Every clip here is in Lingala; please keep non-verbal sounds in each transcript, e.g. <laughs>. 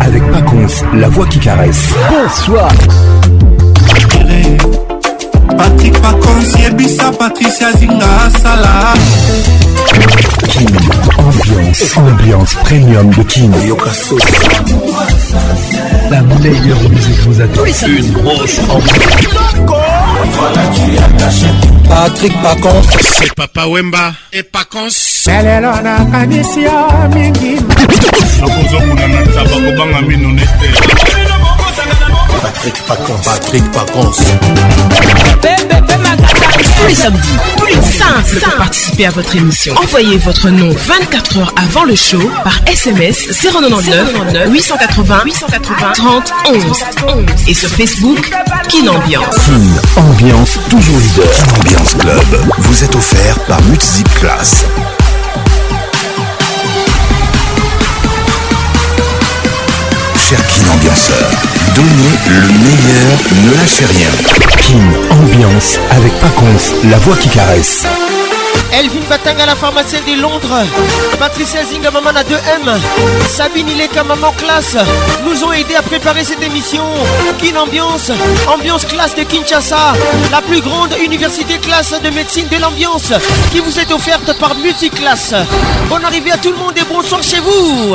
avec Paconce, la voix qui caresse. Bonsoir. patrik pakonsi yebisa patricia zinga asala King, ambiance, ambiance premium de King. La meilleure musique vous attend. Une grosse ambiance. Patrick Pacons. C'est Papa Wemba et Pacons. Lelelo nakanisi yo mingi. Nakozokuna na tabako banga mino nete. Patrick Pacons. Patrick Pacons. Tous les samedis, plus pour participer à votre émission. Envoyez votre nom 24 heures avant le show par SMS 099 880 880 30 11 et sur Facebook Kin Ambiance. Ambiance, toujours leader. Kin Ambiance Club vous êtes offert par Multizip Class. Cher Kin Ambianceur. Donnez le meilleur, ne lâchez rien. Kim, ambiance avec Paconce, la voix qui caresse. Elvin Batanga, la pharmacienne de Londres. Patricia Zinga, maman à 2M. Sabine Ileka, maman classe. Nous ont aidé à préparer cette émission. Kin Ambiance, ambiance classe de Kinshasa. La plus grande université classe de médecine de l'ambiance qui vous est offerte par Multiclass. Bonne arrivée à tout le monde et bonsoir chez vous.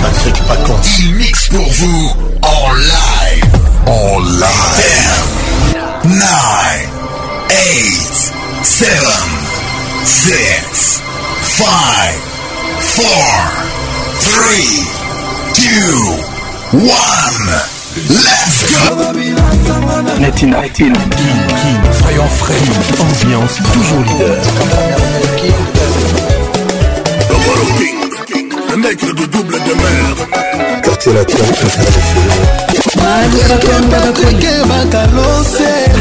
Patrick Il mixe pour vous en live. En live. 10, 9, 8, 7, 6, 5, 4, 3, 2, 1. Let's go! King, king Soyons frais, ambiance toujours leader nègre de double de mer Quartier latin,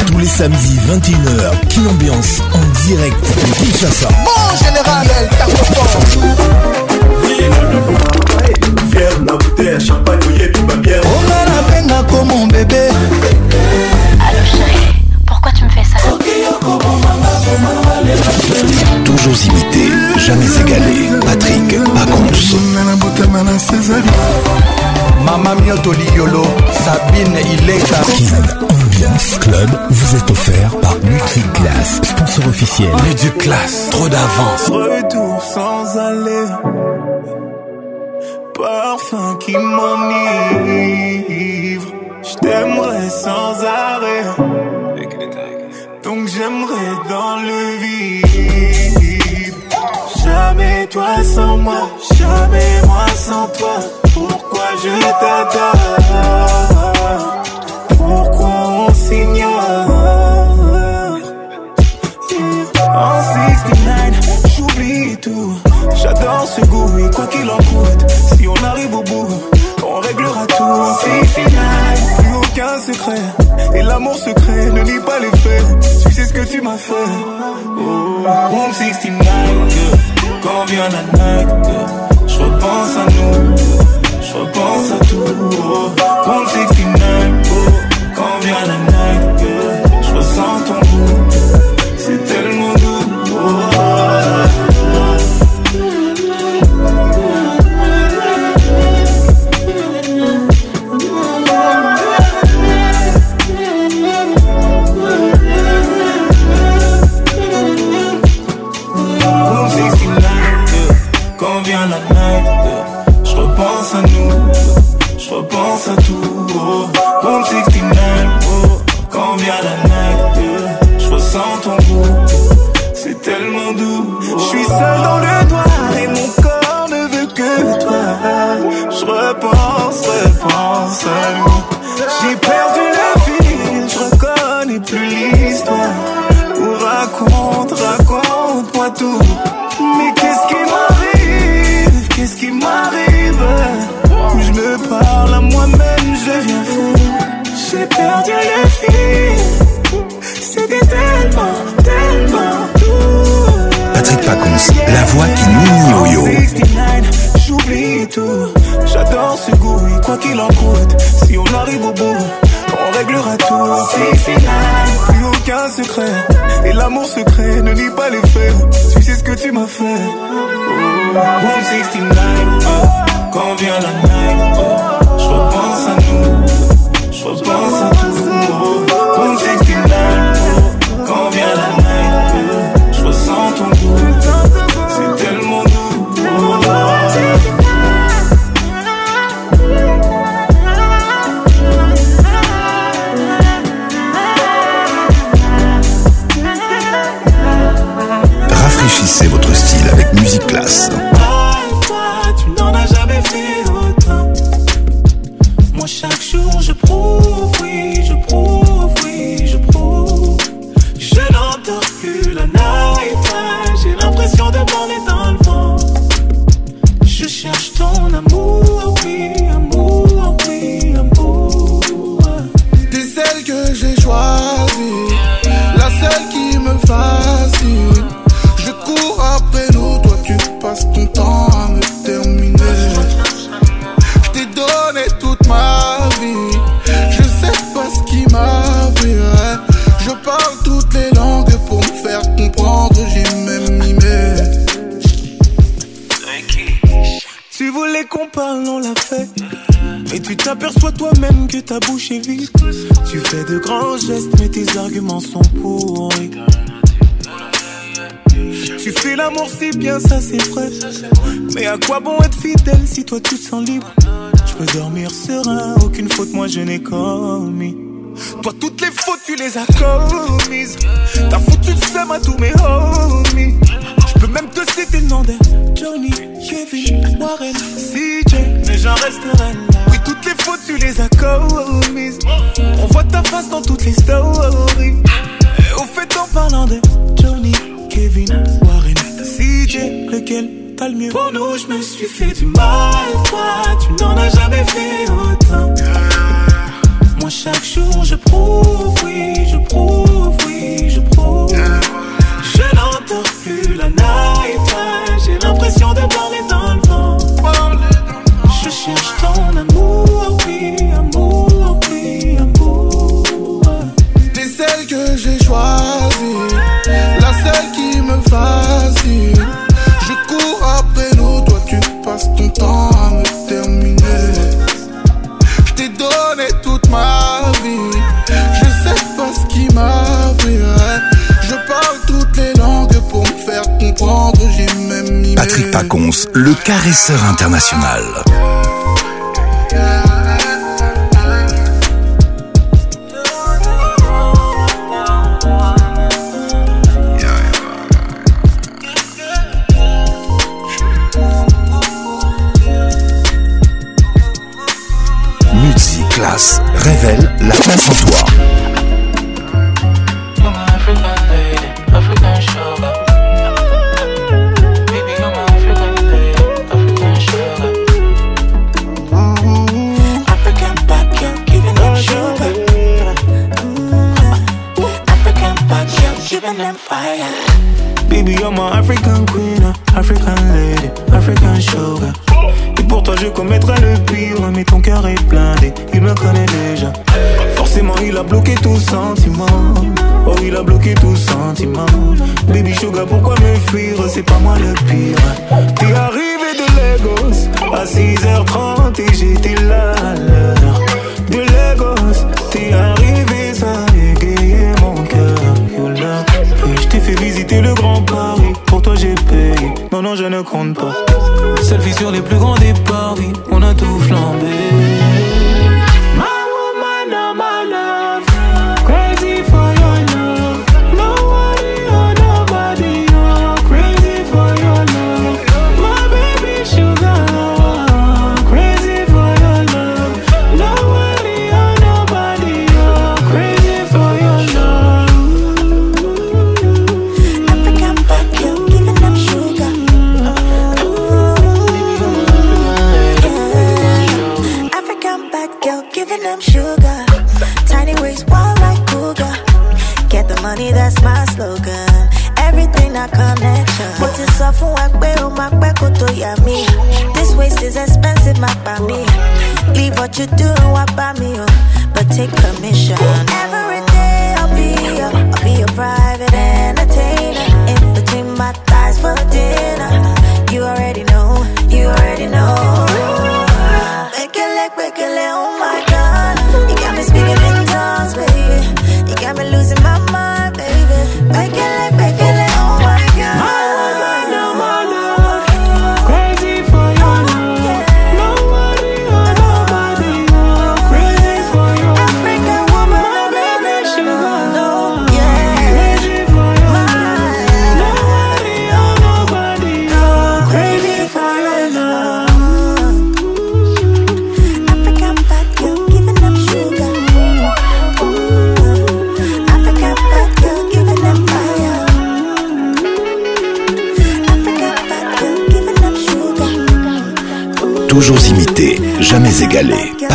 tous les samedis 21h, Kin Ambiance en direct de Kinshasa. Bon général, elle tape fort. Fier la bouteille à champagne, tout ma bière. Toujours imité, jamais égalé. Patrick Pacons. Mama Mioto Liolo, Sabine Ileka. Ambiance Club vous est offert par Multiclass, sponsor officiel. l'éduc-classe trop d'avance. Retour sans aller. Parfum qui m'enivre. Je t'aimerais sans arrêt. Donc j'aimerais dans le vide. Jamais toi sans moi, jamais moi sans toi. Pourquoi je t'adore Pourquoi on s'ignore En 69, j'oublie tout. J'adore ce goût, et quoi qu'il en coûte. Si on arrive au bout, on réglera tout. En 69, un secret. Et l'amour secret ne nie pas les faits. Tu sais ce que tu m'as fait. Oh. Room 69, quand vient la night, je repense à nous. Je repense à tout. Oh. Room 69, quand vient la night, je ressens ton goût. J'ai perdu la vie, je reconnais plus l'histoire. Pour raconte, raconte-moi tout. Mais qu'est-ce qui m'arrive Qu'est-ce qui m'arrive Je me parle à moi-même, je deviens fou. J'ai perdu la fille. C'était tellement, tellement. Patrick Pacons, la voix qui nous au tout. J'adore ce goût, Et quoi qu'il en coûte. Si on arrive au bout, on réglera tout. C'est final, plus aucun secret. Et l'amour secret ne nie pas les faits. Tu sais ce que tu m'as fait. Oh, room 69, quand vient la night, oh, je repense à nous, je repense à tout. Room 69. always I call miser. International.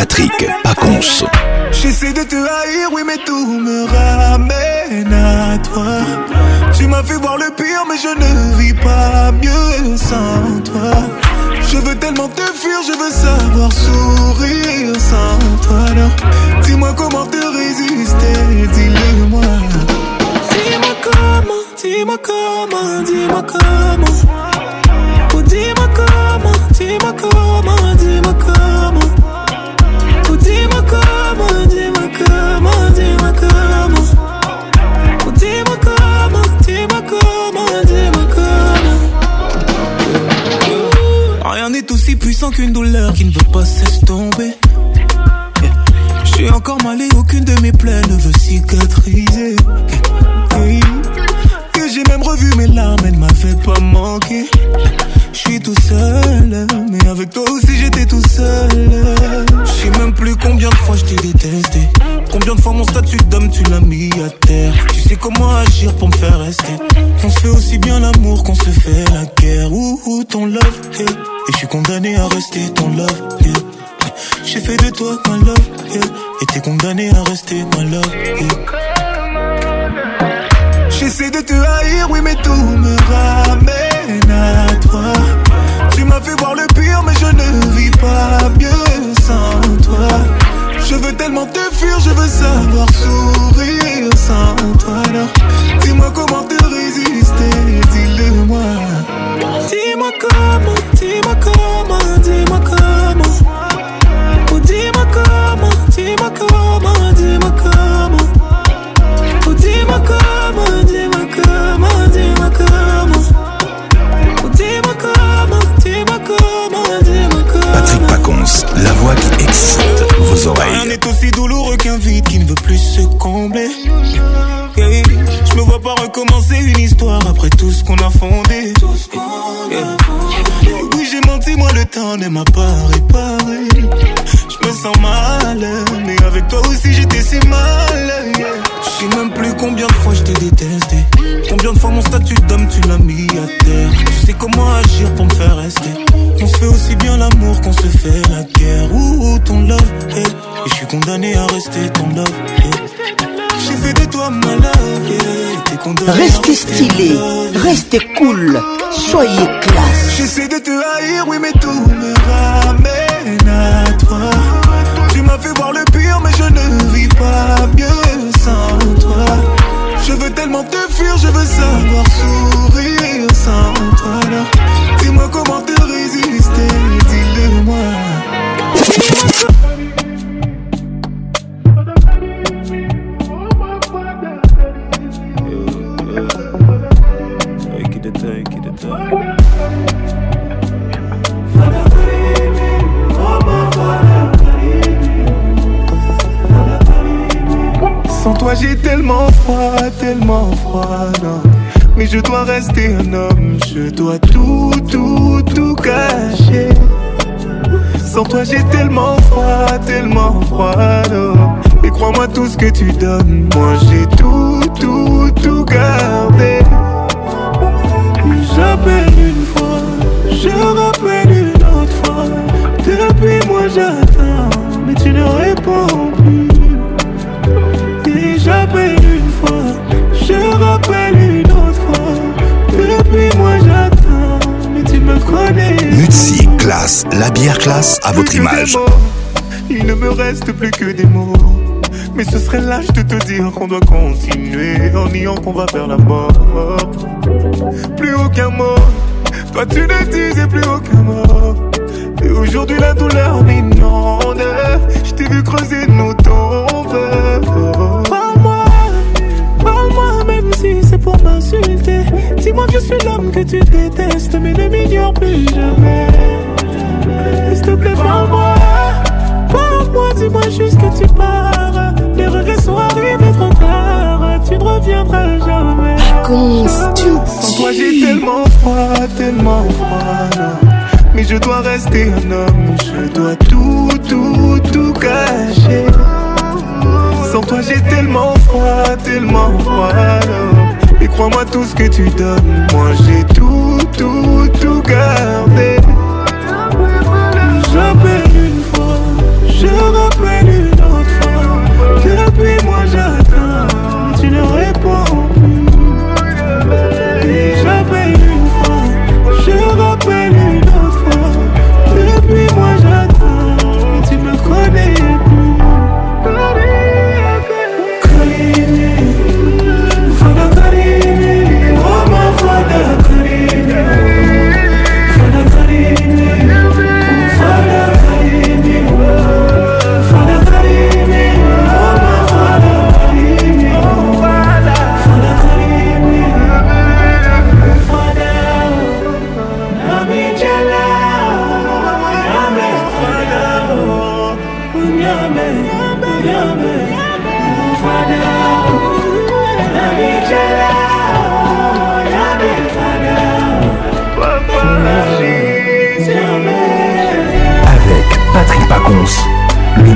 Patrick conso J'essaie de te haïr, oui, mais tout me ramène à toi. Tu m'as fait voir le pire, mais je ne vis pas mieux sans toi. Je veux tellement te fuir, je veux savoir sourire sans toi. Dis-moi comment te résister, dis-le-moi. Dis-moi comment, dis-moi comment, dis-moi comment. Ou dis-moi comment, dis-moi comment, dis-moi comment. aussi puissant qu'une douleur qui ne veut pas s'estomper. Je suis encore mal et aucune de mes plaies ne veut cicatriser. Que j'ai même revu mes larmes, elles m'avaient pas manqué. Je suis tout seul, mais avec toi aussi j'étais tout seul. Je sais même plus combien de fois je t'ai détesté. Combien de fois mon statut d'homme tu l'as mis à terre. Tu sais comment agir pour me faire rester. On se fait aussi bien l'amour qu'on se fait la guerre. Ouh, ton love, et je suis condamné à rester ton love. J'ai fait de toi ma love, et t'es condamné à rester ma love. J'essaie de te haïr, oui, mais tout me ramène à tu m'as fait voir le pire, mais je ne vis pas mieux sans toi. Je veux tellement te fuir, je veux savoir sourire sans toi. dis-moi comment te résister, dis-le-moi. Dis-moi comment, dis-moi comment, dis-moi comment. dis-moi comment, dis-moi comment, dis-moi comment. La voix qui excite est Rien n'est aussi douloureux qu'un vide qui ne veut plus se combler. Je me vois pas recommencer une histoire après tout ce qu'on a fondé. Oui, j'ai menti, moi le temps ne m'a pas réparé. Je me sens mal, mais avec toi aussi j'étais si mal. Je sais même plus combien de fois je t'ai détesté. Combien de fois mon statut d'homme tu l'as mis à terre. Tu sais comment agir pour me faire rester. On se fait aussi bien l'amour qu'on se fait la guerre. où ton love et je suis condamné à rester ton love J'ai fait de toi ma love Restez stylé, restez cool, soyez classe J'essaie de te haïr, oui mais tout me ramène à toi Tu m'as fait voir le pire mais je ne vis pas mieux sans toi Je veux tellement te fuir, je veux savoir sourire sans toi Dis-moi comment te résister, dis-le moi Sans toi j'ai tellement froid, tellement froid, non. Mais je dois rester un homme, je dois tout, tout, tout cacher. Sans toi j'ai tellement froid, tellement froid, non. Mais crois-moi tout ce que tu donnes, moi j'ai tout, tout, tout gardé. J'appelle une fois, je rappelle une autre fois. Depuis moi j'attends, mais tu ne réponds plus. Et j'appelle une fois, je rappelle une autre fois. Depuis moi j'attends, mais tu me connais. Mutsi classe, la bière classe à votre image. Il ne me reste plus que des mots. Mais ce serait lâche de te dire qu'on doit continuer en niant qu'on va vers la mort. Plus aucun mot, toi tu ne disais plus aucun mot. Et aujourd'hui la douleur m'inonde, je t'ai vu creuser nos tombes. Parle-moi, parle-moi même si c'est pour m'insulter. Dis-moi que je suis l'homme que tu détestes, mais ne m'ignore plus jamais. S'il te plaît, parle-moi, parle-moi, dis-moi juste que tu parles je regrets lui arrivés trop tard. Tu ne reviendras jamais. Sans toi, j'ai tellement froid, tellement froid. Mais je dois rester un homme. Je dois tout, tout, tout cacher. Sans toi, j'ai tellement froid, tellement froid. Et crois-moi tout ce que tu donnes. Moi, j'ai tout, tout, tout gardé. une fois, je rappelle.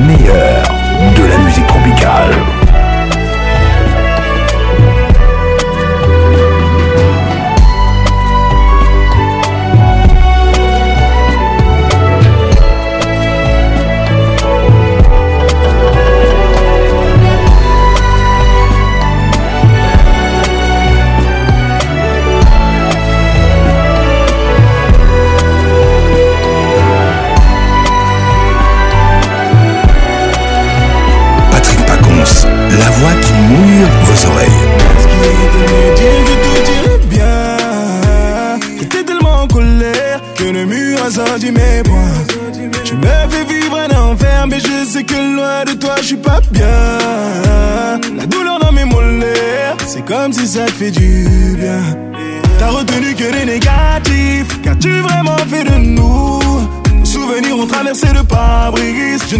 meilleur de la musique tropicale.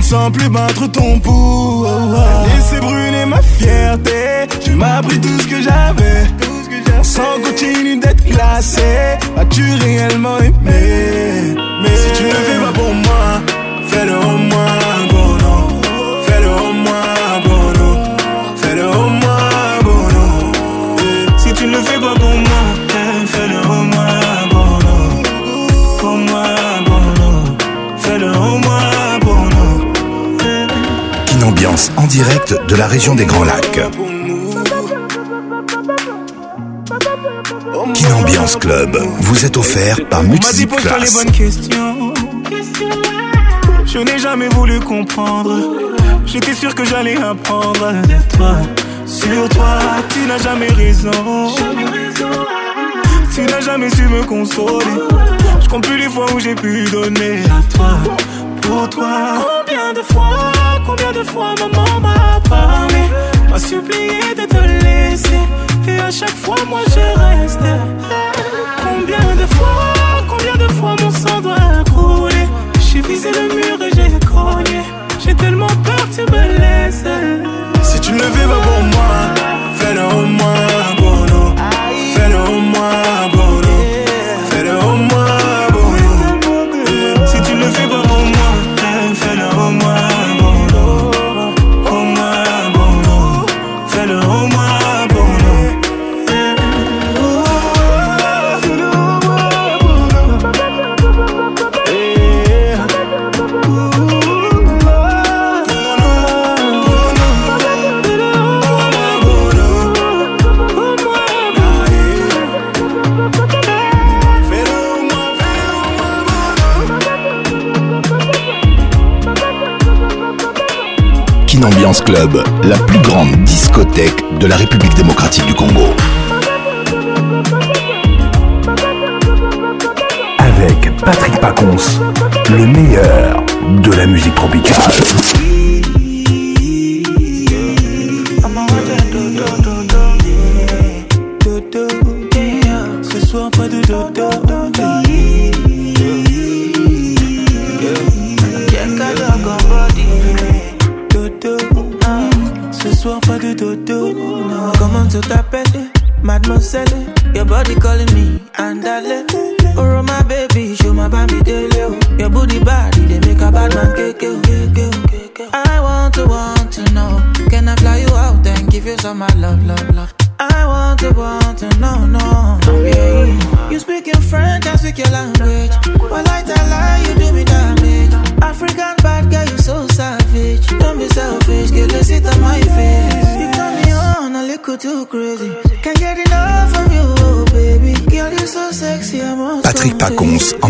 sans plus battre ton pouls. Laissez brûler ma fierté, tu m'as pris tout ce que j'avais. Sans continuer d'être classé as-tu réellement aimé Mais si tu veux en direct de la région des Grands Lacs. Kin Ambiance Club vous êtes offert par pose les bonnes questions. Je n'ai jamais voulu comprendre. J'étais sûr que j'allais apprendre toi. Sur toi, tu n'as jamais raison. Tu n'as jamais su me consoler. Je compte plus les fois où j'ai pu donner à pour toi. Combien de fois maman m'a parlé, m'a supplié de te laisser. Et à chaque fois, moi je reste. Combien de fois, combien de fois mon sang doit couler. J'ai visé le mur et j'ai cogné. J'ai tellement peur, tu me laisses. Si tu ne veux pas pour moi, fais-le au moins. Ambiance Club, la plus grande discothèque de la République démocratique du Congo. Avec Patrick Pacons, le meilleur de la musique tropicale.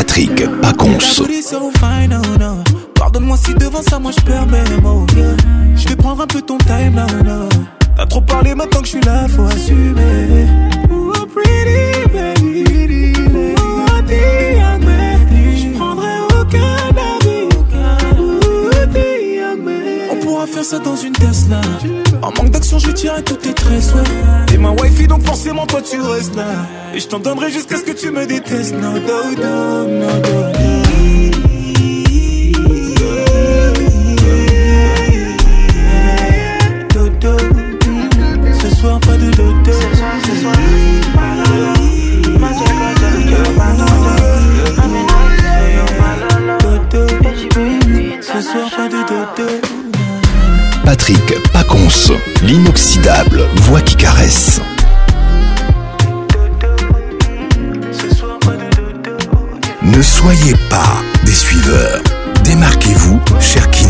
Patrick pas Pacons. Pardonne-moi si devant ça, moi je perds mes mots. Je vais prendre un peu ton time là, T'as trop parlé maintenant que je suis là, faut assumer. Oh pretty baby. Je prendrai aucun avis. On pourra faire ça dans une Tesla. En manque d'action, je à tout est très souhait T'es ma wifi, donc forcément toi tu restes là. Et je t'en donnerai jusqu'à ce que tu me détestes. No, no, no, no, no. Patrick Paconce, l'inoxydable voix qui caresse. soyez pas des suiveurs. Démarquez-vous, cher kin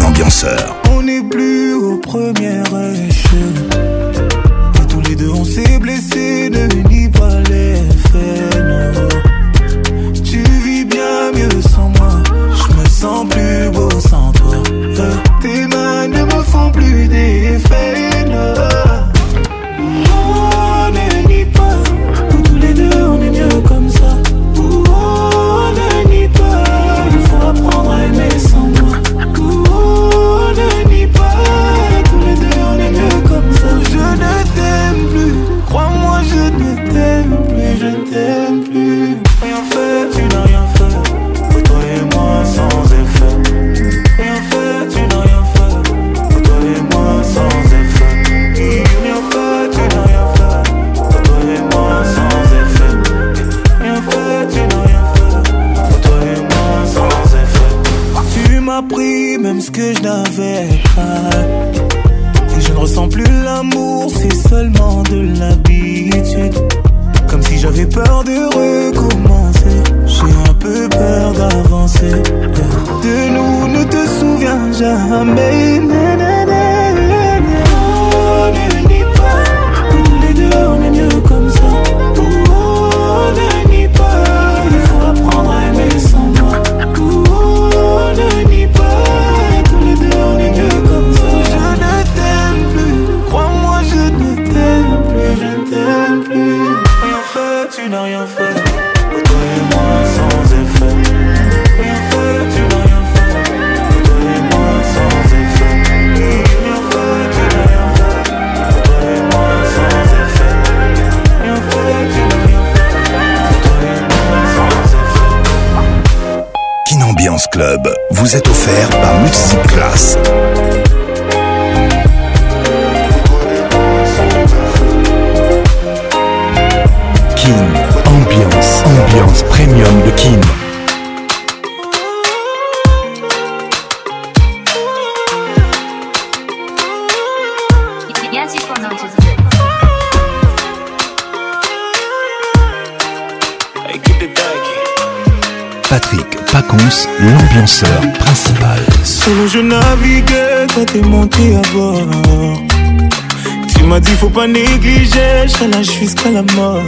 jusqu'à la mort.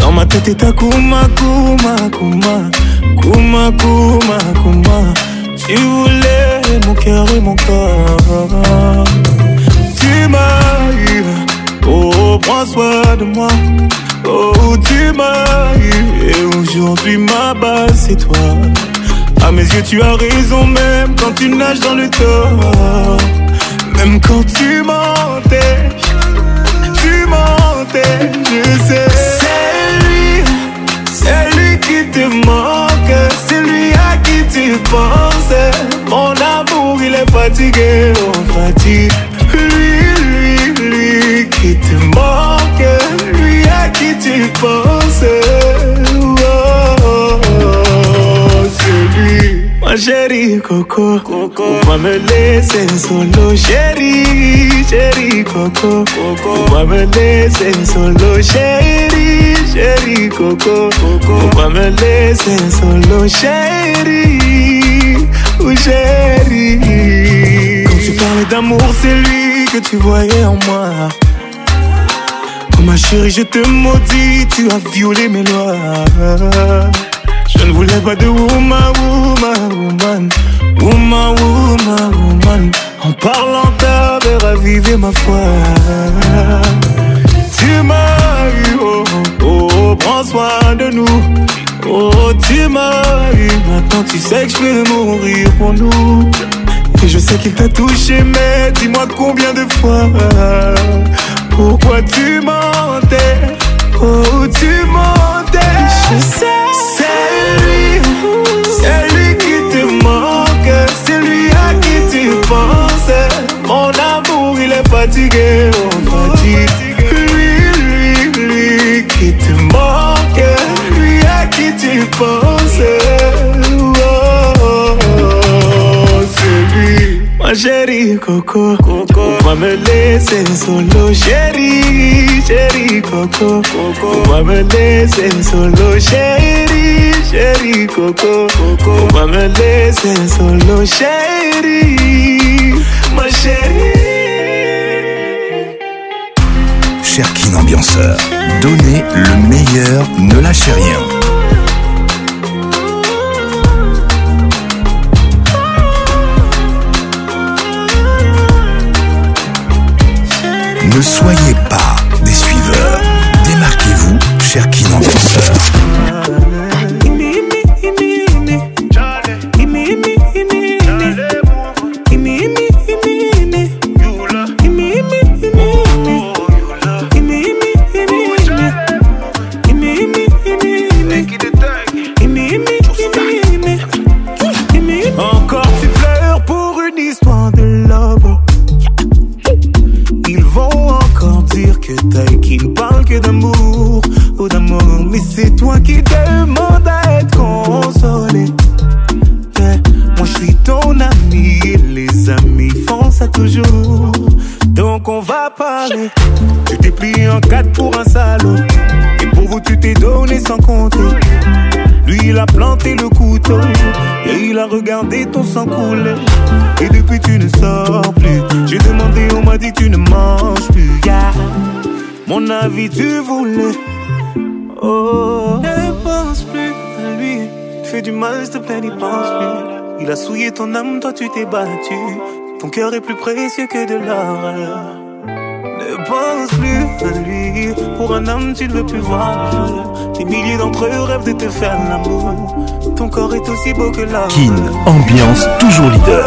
Dans ma tête est ta Kuma, Kuma, Kuma. Kuma, Kuma, Kuma. Tu voulais mon cœur et mon corps. Tu m'as eu, oh, prends soin de moi. Oh, tu m'as eu, et aujourd'hui ma base c'est toi. À mes yeux, tu as raison, même quand tu nages dans le temps Même quand tu mentais. côté, je sais. C'est lui, c'est lui qui te manque, c'est lui à qui tu penses. Mon amour, il est fatigué, on fatigue. Lui, lui, lui qui te manque, lui à qui tu penses. Ma chérie Coco, Coco. Faut pas me laisser solo, chérie, chérie Coco. Coco. Faut pas me laisser solo, chérie, chérie Coco. Coco. Faut pas me laisser solo, chérie, ou chérie. Quand tu parlais d'amour, c'est lui que tu voyais en moi. Oh ma chérie, je te maudis, tu as violé mes lois. Je ne voulais pas de woman, woman woman, woman, woman, En parlant ta raviver ma foi. Tu m'as eu, oh, oh, oh, prends soin de nous. Oh, tu m'as eu, maintenant tu sais que je vais mourir pour nous. Et je sais qu'il t'a touché, mais dis-moi combien de fois. Pourquoi tu mentais? Oh, tu mentais. Je sais, c'est lui. fatigué, on m'a dit Lui, lui, lui qui te manque Lui à qui tu pensais oh, oh, Celui, ma chérie Coco Coco On va me laisser solo Chérie, chérie Coco Coco On va me laisser solo Chérie, chérie Coco Coco On va me laisser solo Chérie, ma chérie Donnez le meilleur, ne lâchez rien. Il a souillé ton âme, toi tu t'es battu. Ton cœur est plus précieux que de l'or. Ne pense plus à lui, pour un homme tu ne veux plus voir Des milliers d'entre eux rêvent de te faire l'amour. Ton corps est aussi beau que l'or. Kin, ambiance toujours leader.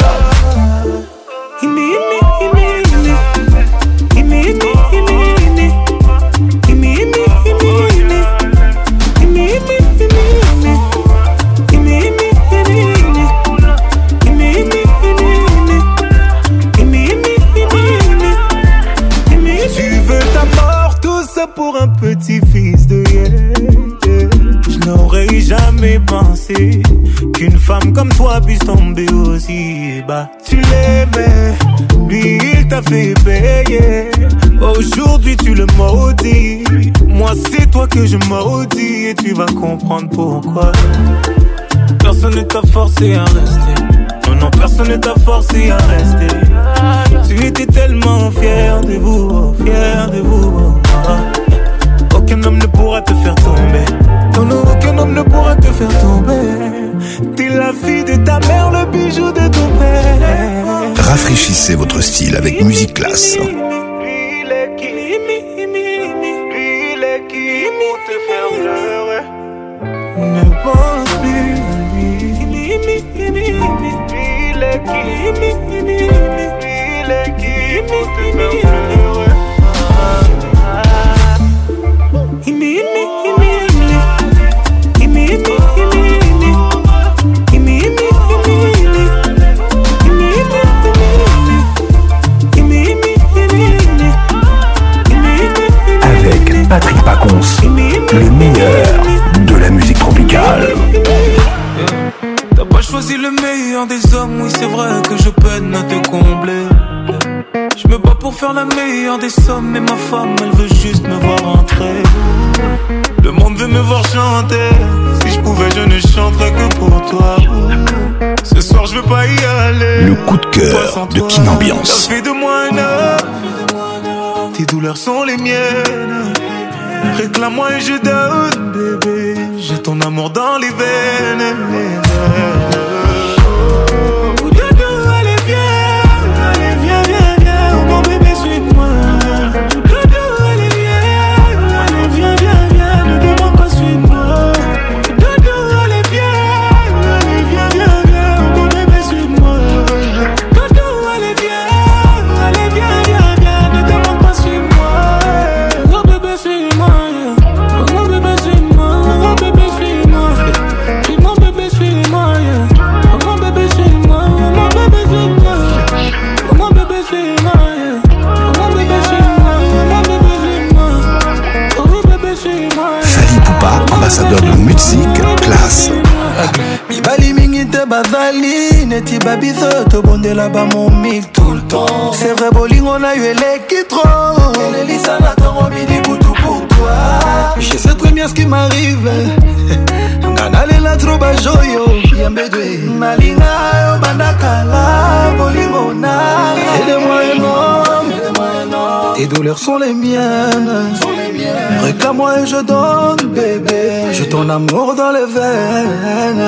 comprendre pourquoi. Personne ne t'a forcé à rester. Non, non, personne ne t'a forcé à rester. Tu étais tellement fier de vous, oh, fier de vous. Oh, aucun homme ne pourra te faire tomber. Non, aucun homme ne pourra te faire tomber. T'es la fille de ta mère, le bijou de ton père. Rafraîchissez votre style avec Musique Classe. je sont les miennes. Réclame-moi et je donne, bébé. Je ton amour dans les veines.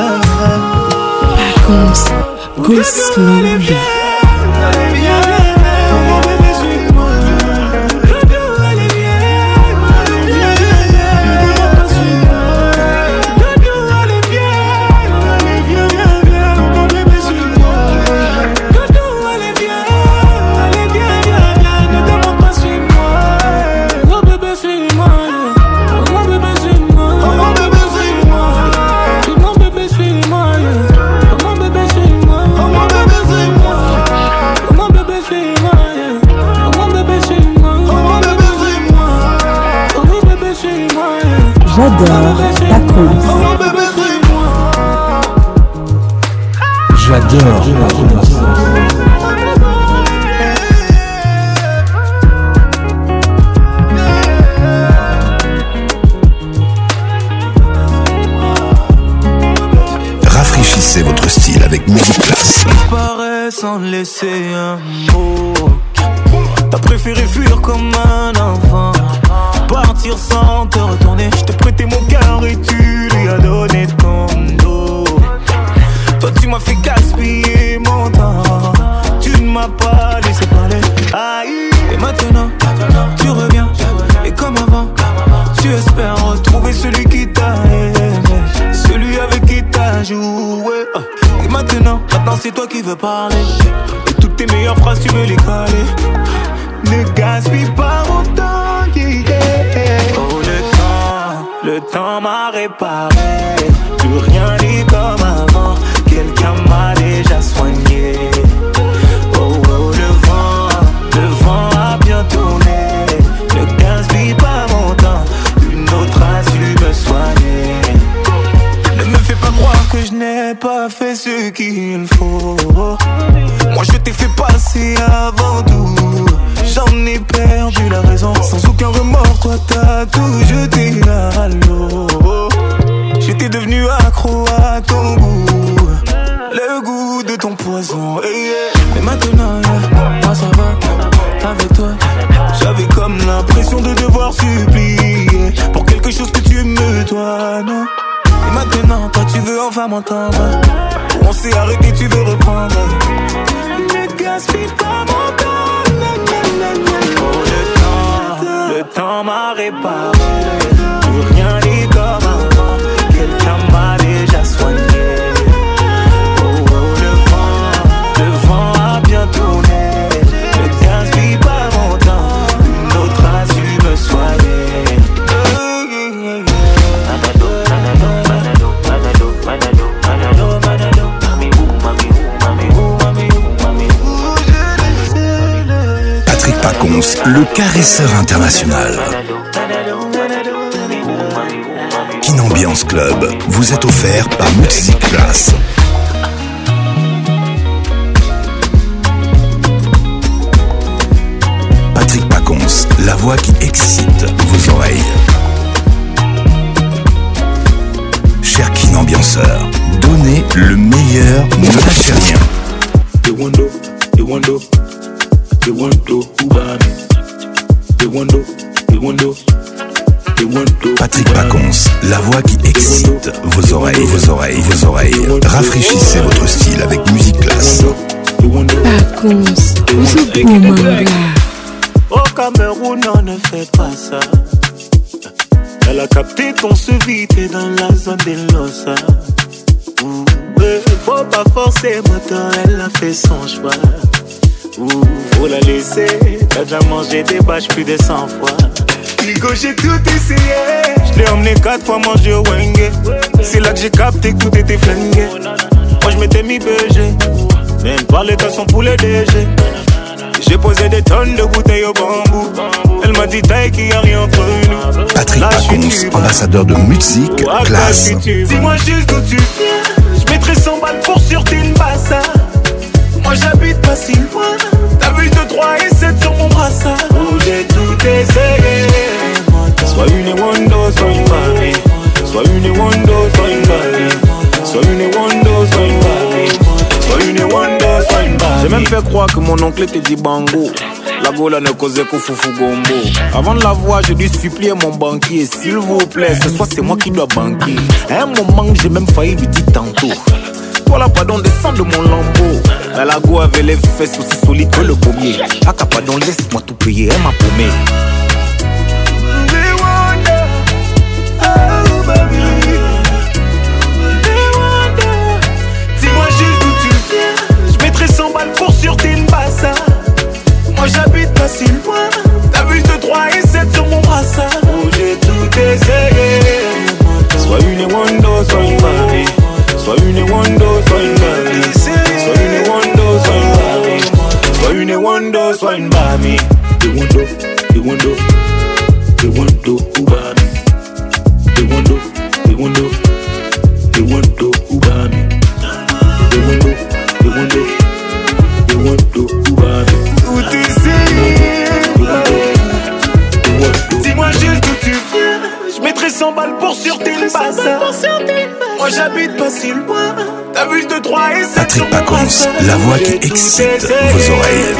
J'adore ta course. J'adore la Rafraîchissez votre style avec musique parais Sans laisser un mot. T'as préféré fuir comme un enfant. Partir sans up In International. Ambiance Club vous est offert par Multiclass. Au Cameroun, on ne fait pas ça. Elle a capté ton se dans la zone des Losa. Faut pas forcer, maintenant elle a fait son choix. faut la laisser, t'as déjà mangé des bâches plus de 100 fois. Ligo, j'ai tout essayé. Je t'ai emmené quatre fois manger au Wenge. C'est là que j'ai capté que tout était flingué. Moi, je m'étais mis BG. Même parler de son poulet DG. J'ai posé des tonnes de bouteilles au bambou. Elle m'a dit taille qu'il n'y a rien entre nous. Patrick Pacons, ambassadeur de musique, classe. Dis-moi juste d'où tu viens. Je mettrai 100 balles pour sur une bassa. Moi j'habite pas si loin. T'as vu de 3 et 7 sur mon brassard. Où j'ai tout essayé. Sois une et one, sois une Sois une et one, sois une Sois une et one, sois une j'ai même fait croire que mon oncle était dit bango. La gola ne causait qu'au foufou gombo. Avant de la voir, j'ai dû supplier mon banquier. S'il vous plaît, ce soir c'est moi qui dois banquer. À un moment, j'ai même failli lui dire tantôt. Voilà, pardon, descend de mon lambeau. La go avait les fesses aussi solides que le pommier. Ah, pardon, laisse-moi tout payer, elle m'a promis la voix qui excite vos oreilles.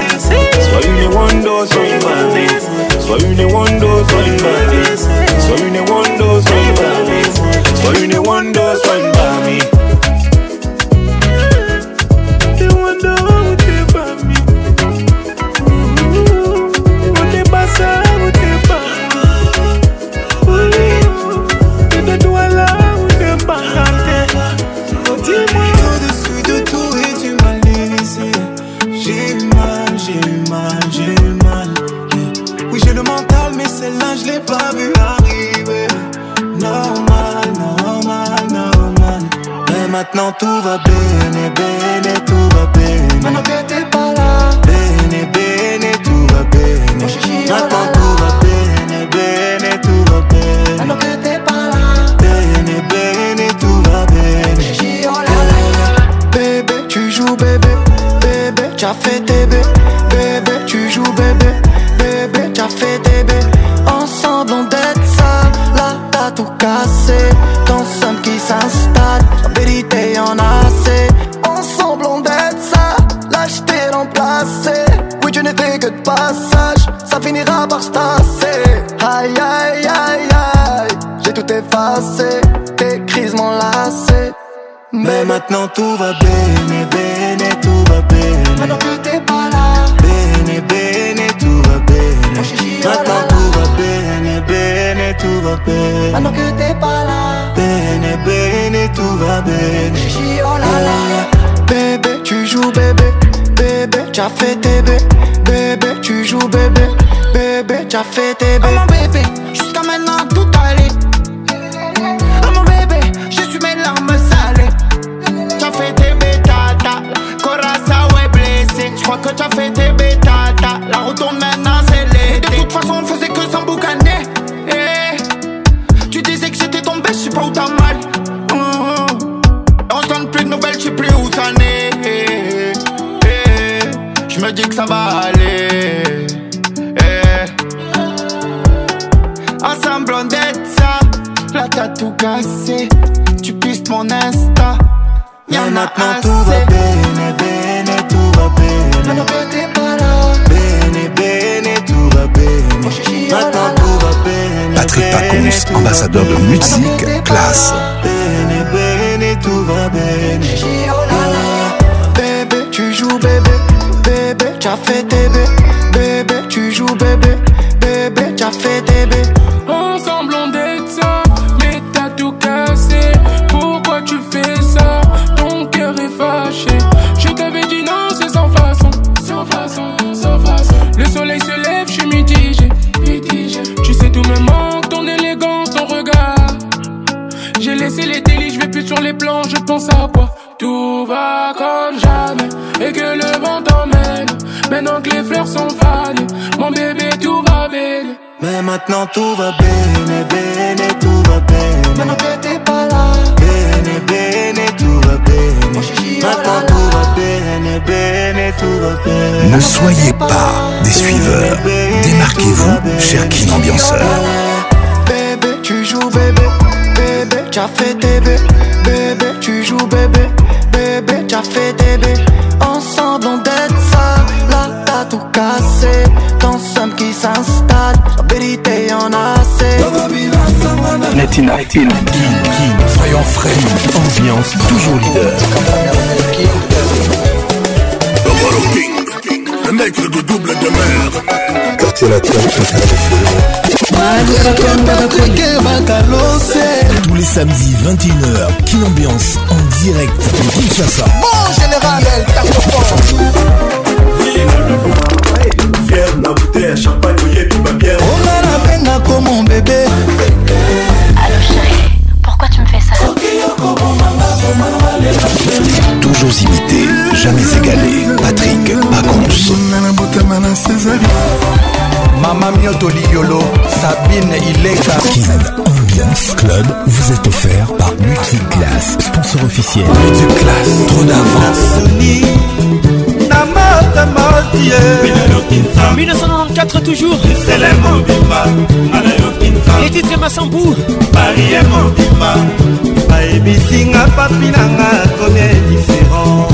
titre masambu marie mobimba bayebisinga papi nanga komi diferent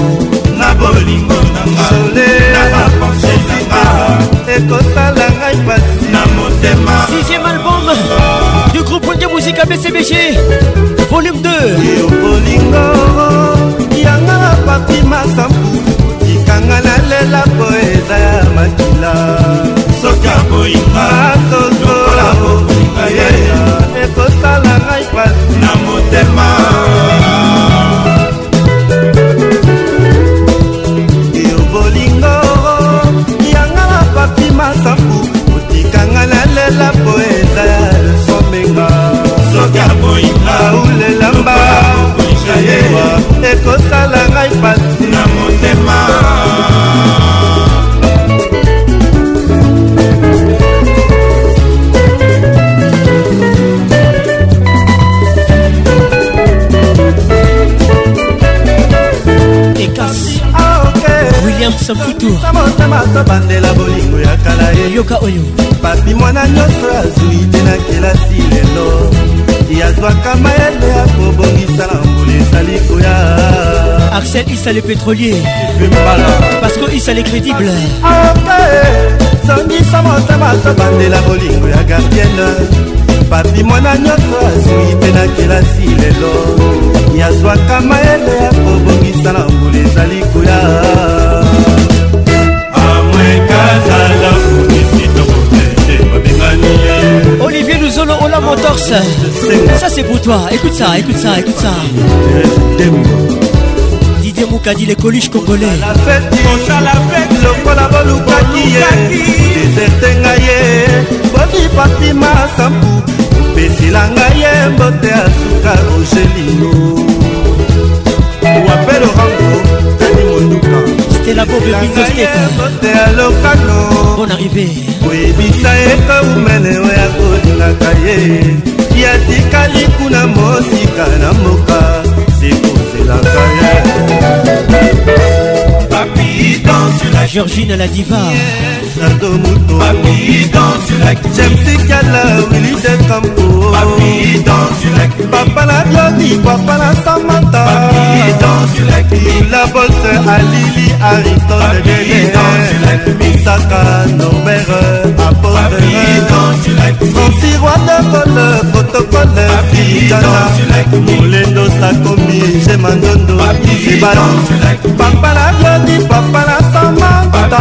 na bolingo nanga na bapense nanga ekosala ngai pasi na motema sixième album du groupe ondia musica bcbg volume 2 bolingo yanga papi masambu otikanga nalela po eza ya makila soki aboyinga tozola ah, espace na motema bolingo yanga na papi masapu otikanga nalela po eza ya lesomenga sokaboyingaulelamba ekosalanga epasi na motema Wilson Futurmotama tobandela bolingo ya kala eyoka oyo papi mwana nyonso azwi te na kelasi lelo yazwaka mayele ya kobongisa na mbula ezali koya axel isa le pétrolier parce que isa le crédible songisa motema tobandela bolingo ya gardiene papi mwana nyonso azwi te na kelasi lelo yazwaka mayele ya kobongisa na mbula ezali koya azala monisi tokote babengani Olivier Luzolo Ola Motorse Ça c'est pour toi, écoute ça, écoute ça, écoute ça Didier Moukadi, les coliches congolais La fête, osala fête, lokola bolukaki ye Deserte nga ye, bovi pati masambu Opesila nga ye, mbote asuka Rogelino Wapelo rango, tani monduka stela bobebizote alokano bon arrivé koyebisa ye kaumele oyo akolingaka ye yatikali kuna mosika na moka sekozelaka ye Georgine la diva yeah. Bernardo Muto Papi dans du lac James Kala Willy Decampo Papi dans du lac Papa la Lodi Papa la Samantha Papi dans du lac La bosse à Lily Harrington Papi dans du lac Misaka Norbert Abba euh, consiroanekole protokole kijana molendo sakomi jemandondo sibala papala glodi papala samanta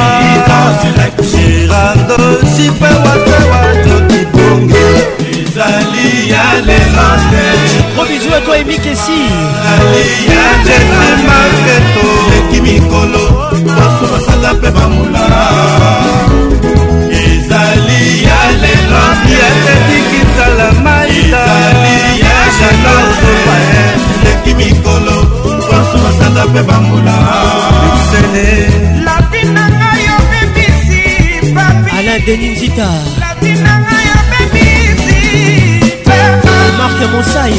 gerando jipe wasewa joki bonge ezali ya lelande provisu eto emikesi jesemaketo leki mikolo baso basala mpe bamula mikolo ponso basanda mpe bambula lavinanga yo bebisi aladeninzita lavinanga yo bebisi marke mosai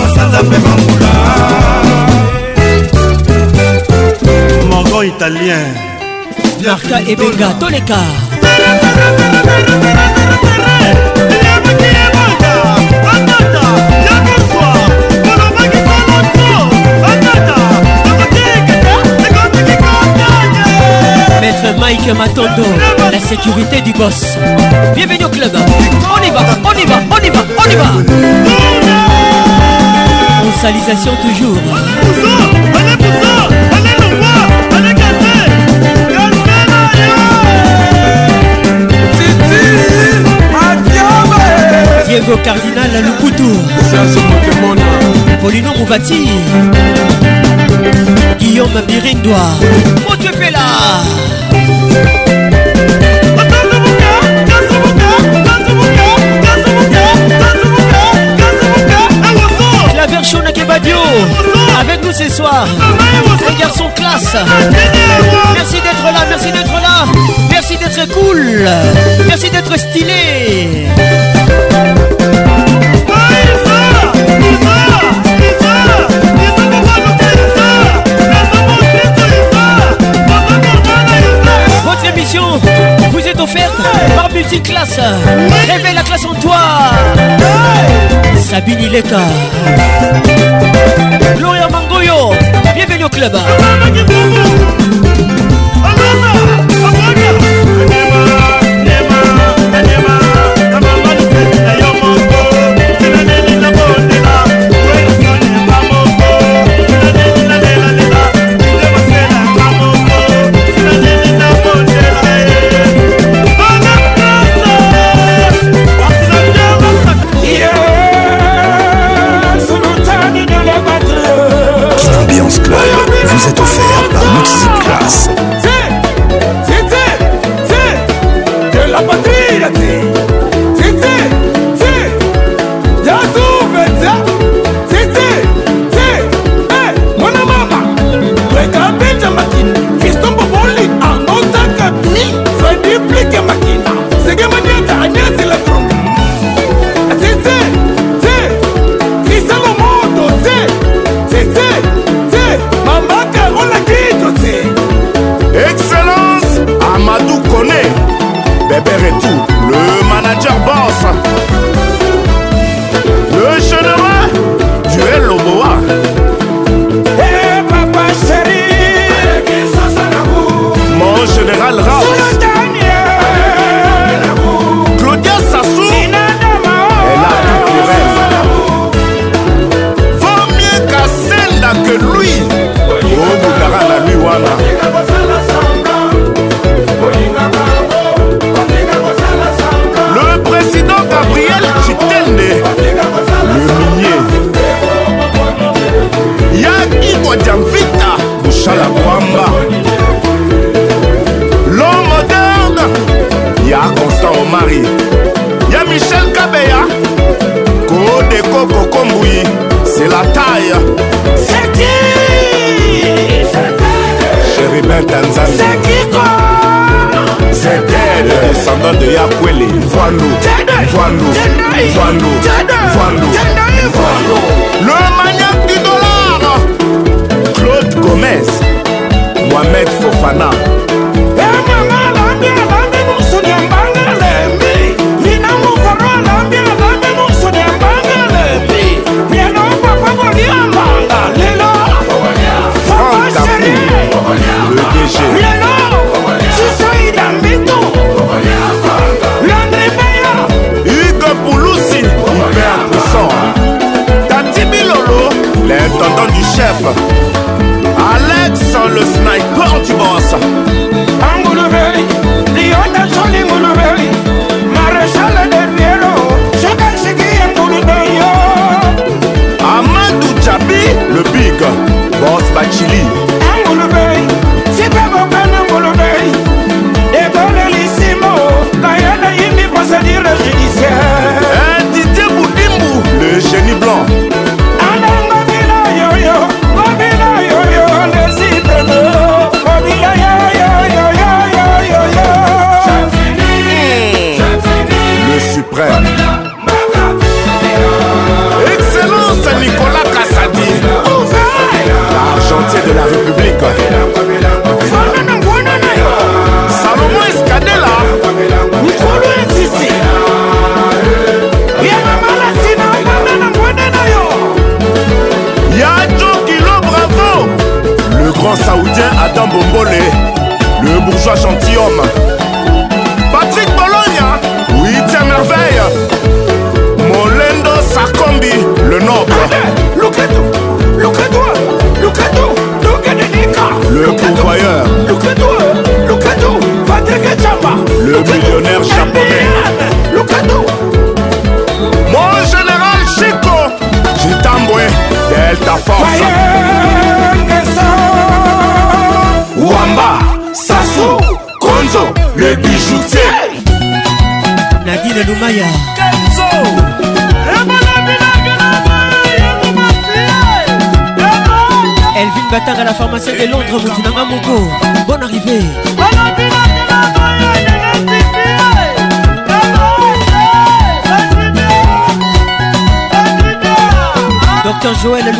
masala italien marka ebenga toleka Maître Mike Matondo, la sécurité du boss. Bienvenue au club. On y va, on y va, on y va, on y va. Socialisation toujours. Allez, Poussin Allez, le roi Allez, Gazé Gazé, là, Titi Matiawe Diego Cardinal à Lukutu. Polino Mouvati. Guillaume Birindois. Mon Dieu, là avec nous ce soir. Les garçons classe. Merci d'être là, merci d'être là. Merci d'être cool. Merci d'être stylé. Votre émission vous est offerte par Multiclasse. Réveille la classe en toi. Sabine Ileka. Gloria Mangoyo, bienvenue au club.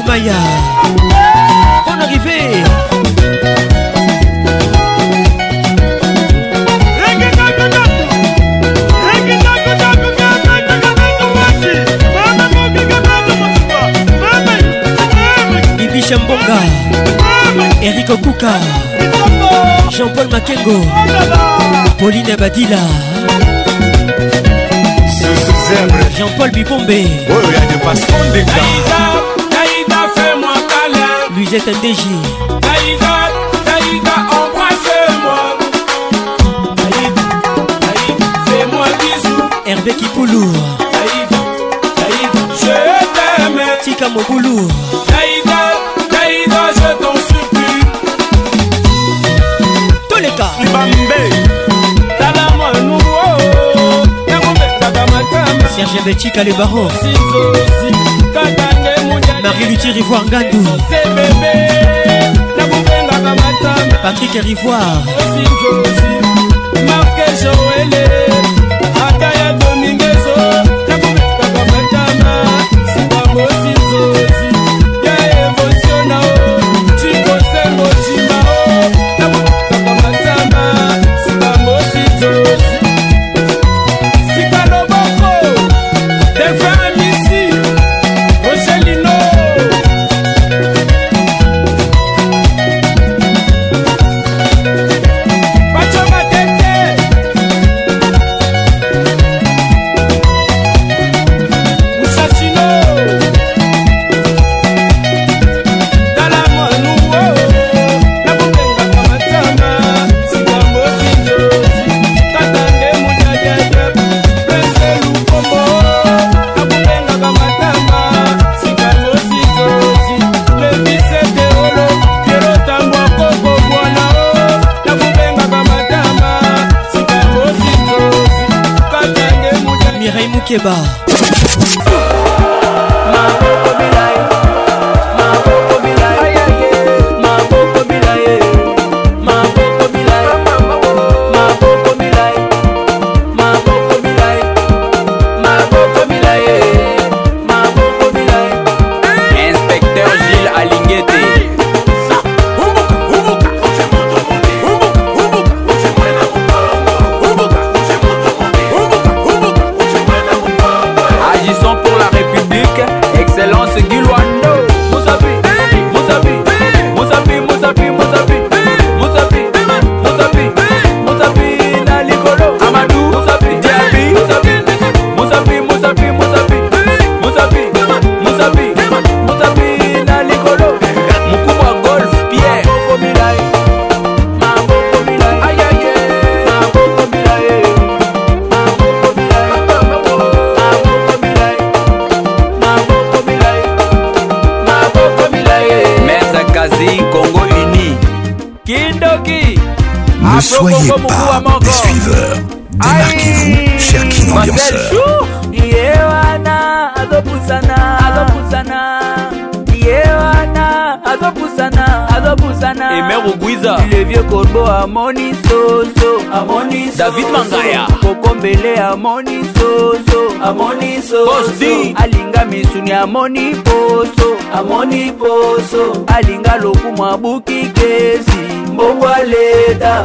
Maya On Eric Okuka, Jean-Paul Makengo, Pauline Badila, Jean-Paul Bipombe. Oh, Suzette DJ. Taïga, Taïga, embrasse-moi. Taïga, Taïga, fais-moi bisous. Hervé Kipoulou. Taïga, Taïga, je t'aime. Tika Moboulou. Taïga, Taïga, je t'en supplie. Tous les cas. Libambe. Talama, nous, oh. Serge Betika, les barons. Zizo, Zizo, Tata. Marie Luthier Rivoire Ngandou Patrick Rivoire Marc Joël Akaya 吧。soyez pas des suiveurs. Démarquez-vous, cher Kin Ambianceur. azopusana azopusana emer ogwiza levie korbo amoni soso amoni david mangaya kokombele amoni soso amoni soosdi alinga misuni amoni poso amoni poso alinga lokumu abuki kesi mbongwa leta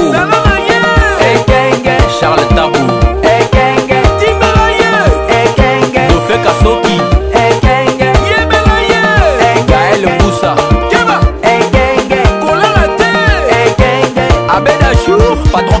eka soki ekenge yebela ye ekael mbusa keba ekenge kolala te ekenge abed ashour patron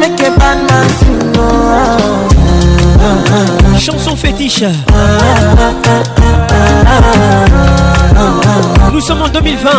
make a bad man Chanson fétiche Nous sommes en 2020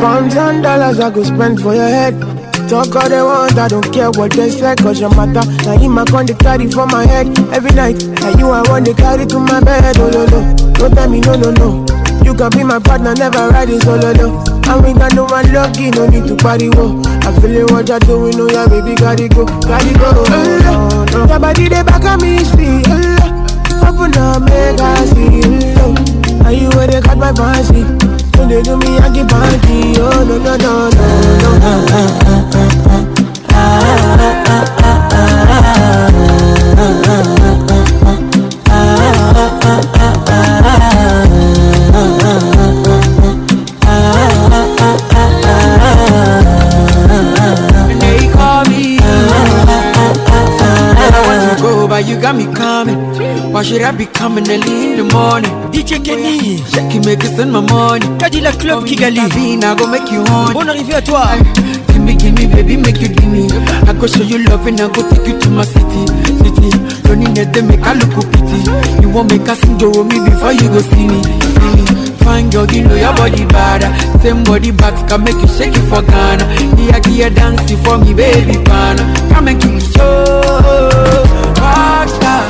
Pounds and dollars I go spend for your head Talk all they want, I don't care what they say, cause your matter. Now you my con, they carry for my head every night. And you I want they carry to my bed, oh no no. Don't tell me no no no. You can be my partner, never ride riding solo oh, no. I ain't got no one lucky, no need to party wo. i feel feeling what you're doing, oh yeah, baby, gotta go, gotta go. Oh, no, Your body they back at me, see. Oh, open up, make I see. Oh, no, are you where they got my fancy? Don't they do me, I get panty. Oh no no no no no. no. Ah, ah, ah, should I be coming early in the morning? DJ Kenny, Jackie make it send my money. Cadillac Club Kigali, Vina go make you horny. Bonne arrivée à toi. I me, give me, baby, make you give me. I go show you love and I go take you to my city, city. Don't need them make I look pity. You want make a sing to me before you go see me, see me. Fine girl, you know your body bad. Same body back can make you shake it for Ghana. Here, here, dancing for me, baby, pan. Come and give me show. Rockstar.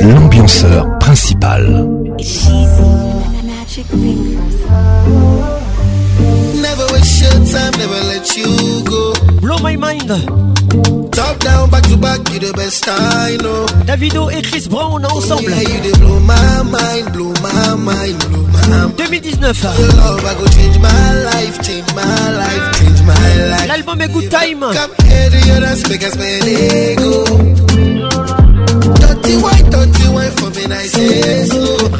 l'ambianceur principal. Blow my mind. down, back to back, Davido et Chris Brown ensemble. 2019. L'album est Good Time. I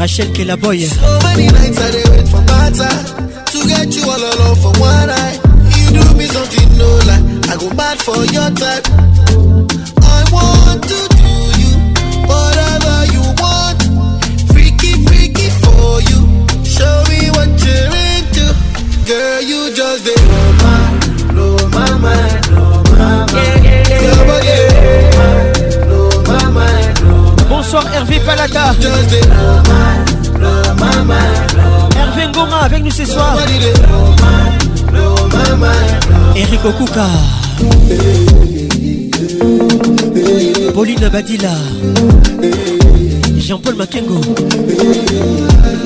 Rachel Kelaboy. So many nights I dey wait for matter to get you all alone for one You do me something no lie, I go bad for your type. I want to Hervé Palata Hervé Ngoma avec nous ce soir Eric Okuka Pauline Badila Jean-Paul Makengo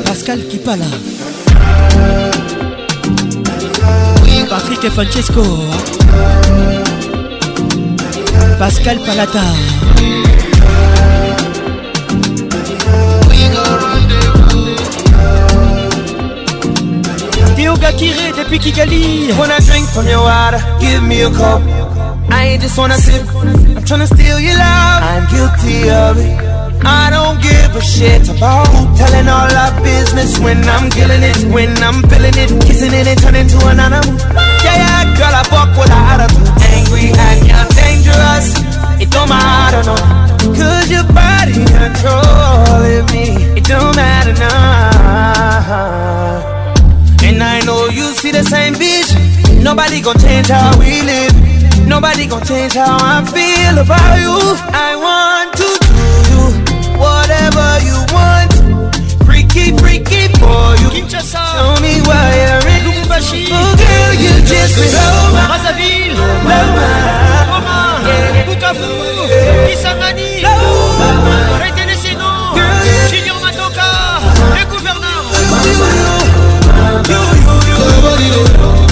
Pascal Kipala Patrick Francesco Pascal Palata Kagakire depuis Kigali. Wanna drink from your water, give me a cup. I ain't just wanna sip, I'm tryna steal your love. I'm guilty of it. I don't give a shit about who telling all our business when I'm killing it, when I'm feeling it, kissing it and turning to an animal. Yeah, yeah, girl, I fuck with a attitude. Angry and you're dangerous. It don't matter, no. Cause your body controlling me. It don't matter, no. And I know you see the same vision. Nobody gon' change how we live. Nobody gon' change how I feel about you. I want to do you whatever you want. Freaky, freaky for you. Show me why you're in. Oh girl, you just been over. Loma. Loma. Loma. Loma. Loma. Loma. you know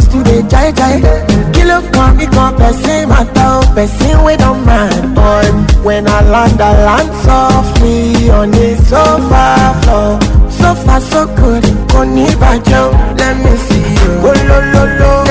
supposed to dey jai jai. Kilo kan mi kan pesin mata o, we don't mind on. When I land, I land softly on the sofa floor. Sofa so good, kò ní bàjẹ́ let me see you. Olololo. Oh,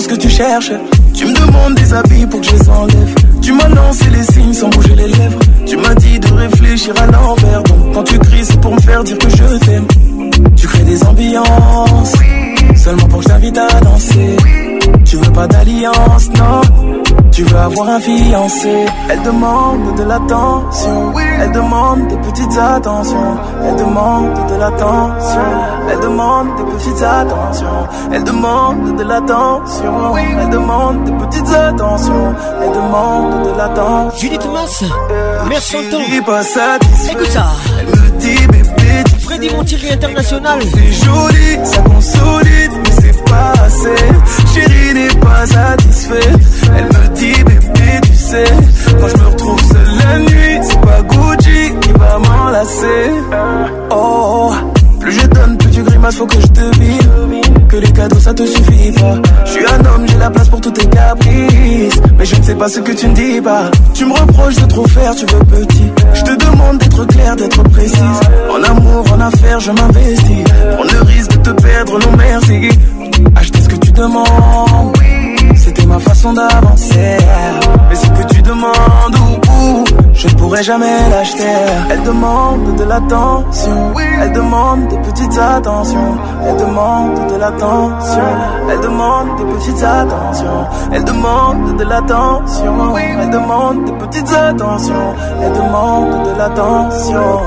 ce que tu cherches. Tu me demandes des habits pour que je les enlève. Tu m'as les signes sans bouger les lèvres. Tu m'as dit de réfléchir à l'envers. Donc quand tu cries, c'est pour me faire dire que je t'aime. Tu crées des ambiances, seulement pour que j'invite à danser. Tu veux pas d'alliance, non? Tu veux avoir un fiancé, elle demande de l'attention, elle demande des petites attentions, elle demande de l'attention, elle demande des petites attentions, elle demande de l'attention, elle demande des petites attentions, elle demande de l'attention. Judith Mass, merci son pas Écoute ça. dit International. C'est joli, ça consolide, mais c'est pas assez. Chérie n'est pas satisfaite. Elle me dit, bébé, tu sais, quand je me retrouve seule la nuit, c'est pas Gucci qui va m'enlacer. Oh, oh, oh. plus je donne, plus tu grimaces, faut que je te bille que les cadeaux ça te suffit pas. Je suis un homme, j'ai la place pour tous tes caprices. Mais je ne sais pas ce que tu ne dis pas. Tu me reproches de trop faire, tu veux petit. Je te demande d'être clair, d'être précis En amour, en affaires, je m'investis. On le risque de te perdre, non merci. Acheter ce que tu demandes. C'était ma façon d'avancer. Mais ce que tu demandes, ou je pourrais jamais l'acheter. Elle demande de l'attention. Elle demande des petites attentions. Elle demande de l'attention. Elle demande des petites attentions. Elle demande de l'attention. Elle demande des petites attentions. Elle demande de l'attention.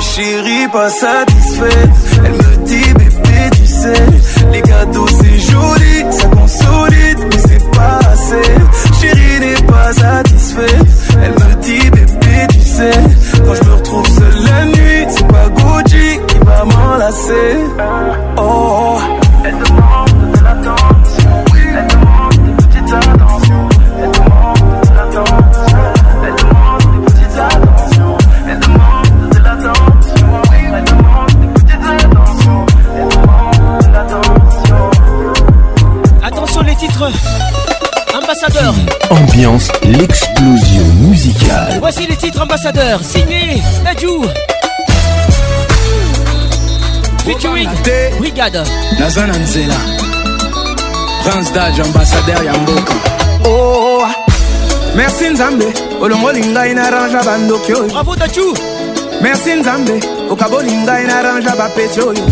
Chérie pas satisfaite. Elle me dit bébé tu sais. Les gâteaux c'est joli. Ça consolide mais c'est pas assez n'est pas satisfaite. Elle me dit bébé, tu sais, quand je me retrouve seule la nuit, c'est pas Gucci qui va m'enlacer. Oh. oh, oh. Ambiance, l'explosion musicale. Voici les titres ambassadeurs, signé Nadjou. Featuring Brigade. Nazan Anzela. Prince d'Adj, ambassadeur Yamboko. Oh, merci Nzambe. Olongo linga inarange Bravo Nadjou. Merci Nzambe. okabolinga ye narangea bapeti oyo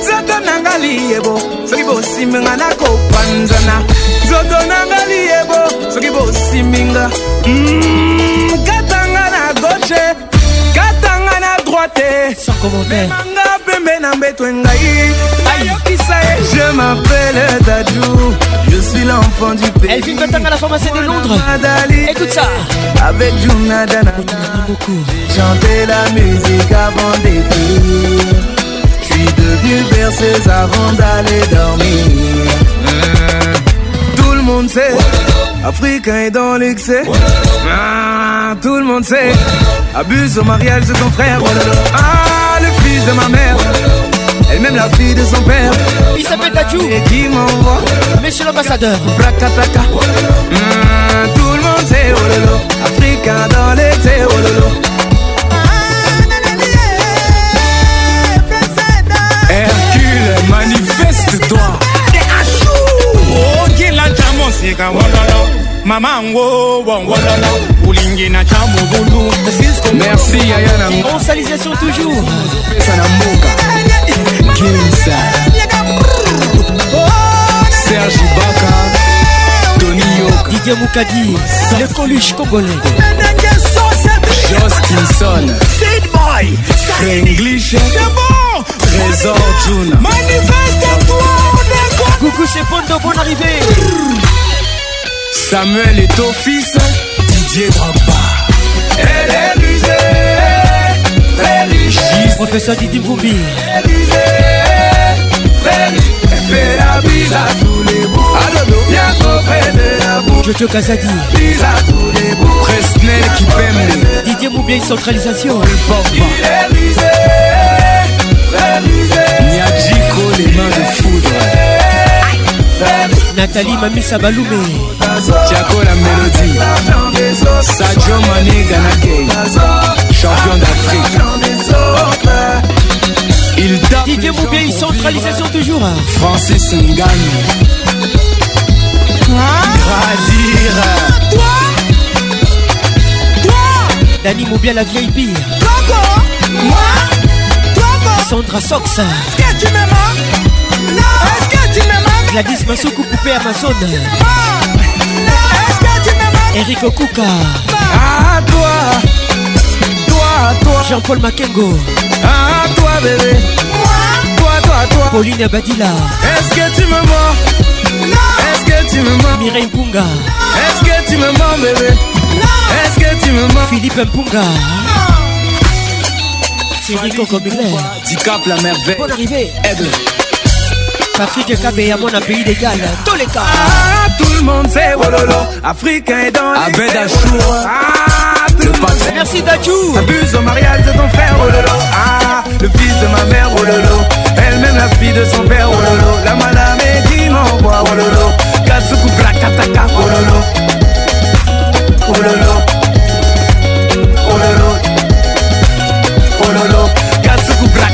nzoto nanga liyebo soki bosiminga nakopanzana nzoto nanga liyebo soki bosiminga hmm, katanga na gauche crois te memanga pembe na mbeto engai ayokisa ye je m'appelle dadou je suis l'enfant du eh, pays Elvin Batanga la pharmacie de Londres Madali écoute ça avec Junada beaucoup chanter la musique avant d'écrire je suis devenu berceuse avant d'aller dormir mmh. tout le monde sait ouais. Africain est dans l'excès. Ah, tout le monde sait. Abuse au mariage de ton frère. Ah, le fils de ma mère. Elle-même la fille de son père. Il s'appelle Tachou. Et qui m'envoie. Monsieur l'ambassadeur. Hmm, tout le monde sait. Oh, Africain dans l'excès. Oh, lolo. Hercule, manifeste-toi. sika wololo mama ngo wololo ulingi na chamu bundu merci ayana on salisation toujours pesa na mboka kimsa serge baka tony yoka didier mukadi le coluche congolais Jos Kinson Sid Boy Franglish C'est bon Trésor June Manifeste-toi Coucou chez Pondo, bonne arrivée Samuel est au fils, Didier Drogba. Elle est rusée, très riche. Professeur Didier Boubi. Elle est rusée, très riche. Elle fait la bise à tous les bouts. Adodo, bien de la boue. Jojo Kazadi. Bise à tous les bouts. Presnel qui pème. Didier Boubi, centralisation. Le Pogba. Il est rusé, très rusé. Niadjiko, les mains de fou. Nathalie Mami Sabaloumé Tiako la mélodie Sadio Mané Ganake Champion d'Afrique Il tape Didier Moubé, centralisation toujours Francis Ngan Gradir Toi Toi Dani Mobiala la vieille pire Coco Moi Sandra Sox Est-ce que tu m'aimes Est-ce que tu m'aimes Gladys Masuku coupé Amazon Eric Okuka Ah toi, toi, toi Jean-Paul Makengo Ah toi bébé toi, toi, toi Pauline Abadila Est-ce que tu me mens Est-ce que tu me mens Mireille Mpunga Est-ce que tu me mens bébé Est-ce que tu me mens Philippe Mpunga Non Thierry la merveille Bonne arrivée Aigle Patrick KB à mon pays d'égal Tous les cas ah, Tout le monde sait oh lolo Africain est dans la Achour oh ah, tout le monde Merci Dachou Abuse au mariage de ton frère oh lolo Ah Le fils de ma mère lolo Elle-même la fille de son père lolo La madame est dit Oh lolo Oh lolo Oh lolo Oh lolo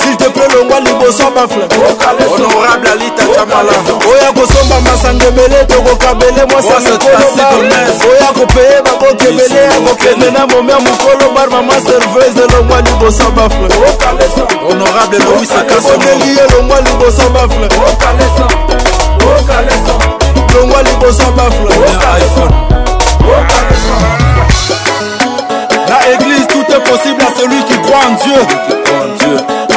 s'il te plaît longwa liboso baflehonorable alita camala oya kosomba masanga ebele tokokabele mwasamikolooya kopeye bakoki ebele ya kokende na momia mokolo bar mama serveuse longwa liboso baflehonorable loisokeli ye longwa liboso bafle longwa liboso bafle na eglise est possible à celui qui croit en Dieu.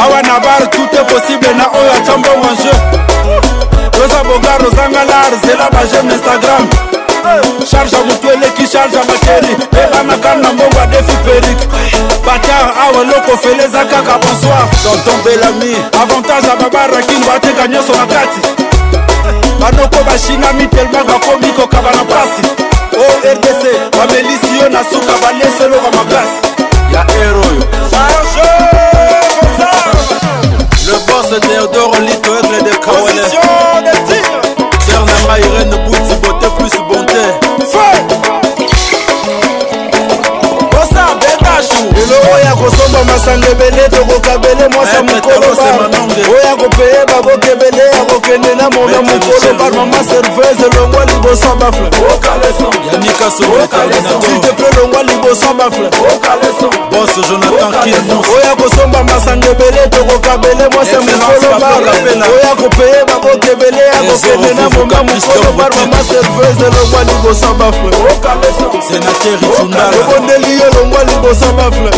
Awa Nabar, tout est possible na oyo achambo en jeu. Rosa Boga, Rosanga Larzela, ma j'aime Instagram. charge motu eleki charge bakeri ebanaka na mbongo adefi perik batar awa eloko fele eza kaka bonsoir tonton belami avantage ya babarakin bateka nyonso na kati banoko bashinami telma bakomi kokaba na mpasi ordc oh, bamelisi yo na suka baleseloka makasi ya hero oyo le boss deodor lito aigle de kawele ser na ngai irene buti bote plus bonte elowo ya koso koyeba masanga ebele tokokabele mwasa eh, mokolo oyo akopeye babokebele akokende na mona mokolo barmama serveuse longwa liboso baflesilteple longwa liboso bafleoyo akosomba masanga ebele tokokabele mwasa eh, mokolo oyo akopeye babokebele eh, akokende na mona mokolo barmama serveuse longwa liboso bafle obondeli yo longwa liboso bafle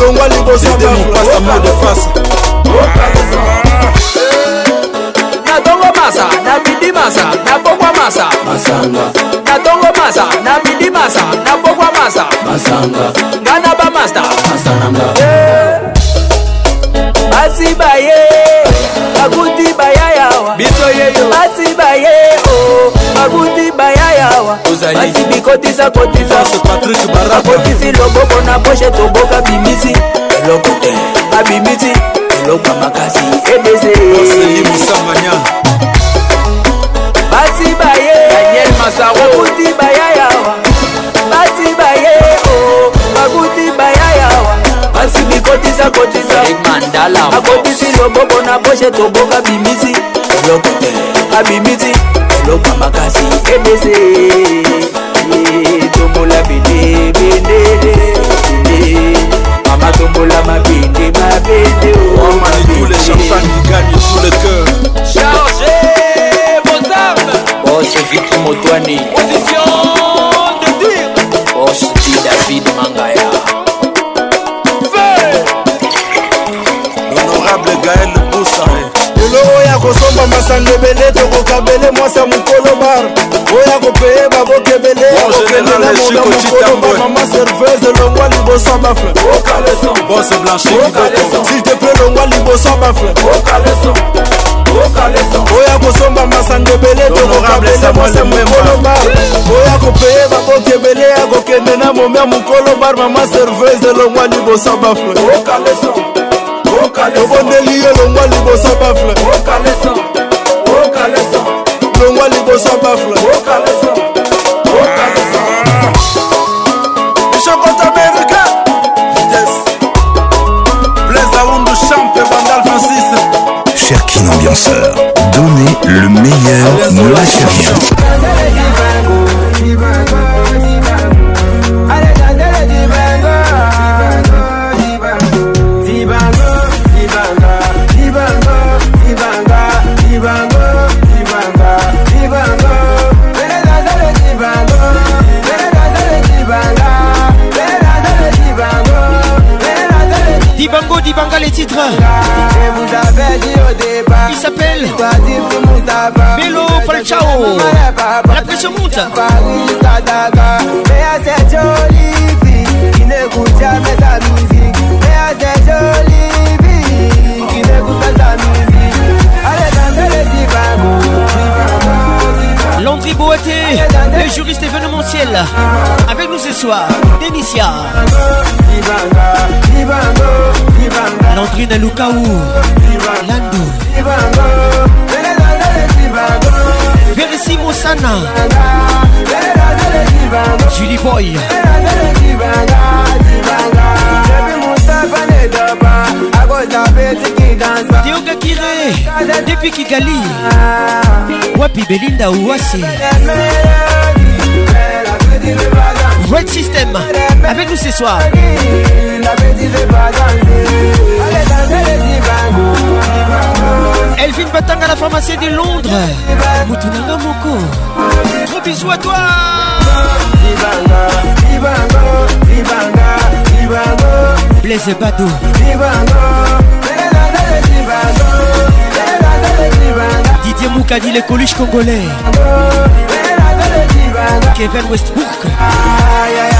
longwa liboso na dongo masa na bidi masa na pokwa masa na dongo masa na bidi masa na pokwa masa nga na bamasta basi baye bakuti bayayawa biso yeyo basi baye o oh, bakuti bayayawa basi bikotisa kotisaakotisi loboko na poshe toboka bimisi eloko te abimisi eloko makasi ebese basi baye bakuti bayayawa akotisi akotisa akotisi lobobo na boshe toboka bimisi lokute abimisi loka makasi ebese eh, tombola bende bendele bende mama tombola mabende mabende omani oh, oh, tous les champagnes qui gagnent tout le cœur chargez vos armes oh c'est Victor Motoani position de tir oh c'est David Man kosomba masanga ebele tokokabele mwasa mokolo bar oya kopeye baboka ebele okende na moda mokolo bar mama serveuse longwa liboso bafre s'il te plaît longwa liboso bafre oya kosomba masanga ebele tokokabele mwasa mokolo bar oya kopeye baboka ebele akokende na momia mokolo bar mama serveuse longwa liboso bafre tobondeli yo longwa liboso bafle longwa liboso bafle bishokot amerika vites blazaundu champe vandal francis cherkin ambianceur donnez le meilleur ne lâchez rien titre Je vous avais dit au départ Il s'appelle Bello Falchao La pression monte Mais à cette jolie fille Qui n'écoute jamais sa musique Mais à cette jolie fille Qui n'écoute pas sa musique Allez danser les divagos Landry Boaté, le juriste événementiel. Avec nous ce soir, Denicia. Landry Nalukaou, Landou. Versi Moussana. Julie Boy lover. I go taper danse dance. Dioga Kire, depuis Kigali. Wapi Belinda Ouassé. Red System, avec nous ce soir. Elvin à la pharmacie de Londres. Moutounanga Moko. Gros bisous à toi. Dibanga, Dibanga, Dibanga. Blaise Bateau Didier Moukadi, les coluches congolais Kevin Westbrook ah, yeah, yeah.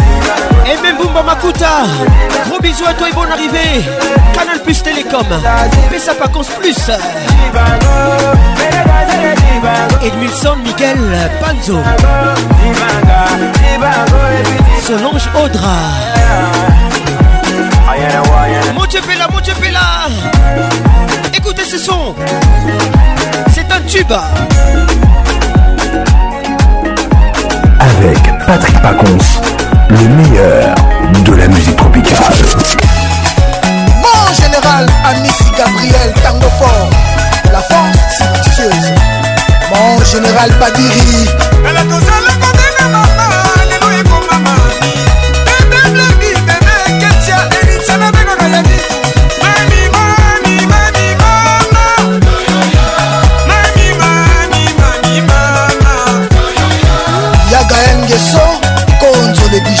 Et même Bumba Makuta, gros bisous à toi et bonne arrivée. Canal Plus Télécom, Pessa Pacons Plus. Edmilson Miguel Panzo, Solange Audra. Montepella, Montepela écoutez ce son, c'est un tuba Avec Patrick Pacons le meilleur de la musique tropicale. Mon général, Amici Gabriel Tango Fort, la force silencieuse. Mon général Badiri. Elle a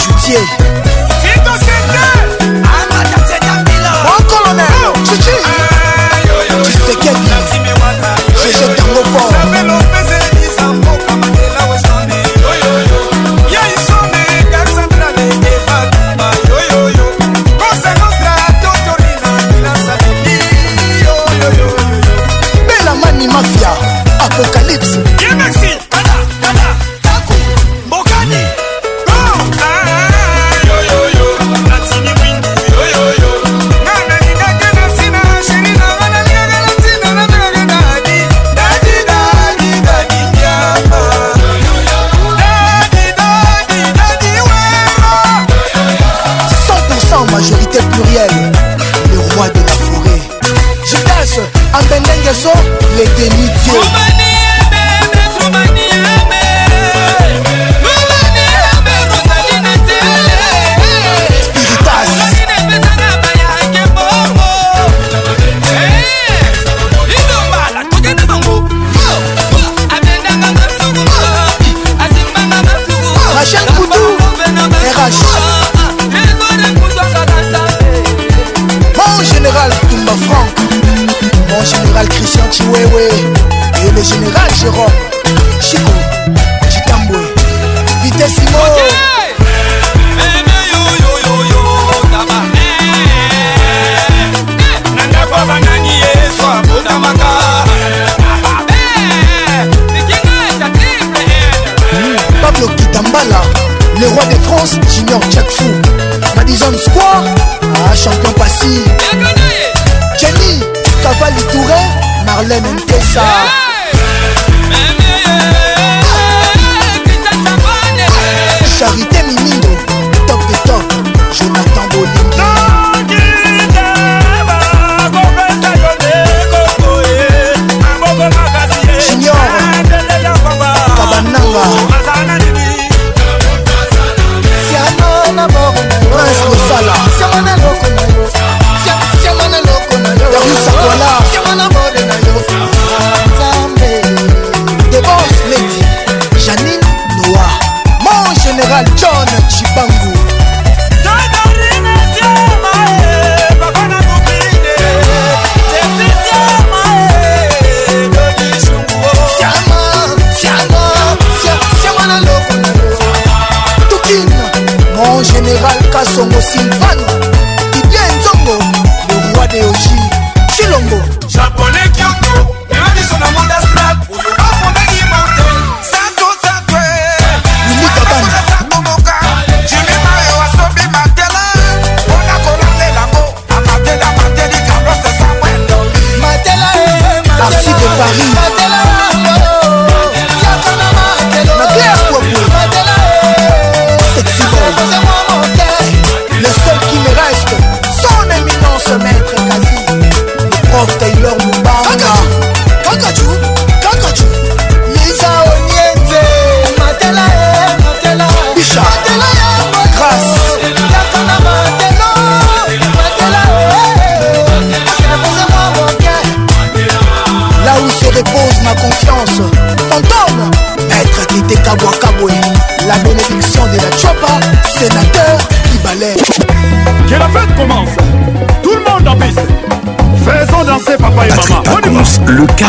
Choutier.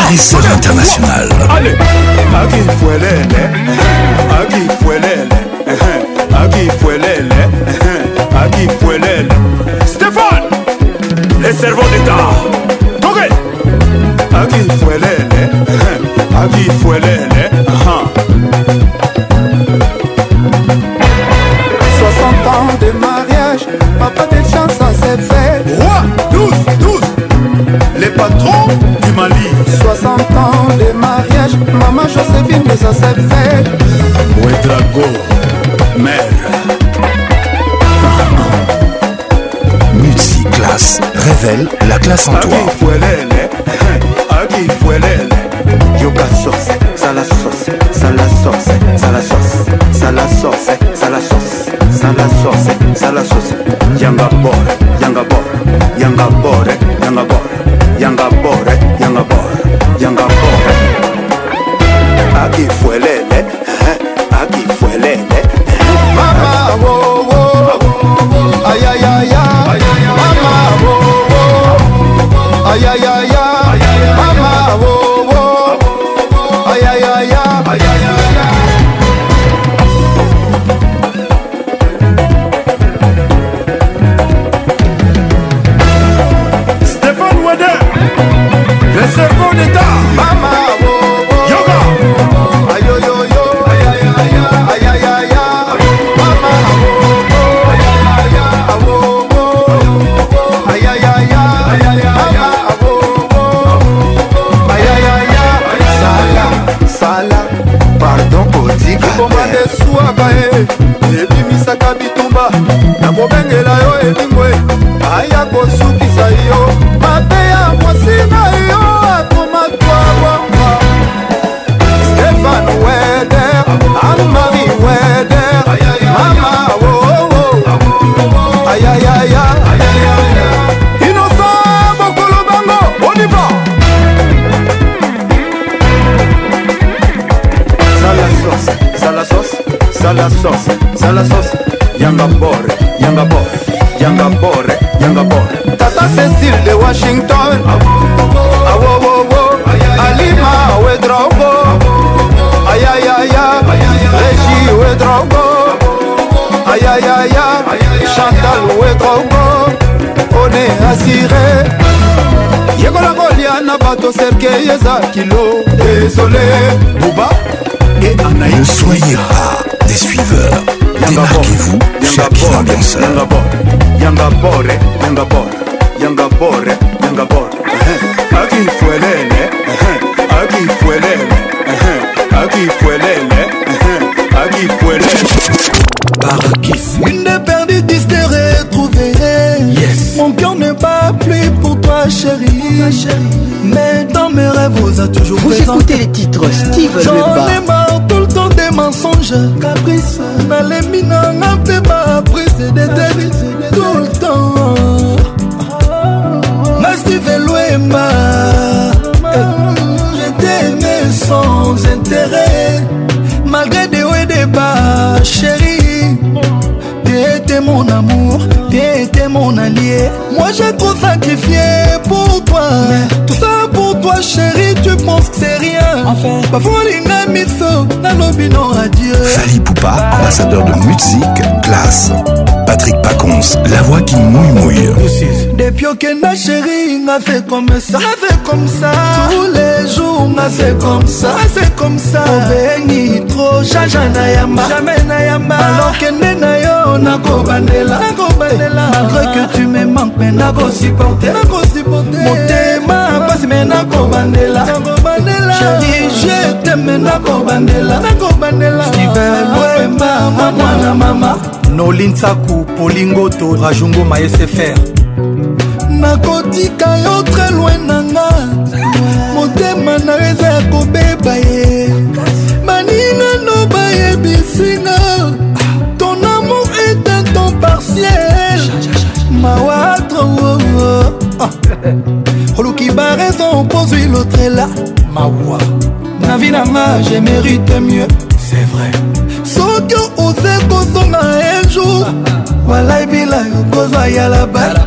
Marisol International. Allez, akifwelele, akifwelele, <laughs> akifwelele, <laughs> akifwelele. Stéphane, les cerveaux d'État. Togué, akifwelele, <laughs> akifwelele. mama josephine eza sefe wedrago mare Multiclasse révèle la classe en toi. Eh, Yoga sauce, sala sauce, sala sauce, sala sauce, sala sauce, sala sauce, sala sauce, sala sauce. Yanga bore, yanga bore, yanga bore, yanga bore, yanga bore. aquí fue el sala sosi yanga bore yanga bore yanga bore yanga bore tata cécile de washington awowowo alima wedrogo ayayaya regi wedrogo ayayaya chantal wedrogo one asire yekola kolia na bato serke eza kilo désolé buba et anayosoyera des suiveurs Démarquez-vous chez Yanga Ambianceur. Yanga Yangabore, Yanga Yangabore. Uh-huh. Aki Fuelele, uh-huh. Aki Fuelele, uh-huh. Aki Fuelele, Aki Fuelele. Une perdue, dix retrouvée. Mon cœur ne bat plus pour toi, chérie. Ma chérie. Mais dans mes rêves, vous a toujours Vous présenté. écoutez les titres Steve J'en ai marre tout le temps des mensonges. caprices balemi nanga mpe baprise deteli tout le temps mastiveloema j'teme sans intérêt malgré des hauts et des bas chérie t'es mon amour t'es t'es mon allié Moi j'ai trop sacrifié pour toi Mais tout ça pour toi chérie tu penses que c'est rien enfin. bafolinga miso nalobino adieu Fali Poupa, ambassadeur de musique, classe Patrick Patrick Fréquence, la voix qui mouille mouille. Depuis que ma chérie m'a fait comme ça, fait comme ça. Tous les jours m'a fait comme ça, fait comme ça. Obéni trop, jaja na yama, jamais na yama. Alors que ne na yo na ko bandela, na ko bandela. Malgré que tu me manques, mais na ko supporter, na ko supporter. Mon thème, passe mais na ko bandela, na ko bandela. Chérie, je t'aime na ko bandela, na ko bandela. Steven, ouais, maman, maman, maman. Nolin Sakou. polingoto rajungo mayese fer nakotika yo tre loin nanga motema na yo eza ya kobeba ye baninano bayebisinga ton amour est un temps partiel mawatre oh, oh. ah. oluki baraison opozwi lotrela mawa na vi nanga je mérite mieux c'est vrai soki oze kozonga un jour walai bila yo kozwa yala bala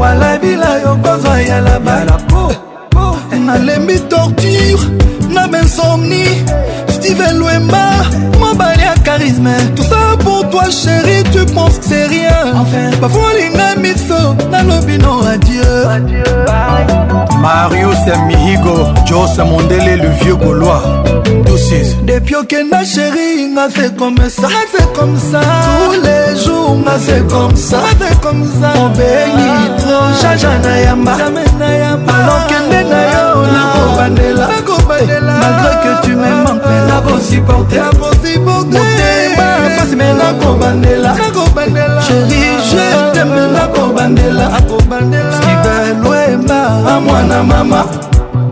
walai bila yo kozwa yala bala nalembi torture na bensomni Yves Louemba, mobali ya charisme tout ça pour toi chéri tu penses que c'est rien enfin. bafolinga miso nalobi no adieu, adieu. marius ya mihigo jos mondele le vieux gaulois depuis okenda chéri nga c'est comme ça c'est comme ça tous les jours nga c'est comme ça c'est comme ça obeli tro jaja na yamba alokende na yo nakobandela Mandela Malgré que tu me manques ah, mais n'a pas supporté motema pasi me nakobandela chéri je teme nakobandela stive lwemba amwana mama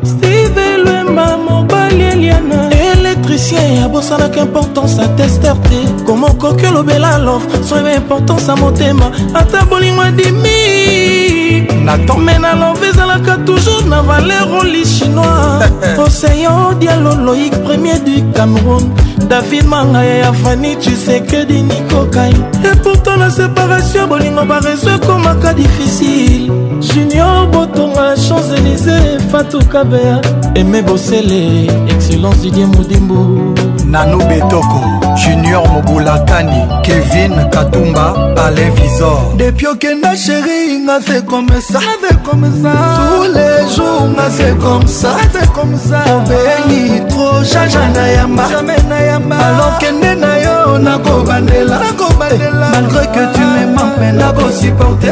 stive lwemba mobali eliana électricien ya bosalaka importance ya tester te koma okoki olobela love soyeba importance ya motema ata bolingwa dimi ozali natome na love ezalaka toujours na valero lichinois <laughs> oseyo dialo loïk premier du cameroun david mangaya ya fani chisekedi nikokai epourtant na séparation bolingo barezo ekomaka difficile junior botonga champs-élysé fatukabea eme bosele excellence didie modimbu nano betoko junior mobulatani kevin katumba alain visor depuis okenda sheri nga se comme ça tous les jours nga se comme ça obengi tro jaja na yamba alors kende na yo nakobandela eh, malgré que tu me manques mais nakosupporte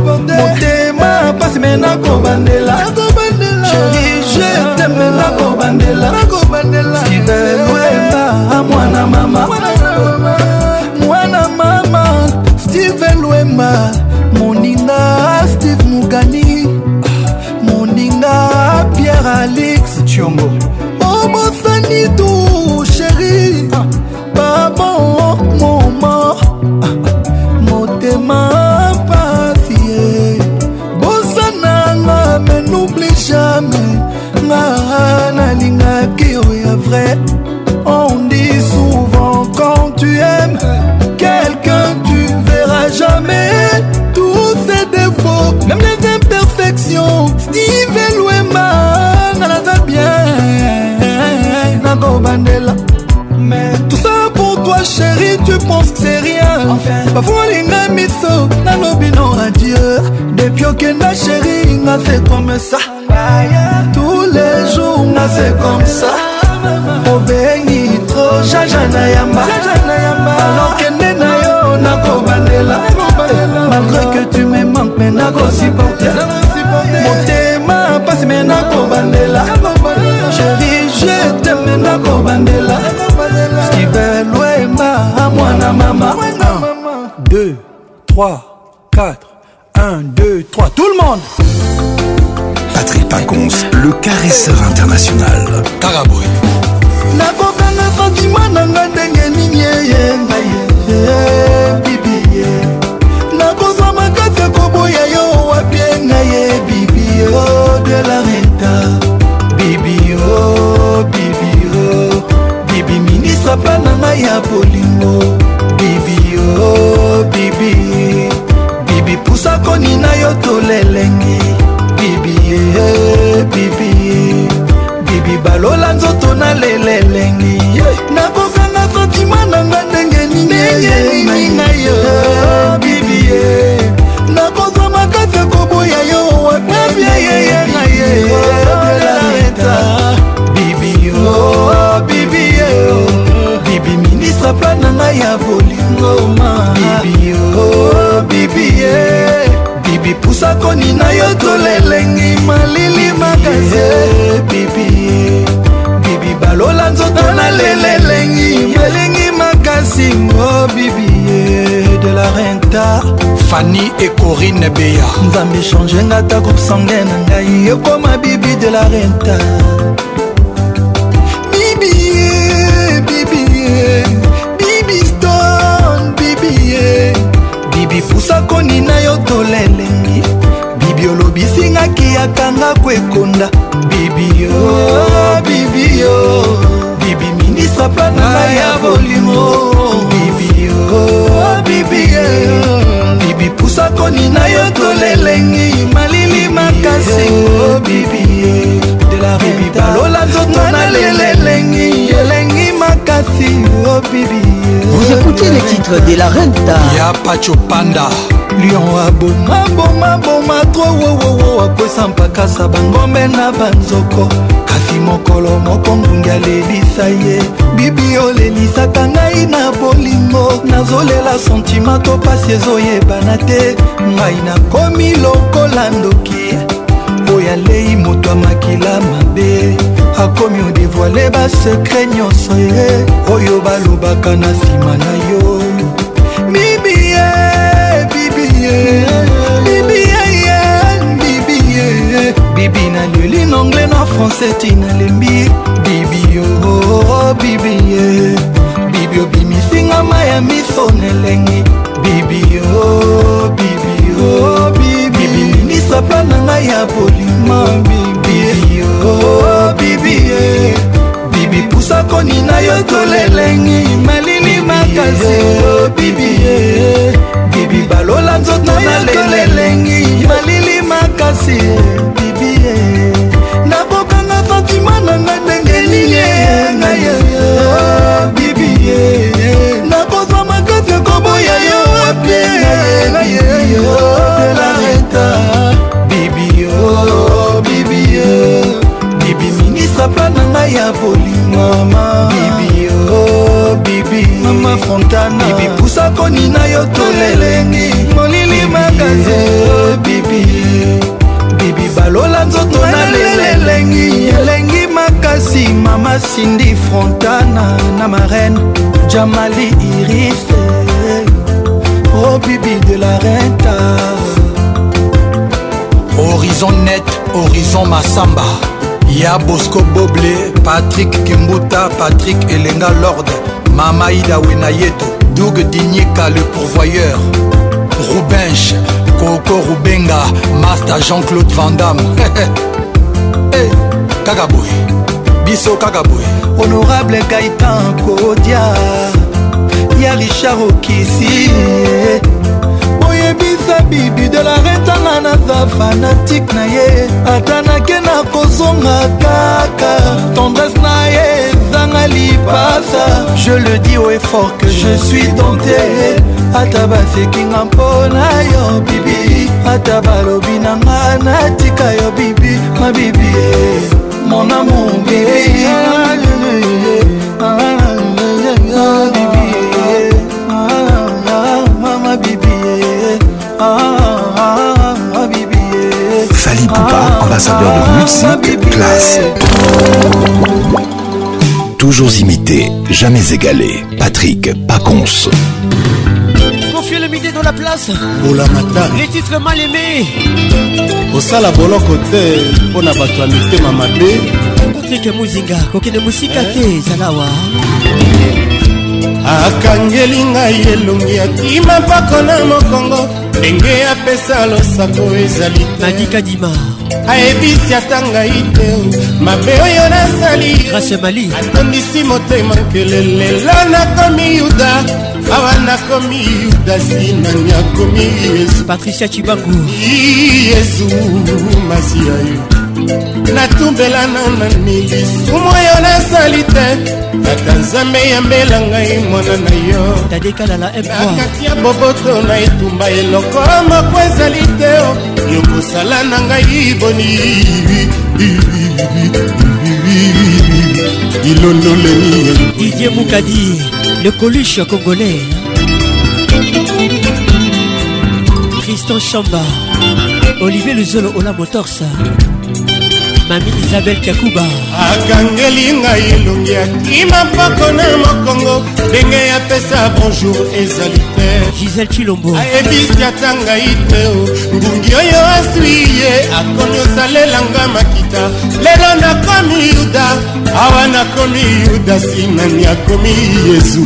motema pasi me nakobandela chéri je temela bandelakobandelaa mwana mama mwana mama steven lwemba moninga steve mugani moninga pierre alix chiongo obosani oh, tu vrai. On dit souvent quand tu aimes quelqu'un, tu verras jamais tous ses défauts, même les imperfections. Steve la bien, Bandela. Mais tout ça pour toi, chérie, tu penses que c'est rien. Enfin, parfois, l'inga nanobinon à dire Depuis que ma chérie, n'a fait comme ça. Tous les jours, n'a comme ça. obengi tro jaja na yamba alokende na yo nakobandela malgré que tu me manque me nakosuporte motema pasi me nakobandela chéri je teme nakobandela stivelwemba amwana mama 2 3 4 1 2 3 tout le monde Patrick Pacons, le caresseur international. Taraboy. nakokanga sentima na nga ndenge nini eye ngai bibi ye nakozwa makasi ya koboya yo wapie ngai ye bibi o de la renta bibi o bibi o bibi ministre pa na ngai ya bolingo bibi o bibi bibi pusakoni na yo tolelenge bibi eh, bibi bibi balola nzoto na lelelengi nakokanga kotima nanga ndenge ningeninga yo bibi eh. nakozwa makasi ya koboya yo wapiayeyenga ye lareta bibi yo bibi yo bibi ministre plan na ngai ya bolingo ma bibi yo oh, bibi ye eh. lipusa koni na yo tolelengi malili makaze eh, bibi bibi balola nzoto nalelelengi malengi makasi ngo eh, bibi de la renta fani ekorine beya nzambe echange nga ta groupe sange na ngai ekoma bibi de la renta bibi pusakoni na yo tolelengi bibi olobisingaki akanga kwekonda bibi yo bibi yo bibi ministre plananga ya bolingo bibi yo bibi yo bibi pusakoni na yo tolelengi malili makasi bibi balola nzoto na lelelengi de la renta ya pacho panda lion abomabomaboma tro wowowo akwesa mpakasa bangombe na banzoko kasi mokolo moko ngungi alelisa ye bibi olelisaka ngai na bolingo nazolela sentima to pasi ezoyebana te ngai nakomi lokola ndoki oyo alei moto ya makila mabe akomi odevoile basekre nyonso ye oyo balobaka na nsima na yo bibiye bibiye bibi naleli na anglais na français ti nalembi bibio bibiye bibi obimisinga ma ya miso nelengi bibio bibio bibi ninisa plan na ngai ya bolima bibio bibiye bibi pusakoni na yo tolelengi malili makasi bibie bibi balola nzoto nayokola elengi malili makasi bibi nabokanga fantima na ngai ndenge nini ngai ah, bibi nakozwa makasi koboya yo wapielaeta bibio bibio bibi ministre plan na ngai ya bolingo ma bibio lobi mama fontana bibipusa konina yo tolelengi molili makaze eh, bibi bibi balola nzoto na lelelengi elengi makasi mama sindi fontana na marene jamali irise oh bibi de la renta horizon net horizon masamba ya bosco boble patrik kimbuta patrik elenga lorde mama ida wenayeto doug dinyika le pourvoyeur rubenche koko rubenga master jean-claude vandam hey, <laughs> eh, kaka boye biso kaka boye honorable gaitan kodia ya richard okisi oyebisa bibi de la retanga naza fanatike na ye ata nake na kozonga kaka tendresse na ye ezanga lipasa je le dis au effort que je suis tenté ata basekinga mpona yo bibi ata balobi na nga natika yo bibi mabibi mon amour bibi Fali Poupa, ambassadeur de Musique Classe. Toujours imité, jamais égalé. Patrick Pacons. Confier le midi dans la place. matin, Les titres mal aimés. Au boloko te mpo na bato ya mitema mamadé. patrik muzinga kokende mosika eh? te ezala wa akangeli ngai elongi akima mpako na mokongo ndenge apesa losako ezali kadima. ayebisi ata ngai te mabe oyo nasali atondisi motema nkelelelo nakomi yuda awa nakomi yuda sinani akomi yesupatricia cibaku yesu masiya yo natumbelana na milisumu oyo nasali te tata nzambe yambela ngai mwana na yo na kati ya boboto na etumba eloko moko ezali te yokosala na ngai boni ilondoleni didie mukadi le coluche congolais tristan chamba olivier luzolo ola motors mami isabel kakuba akangeli ngai elongi akima mpako na mokongo ndenge yapesa bonjour ezali te gisel chilombo ayebisi ata ngai te ngungi oyo aswi ye akomi osalelanga makita lelo nakomi yuda awa nakomi yuda sinani akomi yesu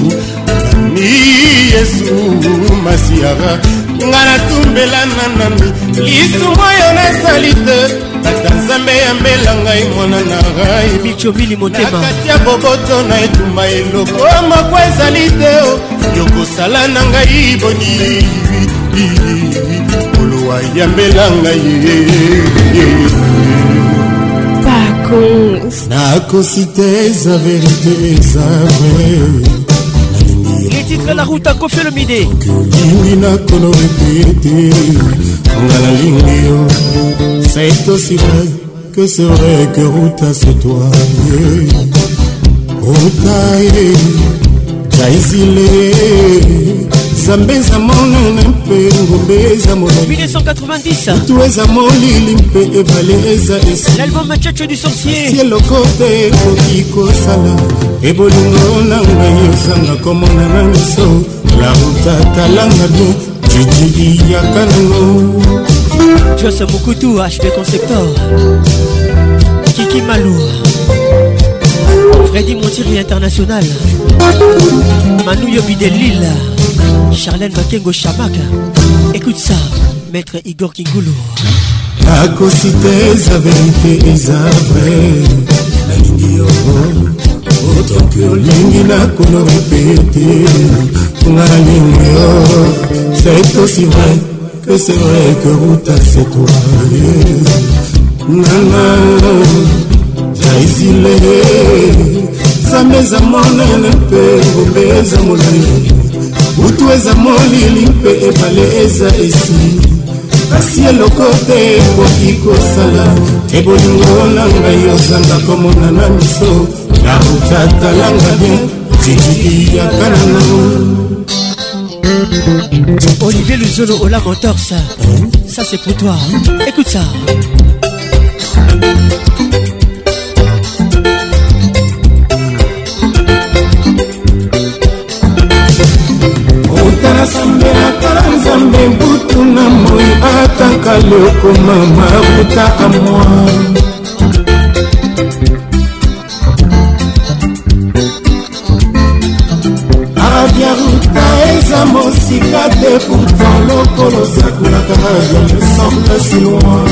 ni yesu masiara nga natumbelana nani lisumu oyo nasali te tata nzambe yambela ngai mwana na ngai ya boboto na etumba eloko makwa ezali te yokosala na ngai boni olowa yambela ngai nakosi te eza verité eza vrai letitre la route akofelomide lingi nakono repete nga nalingi yo C'est aussi vrai que c'est vrai que Ruta c'est toi. Ruta est Jaizile. nzambe eza monene mpe ngombe eza molalitu eza molili mpe ebale eza esi eloko te ekoki kosala ebolingo na ngai ezanga komona na miso lauta talanga bien jijiliyaka nango Joss Moukoutou, acheté ton secteur. Kiki Malou. Freddy Montiri International. Manu Yobi de Lille. Charlène Bakengo Chamak. Écoute ça, maître Igor Kingulu. nakosi te eza verite eza vrai nalingi yo otoki olingi nakono repete nga nalingi yo c'est aussi vrai que c'est vrai que Ruta c'est toi nana jaisile nzambe eza monene mpe ngombe eza molai butu eza molili mpe ebale eza esi kasi eloko te ekoki kosala te bolingo na ngai ozanga komona na miso na ruta talanga bien titiki ya kanano Olivier Luzolo, Ola Mentorse, ça c'est pour toi. Écoute ça. otala sambe atala nzambe butu na moi ataka lokoma mabuta amoi et pourtant lokolo sekulaka jamais semble si loin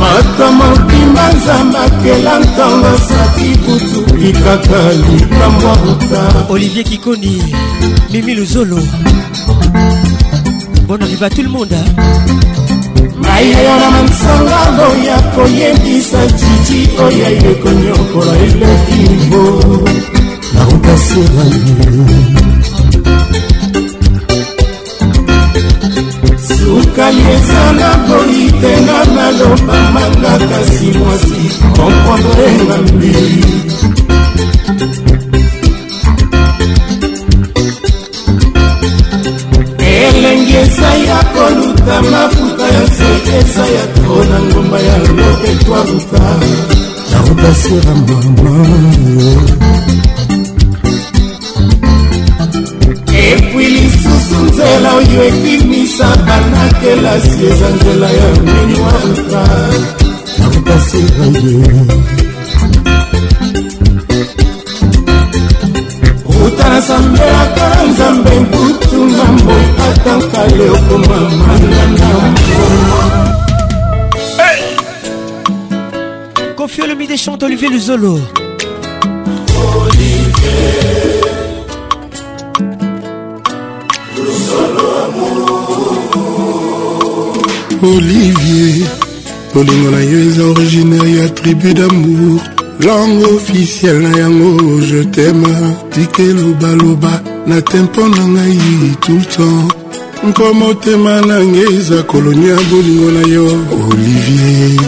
matama mokimba nzambe akela ntango asaki kutu likaka likambo ruta olivier kikoni mimi luzolo bon arrive à tout le monde hein? ngai na yo na mansangano ya koyebisa jiji oyo ye konyokola eleki mbo nakokasela yo sukali eza na boyi te na naloba manga kasi mwasi komprendrenga mbeli elengi eza ya koluta mafuta mboka ya nzete eza ya tro na ngomba ya lobetwaluka naobasira mama epui lisusu nzela oyo ekimisa banakelasi eza nzela ya miniwaluka naobasira ye Confie le mbutu des chants d'Olivier le Olivier Luzolo. Olivier Luzolo Olivier, Olivier, originaire et d'amour langue officiel na yango je tema tike lobaloba na tempo na ngai tout le temps nkomo motema na ngai eza kolonia bolingo na yo olivier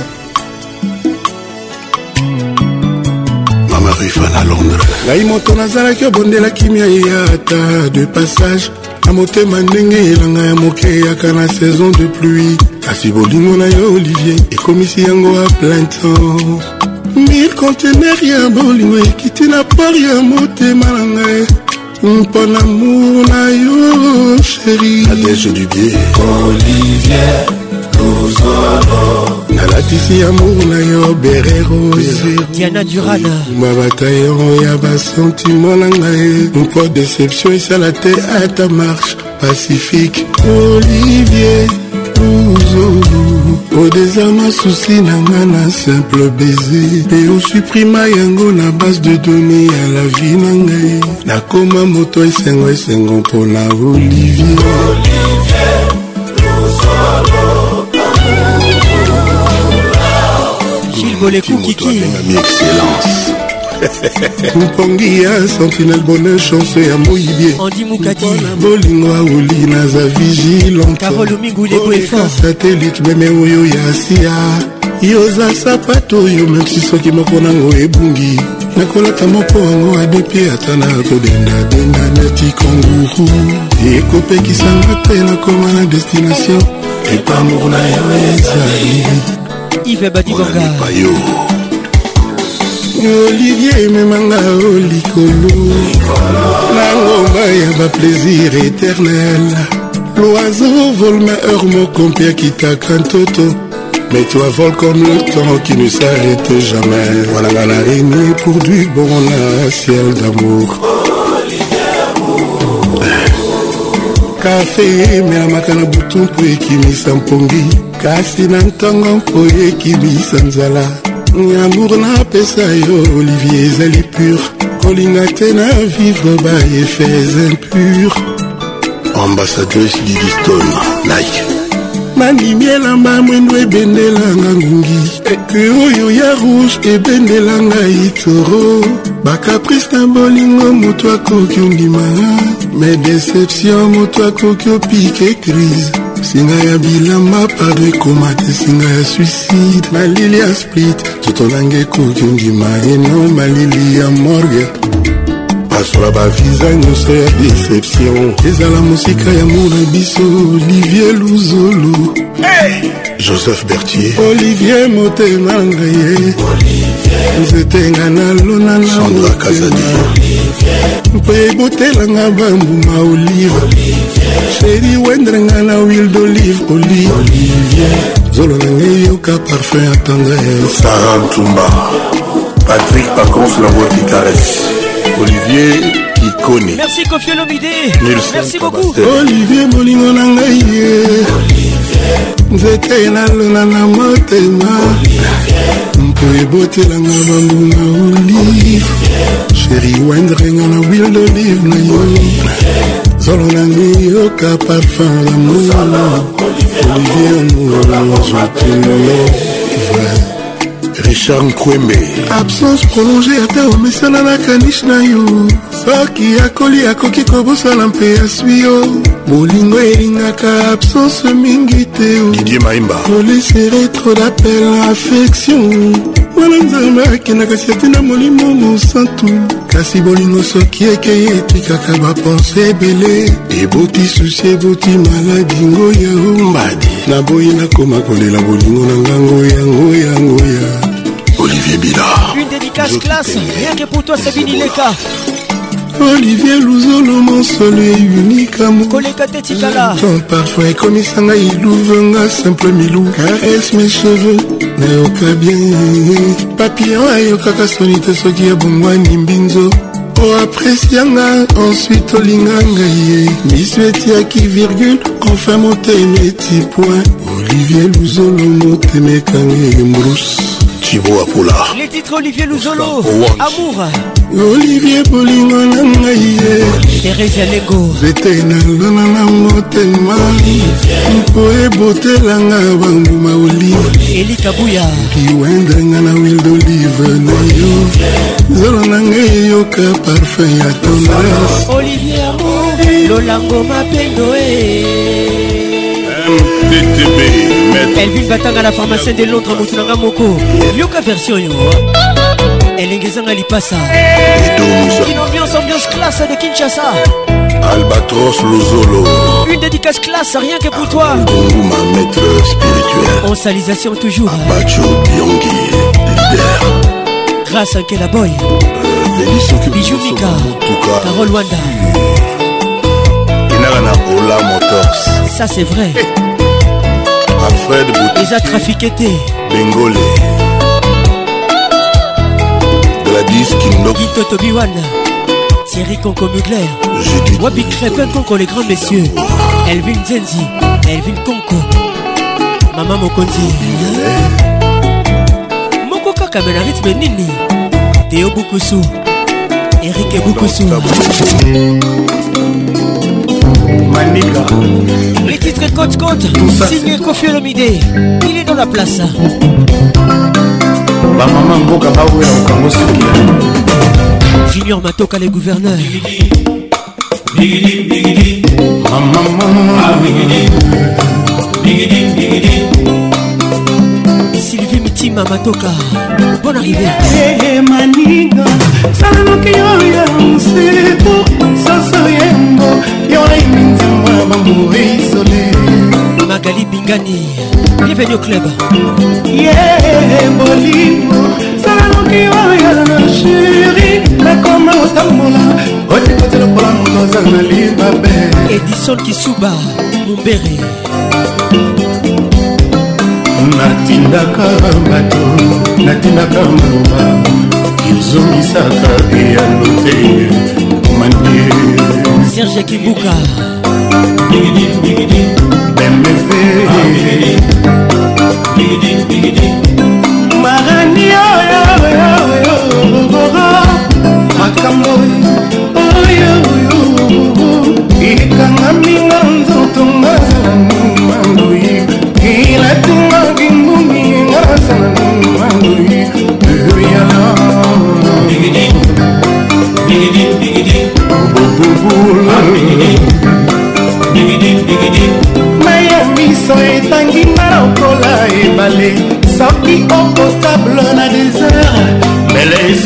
ngai moto nazalaki obondela kimia ya ata de passage na motema ndenge elanga ya moke eyaka na saison de pluie kasi bolingo na yo olivier ekomisi yango a plein temps mille contener ya bolingo ekiti na por ya motema na ngai mpo na amour na yo chériolivier nalatisi amour na yo bere rosediana durana mabatayon ya basentima na ngai mpo déception esala te ata marche pacifique olivier uzobu odezanga susi na nga na simple baiser mpe osuprima yango na base de doni ya la vie na ngai nakoma moto esengo esengo mpona olivier, olivier. Gilles Boleko Kiki. Excellence. <laughs> mokongi ya sentinel bona chance ya moyibie mpona bolingo aoli naza vigilantoleka satelite meme oyo ya asia yoza sapato oyo meme soki moko nango ebungi nakolata moko yango adepie ata na kodendadenga neti kanguru ekopekisanga te nakoma na destination epamour na yo ezali ive badibonga olivier ememanga o likolo na ngomba ya baplaisir éternel loiseau vole maheur moko mpe akitaka ntoto Mais toi vole comme le temps qui ne s'arrête jamais Voilà la l'araignée pour du bon là, ciel d'amour kafe emelamaka na butu mpo ekimisa mpongi kasi na ntongo mpo ekimisa nzala amour napesa yo olivier ezali pur kolinga te na vivre baefese impur ambassadrice didiston nike manimi elamba mwendo ebendelanga ngungi eke e oyo ya rouge ebendelanga itoro bakaprice na bolingo moto akoki ondima me deception moto akoki opike crise singa ya bilamba pado ekoma te singa ya suicide malili ya split kitolanga ekoki ondima eno malili ya morge basola baviza nyonso ya deception ezala mosika ya mona biso olivier luzolu hey! joseph bertier olivier motema ngai nzete nga nalona na motema mpe ebotelanga bambuma olive sheri wendere nga na huile d'olive olivier zolo na ngai yoka parfum ya tendresarantumba patrik pacons la voix qui caresse olivier ikone merci kofiolomide merci beaucoup olivier bolingo na ngai ye nzete nalona na motema mpo ebotelanga bambuma olive sheri wendrenga na huile d'olive na yo solo nangi yoka parfum ya moyano olivier omozwatele richard nkwembe absence prolonge ata omesana na kanish na yo soki akoli akoki kobosana mpe yaswi yo bolingo elingaka absence mingi te didie maimba olesere tro dapel affection wana nzambe akendaka si atina molimo mosantu kasi bolingo soki ekei etikaka bapense ebele eboti susi eboti maladi ngoya ombadi naboyi nakoma kolela bolingo na ngango yango yango ya olivier bila Une dédicace classe, rien que pour toi Sabine Ileka olivier luzolo monsolo unikamoleka te tikala parfois ekomisanga iluvanga simple milou kares mes cheveux nayoka bien papillon ayokaka soni te soki ebongwani mbinzo po oh, apresianga ensuite olinga ngai ye miso etiaki virgule enfin motema eti point olivier luzolo motema ekanga embruse kibo apola les titres olivier luzolo amour olivier bolingo na ngai ye terese alengo nzete nalona na motema mpo ebotelanga bambuma olive elikabuya kiwendanga na wil d'olive na yo zolo na ngai eyoka parfum ya tonas olivier amour lolango mapendo e mttb elvin batanga na pharmacien de londres motu nanga moko yoka version yo ah. elenge ezanga lipasa une ambiance ambiance classe de kinshasa Albatros Lozolo. Une dédicace classe, rien que pour toi. Nguma, maître spirituel. En salisation toujours. Abacho Biongi, leader. Grâce à Kela Boy. Euh, Bijou Mika. Carole Wanda. ça c'est vrai alfred eza trafike te bengole gladis Tobiwan. thierry conco mugler Wabi crépin conco les grands messieurs elvin zenzi elvin conco Maman mokonzi moko kaka Benini. Théo rythme Eric et bukusu Manika. Les titres compte compte. Signé Kofi Olomide. Il est dans la place. Bah maman mboka baouela okango soki. Junior Matoka les gouverneurs. Bigidi, bigidi. Maman, maman. Ah, bigidi. Bigidi, bigidi. kima matoka bon arrivé maninga salanoki yo ya msepo soso yengo yoaimi nzama bamoisole magali bingani bienvenu au club ye bolingo salanoki yo ya sheri nakoma otambola otikoti lokola moto aza na libabe edison kisuba mumbere natindaka bato natindaka mawa yozongisaka eyano te manie serge kibuka bemefe marani makambo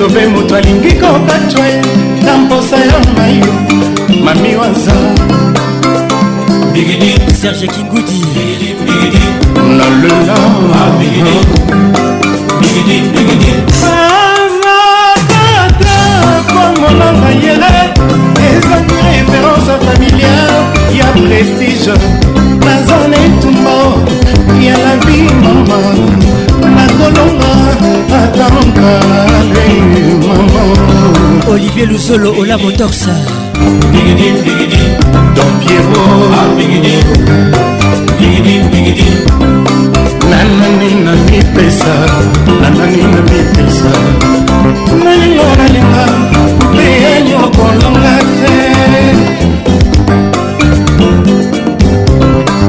lobe moto alingi kokatwa ye na mposa ya mayo mami waza serge kingudi nalela ah, bazatata kongonanga yele ezangi référence familiale ya prestige naza na etumba ya la vie mama nakolonga atankaa Olivier Luzolo Ola Motox Don Pierrot nanani na mipesa nanani na mipesa nalingo nalinga leyani okolonga te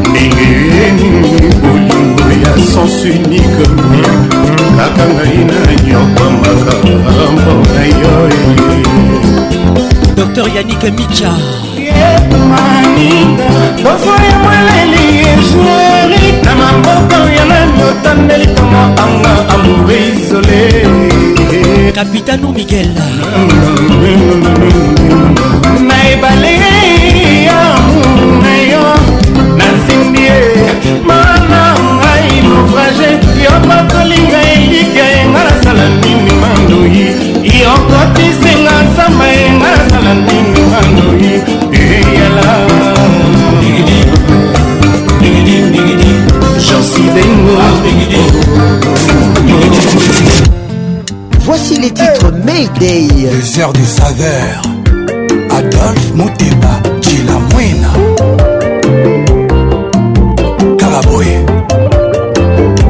ndenge yeni bolingo ya sens unique kaka ngai na nyokwamaka mbo na yo docteur yannick micha bosoyamwaleli ingénierie na maboko ya nani otandeli kongo anga amour isole capitano miguel na ebale ya muna yo nasindi ye mana ngai naufrage yo bakolinga elika yenga nasala nini mandoi yokotisenga nzamba yenga Voici les titres Mayday. Les heures de saveur. Adolphe Mouteba, Gila Calaboué.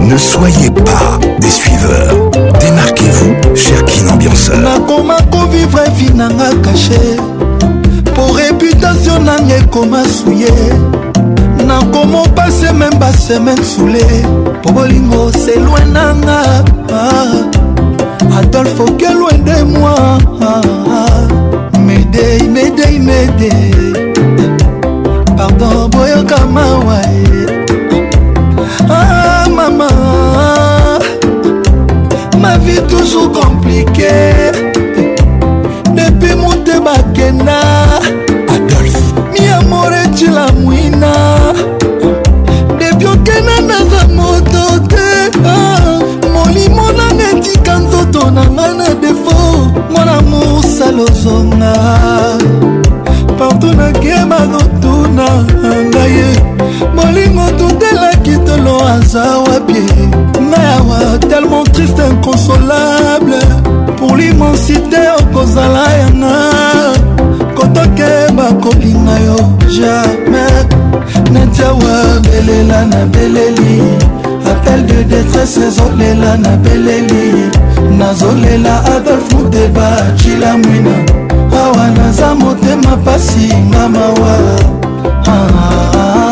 Ne soyez pas des suiveurs. Démarquez-vous, cher Kinambianceur vie nanga kashe po reputation nanga ekoma suye nakoma pase meme basemaine sule po bolingo selwe nanga adolfo kelwe de moi medei medei medei pardon boyoka mawa ah, mama ma vie toujours compliquée partout nakema kotuna ngaye molingo tundelaki tolo aza wapie ngayawa tellement triste inconsolable pour l'immensité okozala yanga kotokeba kolinga yo jamais netiawa belela na beleli appel de détresse ezolela na beleli nazolela adolf muteba cila mwina mawa naza motema pasi nga mawa Ah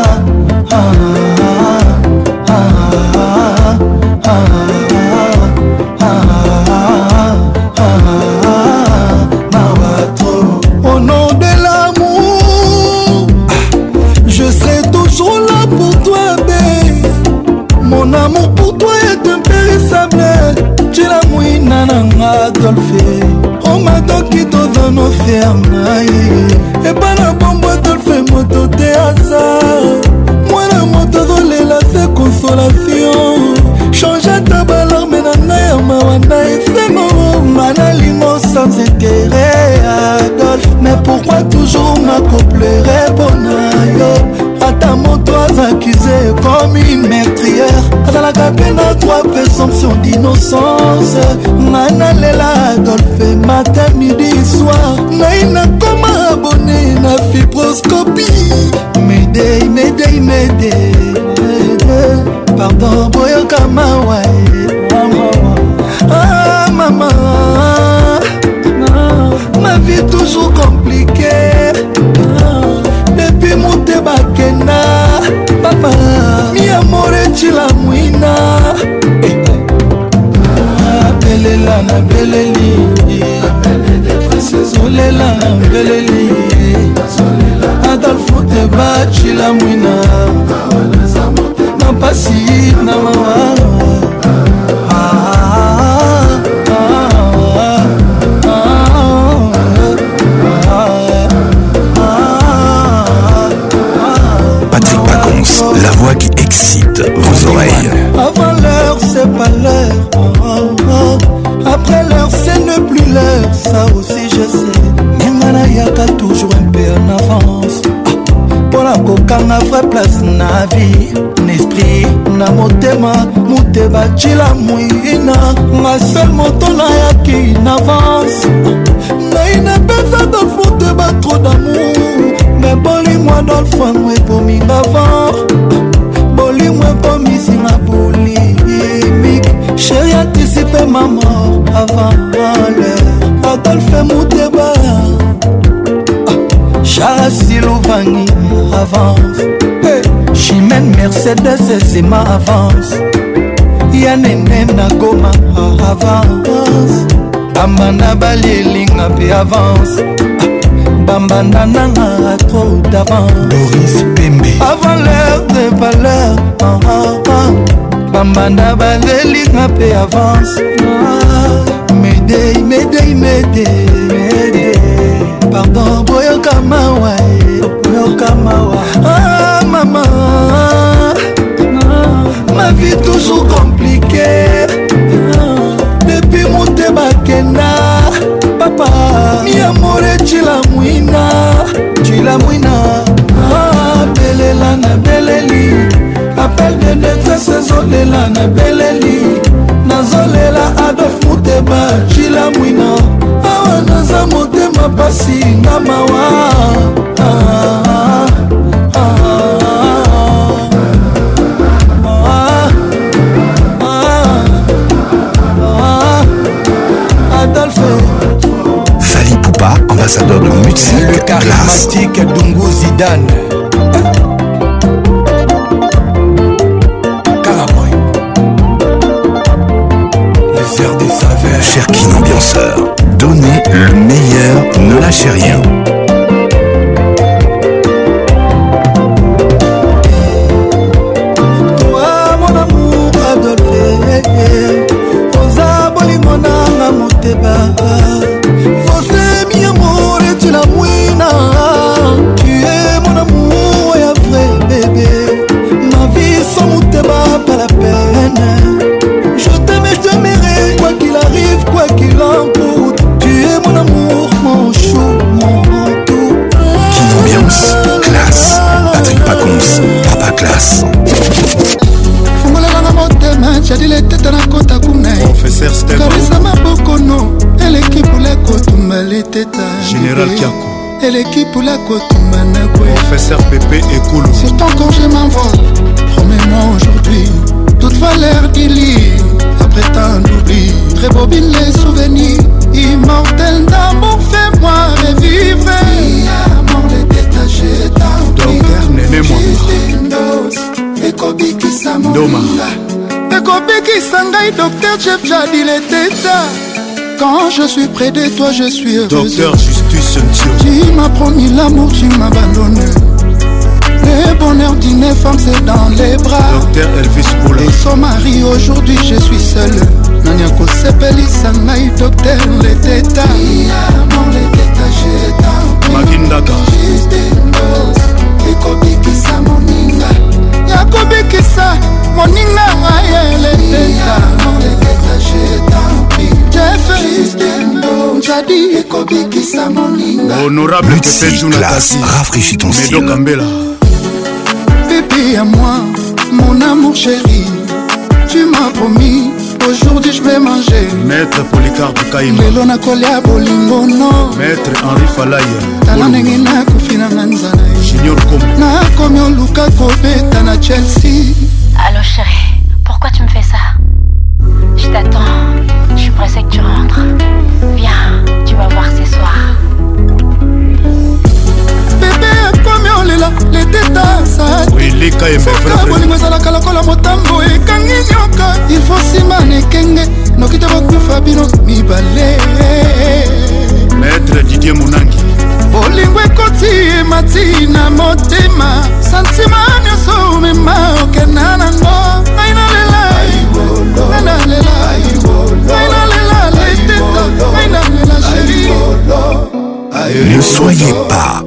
tozano fier na ye epa na bombo adolfe moto te aza mwana moto azolela se consolation change ata balarme na ngai ya mawa na esengo manalingo sans intere adolfe mais pourquoi toujours makoplere mpo na yo preuve accusé ekomi meurtrière azalaka mpe na droit présomption d'innocence nga nalela adolphe matin midi soir ngai nakoma abone na fibroscopie medei medei medei pardon boyoka mawa trouve place na vie na esprit na motema moteba cila moina na sel moto nayaki na avance naina peza dafute batro damour me bolimo adolfango ekominga vent bolimo ekomisinga bolimik sheri anticipe ma mort avant l'heure adolfe moteba Silovani avance hey. Chimène Mercedes Ezema avance Yanene Nagoma avance Bamba na bali elinga mpe avance Bamba na nanga trop d'avance Doris Pembe Avant l'heure de valeur ah, ah, ah. Bamba na bali elinga mpe avance ah, Médei, médei, médei, médei Pardon, oyoka mawa oyoka mawa ah, mama ma vie toujours compliquée depuis monte bakenda papa miamore cilamwina cilamwina abelela ah, na beleli apel de detresse ezolela na beleli nazolela maloba jila mwina awa naza motema pasi nga mawa ah, ah, ah, Adolphe Fali Poupa, ambassadeur de musique, le charismatique Dungu Zidane Cher Cherkin Ambianceur. Donnez le meilleur, ne lâchez rien. Général Kiako côte Managua. Professeur Pépé et ekulu surtout quand je m'envole promets-moi aujourd'hui toute valeur d'ili après tant d'oubli bobine les souvenirs immortel d'amour fais-moi revivre amor le détaché ekobikisa moninga ekobikisa ngai docteur chef Quand je suis près de toi, je suis heureuse. Docteur Justus Ntio. Tu m'as promis l'amour, tu m'abandonnes. Le bonheur d'une femme, c'est dans les bras. Docteur Elvis Boula. Et son mari, aujourd'hui, je suis seule. nani akosepelisa ngai docteur leteta makindaka ekobikisa moninga ya kobikisa moninga aye leteta jadi ekobikisa moningahonorable kepejunatasi rafraîchit ton style medokambela bébé à moi mon amour chéri tu m'as promis aujourd'hui je vais manger maître polycarpe kaima lelo nakolia bolingo no maître henri falaya tala ndenge nakufi nanga nzala junior kom nakomi oluka kobeta na chelsea allo chéri kayebolimo ezalaka lokola motambo ekangi nyoka ilfo nsima na ekenge noki to bakufa bino mibale maître didier monangi bolingo ekoti emati na motema santima nyonso mema okenda nango ngai nalela ngai nalela ngai nalela leteta ngai nalela sheri Ne soyez pas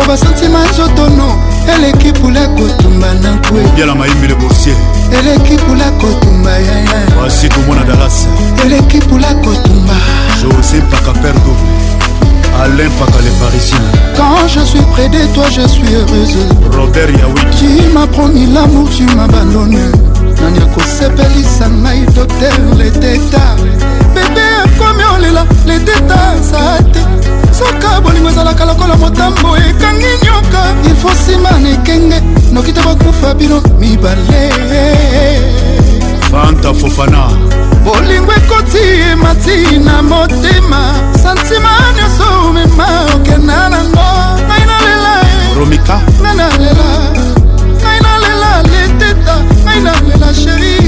po basantima zotono eleki pula kotumba na nkwe yala mayimile bosie eleki pula kotumba yaya basi tomona dalasi eleki pula kotumba josé paka per double alain paka le parisien quand je suis près de toi je suis heureuse robert yawi tu m'as promis l'amour tu m'abandonnes nani akosepelisa ngai docteur le teta bebe akomi olela le teta sa te soka bolingo ezalaka lokola motambo ekangi nyoka ilfo nsima na ekenge noki te bakufa bino mibale fanta fofana bolingo ekoti emati na motema santima nyonso omema okenda nango ngai nalela romika ngai nalela ngai nalela leteta ngai nalela sheri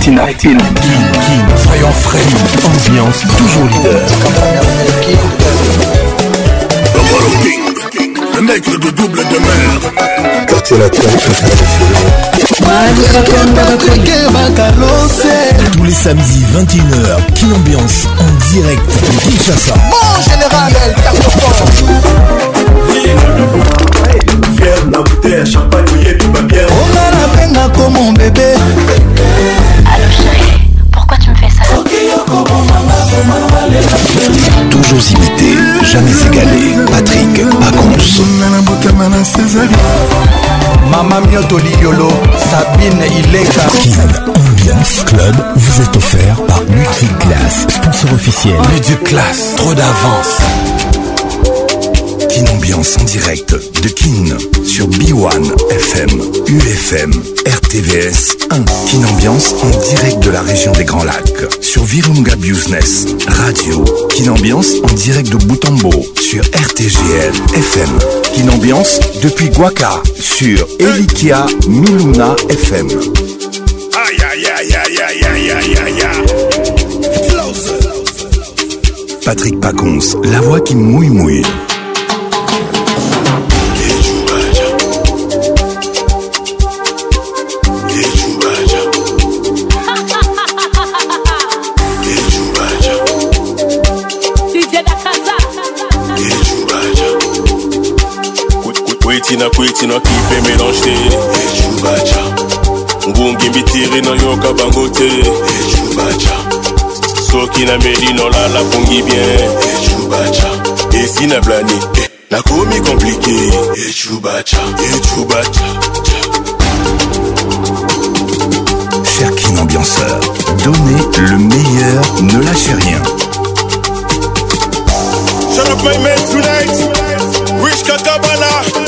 King King Soyons frais, ambiance toujours leader. Le King, le de double de mer. Quartier latin, tous les samedis 21h, qui Ambiance en direct de Kinshasa. Mon général, El fort. Fier, la bouteille, champagne, mouillé, tout va bien. On a la peine comme mon bébé. toujours imité, jamais égalé. Patrick Pacons. Maman Mioto Liolo, Sabine Ileka. Ambiance Club vous est offert par Class, sponsor officiel. classe, trop d'avance une ambiance en direct de Kin sur B1 FM, UFM, RTVS 1. Kin Ambiance en direct de la région des Grands Lacs sur Virunga Business Radio. Kin Ambiance en direct de Boutambo sur RTGL FM. Kin Ambiance depuis Guaka sur Elikia Miluna FM. Patrick Pacons, la voix qui mouille mouille. kwiti na kipe mélange te ecubaca ngungi mbitiri na yoka bango te ecubaca soki na nameli nolala pongi bien ecubaca esi na blani nakomi komplike ecubaca ecubaca Cherkin ambianceur, donnez le meilleur, ne lâchez rien. Shut up my man tonight, wish Katabala.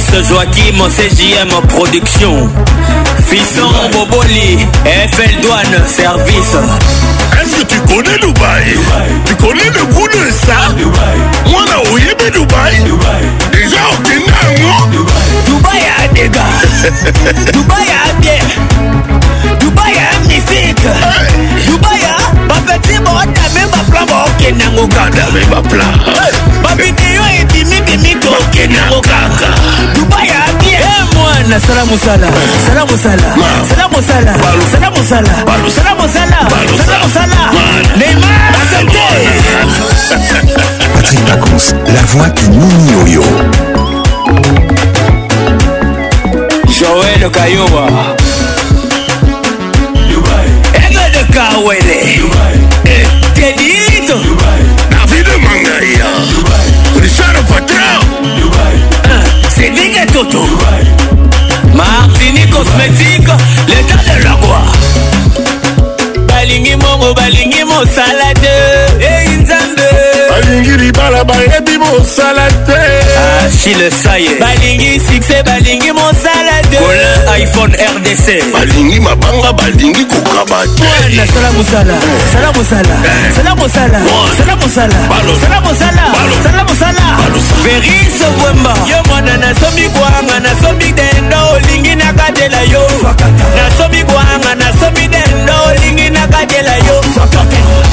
fils Joachim CJM Production. Fisson Boboli, FL Douane Service. Est-ce que tu connais Dubaï, Dubaï. Tu connais le goût de ça Moi là, où est Dubaï Déjà, on connaît un Dubaï. Dubaï a des gars. <laughs> Dubaï a des. Dubaï a musique. Dubaï a. Pas petit, bon, t'as même pas plan bakendango kaka bebapla bavideo ebimibimi tokendango kaka dubai abie mwana sala mosala sala mosala sala mosala sala mosala sala mosala sala mosala neymar akate Patrick Pacons, la voix qui mini yo-yo. Joël Kayowa. Dubaï. Ega de Kawele. Dubaï. Eh, Teddy. Dubai. Na vida mangaia. Richard Patrão. Se diga tudo. Martini Cosmétique, l'état de la gloire. Balingi mongo, balingi mosala te. baninga bayebi mosala te ah, balingi succès balingi mosala te iphone rdc balingi mabanga balingi kokaba te eh. sala mosala sala mosala eh. sala mosala sala mosala sala mosala sala mosala veris bwemba yo mwana nasomi kwanga nasomi dendo olingi nakatela yo nasomi kwanga nasomi dendo olingi nakatela yo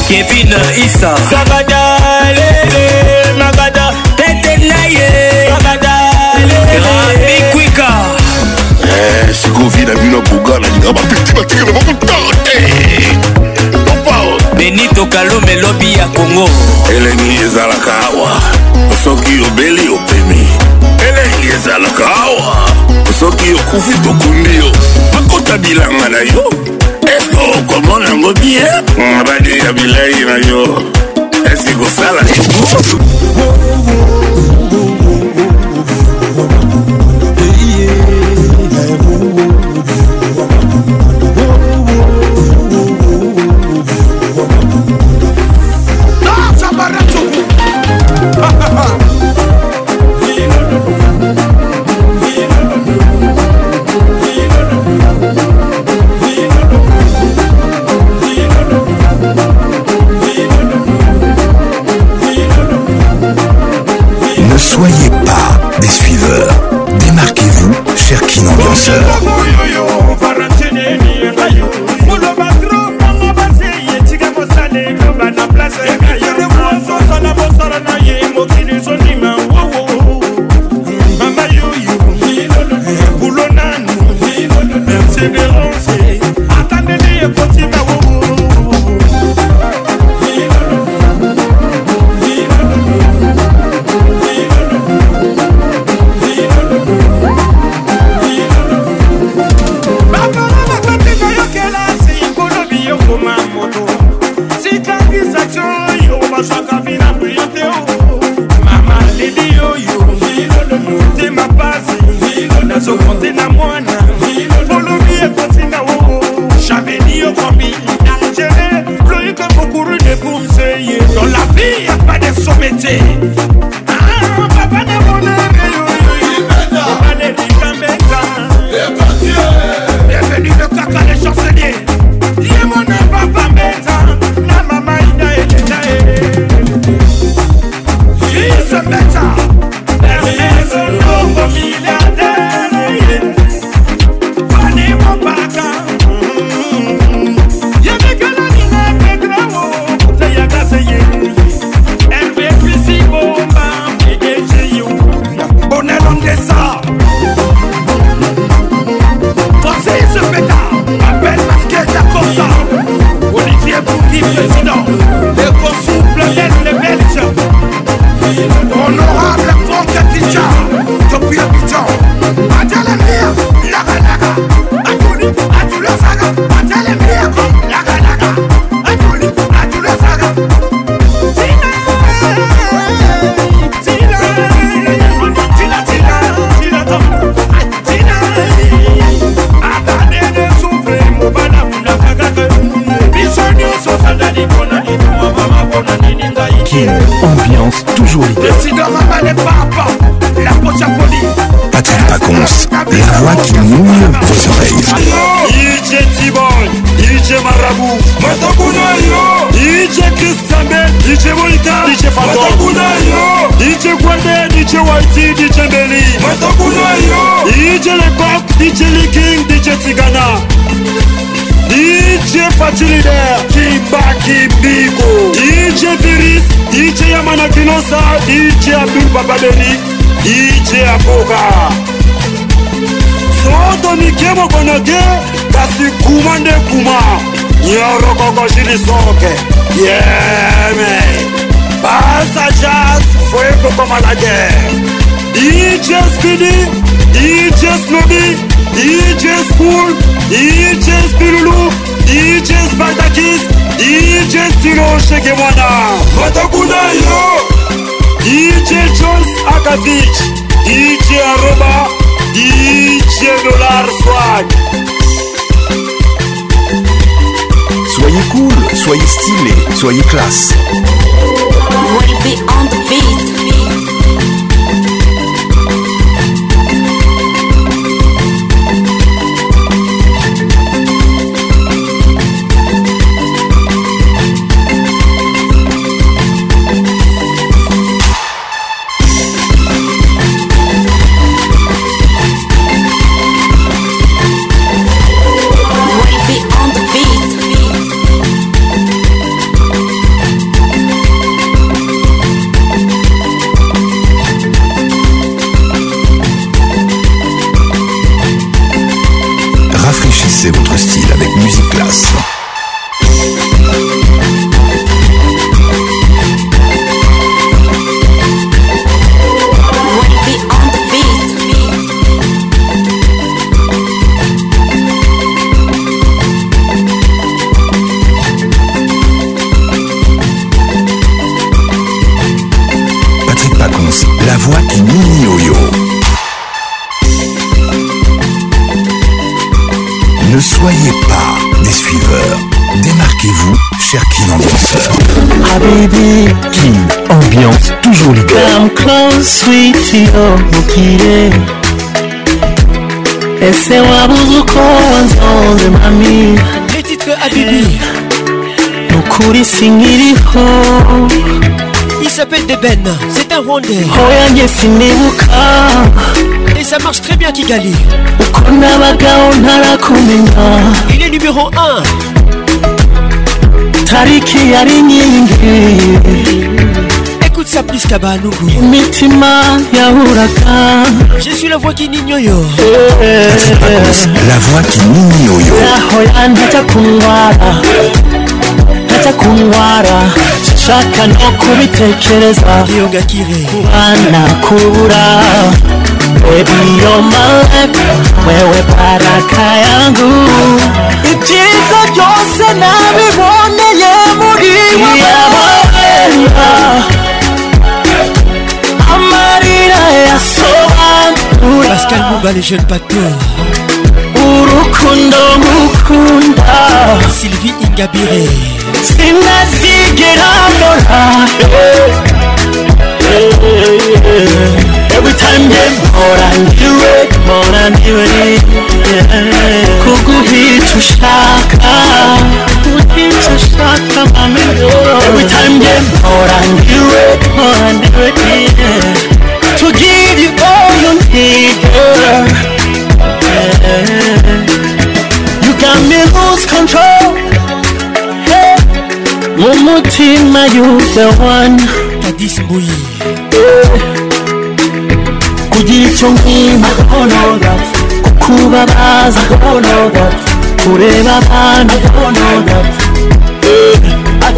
kevin isa sakatale magada tete na ye rabikwika eh, sikoyo vie na bino boga nalinga bapeti batikela bakuta te eh. oh. benito kalume lobi ya kongo elengi ezalaka awa soki obeli opemi elengi ezalaka awa soki okufi tokundi yo bakota bilanga na yo eske okomona yango bie badeya bilei na yo a felony. Whoa, whoa. Kaka DJ Aroba, DJ Dollar Swag. Soyez cool, soyez stylé, soyez classe. Ne soyez pas des suiveurs. Démarquez-vous, cher King Ambianceur. Ah baby, King Ambiance, toujours leader. Come close, sweet you, Ese wabuzuko wanzonze mami Les Abibi à Bibi Nukuri singiriho Il s'appelle Deben, c'est un wonder rwandais Oyange sinibuka ça marche très bien Kigali Il est numéro 1 tariki yari nyingi ekutisa plus kabanugu imitima Je suis la voix qui kininyoyo yaho yantaca kundwara ntaca kundwara shaka no kubitekereza kubana kubura Baby, my life, wewe baraka yangu, ikiza byose nabiboneye muri amarira yasobanura Pascal Mouba les jeunes bateaux urukundo ngukunda sylvie ingabire sinazigera ndora time game more I knew it more I knew it yeah. kuguhitushaka kuhitushaka mamelo every time game more I knew it more I knew it yeah. to give you all you need girl yeah. you got me lose control hey. mumutima you the one Kadis Bouilly kugira icyo nkima gonoga kukubabaza gonoga kureba abana gonoga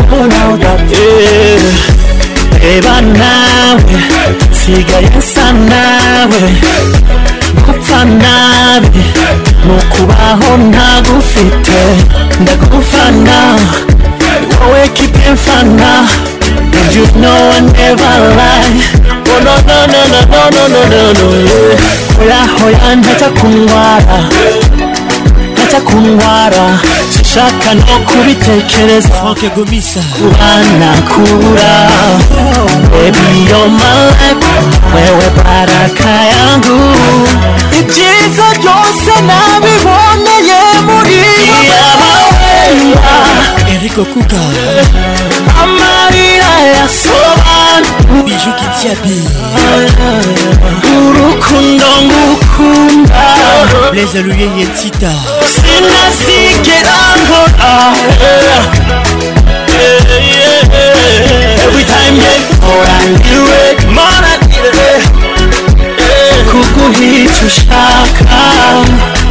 gonoga reba nawe nsigaye nsa nawe gupfa nabi ni ukubaho ntagufite ndagufana wowe kipe mfana Did you know I lie? Oh no no no no no no no no no Hoya hoya ntacha kungwara Ntacha kungwara Shaka no kubitekereza Frank Gomisa Kubana kura Baby you're my life Wewe baraka yangu Ibyiza byose nabiboneye muri iyo Maria Eric Okuka Maria ya Soban Bijou Kitiabi Urukundo ngukunda Blaise Aluyeye Tita Sina sikerango Every time you pour and do it Mara dire Kukuhichushaka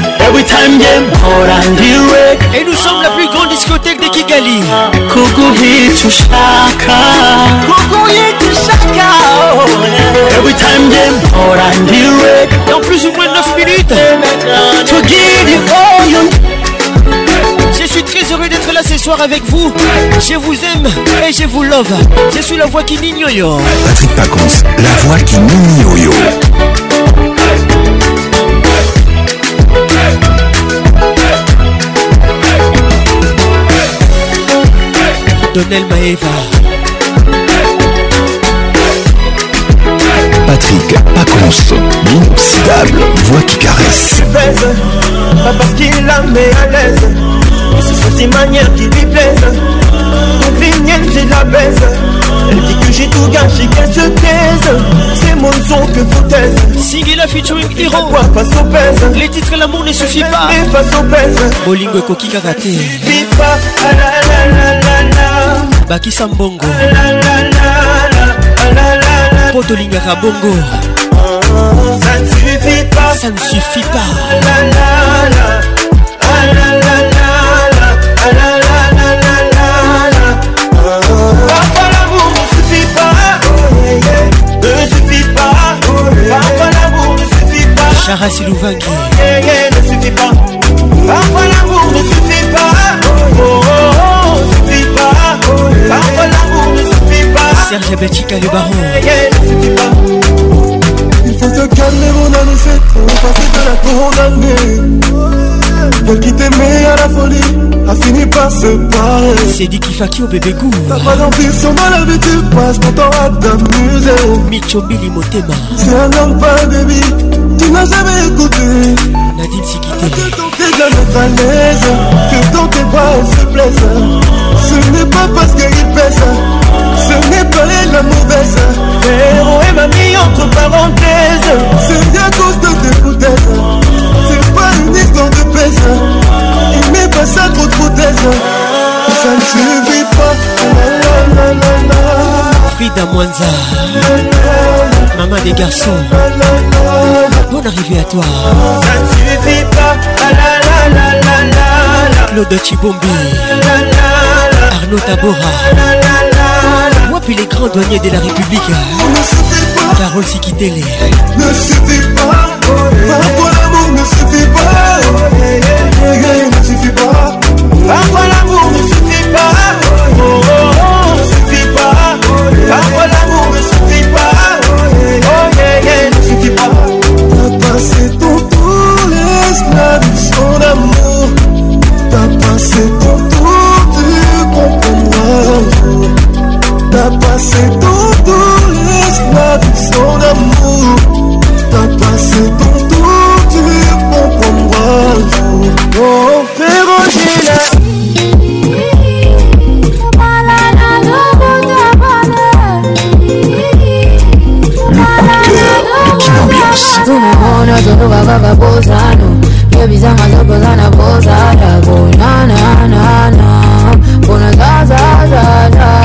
Et nous sommes la plus grande discothèque de Kigali. Oh. Every time Dans plus ou moins 9 minutes. Je suis très heureux d'être là ce soir avec vous. Je vous aime et je vous love. Je suis la voix qui n'ignore. Patrick Pacons, la voix qui n'ignore. Donel Maeva Patrick Pacons, l'inoxydable voix qui caresse. Pas parce qu'il la met à l'aise, mais c'est cette manière qui lui plaise. Grignel c'est la baise Elle dit que j'ai tout gâché, qu'elle se taise C'est mon son que vous taise la featuring Hero face aux pèse Les titres l'amour ne suffit pas Les face aux pèse Bolingo Koki Karaté la la la la la Baki Sambongo la la la la Bongo Ça ne suffit pas Ça ne suffit pas la la la la Sarah Silouvangi. Hey, hey, ne suffit pas. Parfois l'amour ne suffit pas. Oh, oh, oh, ne suffit pas. Parfois l'amour ne suffit pas. Serge Belchica, le baron. Hey, hey, ne suffit pas. faut te calmer mon ami c'est trop que de la condamnée Elle qui t'aimait à la folie a fini par se barrer C'est dit qu'il qui faki au bébé goût T'as pas d'ambition dans la vie tu passes ton temps à t'amuser Micho Billy C'est un homme pas bébé, Tu n'as jamais écouté Nadine Sikite Que fais de la mettre à l'aise Que dans tes bras se plaise Ce n'est pas parce qu'il pèse ce n'est pas la mauvaise Héros et mamie entre parenthèses C'est à cause de tes foutaises C'est pas une histoire de pèse Il met pas ça trop trop d'aise Ça ne suffit pas la, la, Mwanza Maman des garçons Bonne arrivée à toi Ça ne suffit pas la, la, la, la, la, Claude Chibombi Arnaud Tabora puis les grands douaniers de la République. Carole Sikitele. Ne suffit pas, parfois l'amour ne suffit pas. Ne suffit pas, parfois l'amour ne suffit pas. Ne suffit pas, parfois l'amour ne suffit pas. Oh yeah, yeah, Ne suffit pas, t'as passé ton temps, laisse passé ton tour, laisse-la son amour. T'as passé ton tour, tu comprendras le jour. Oh, fais la. tumeona zoruba baba bozano yebizanga zokozana bozada bonananana bona zazazaza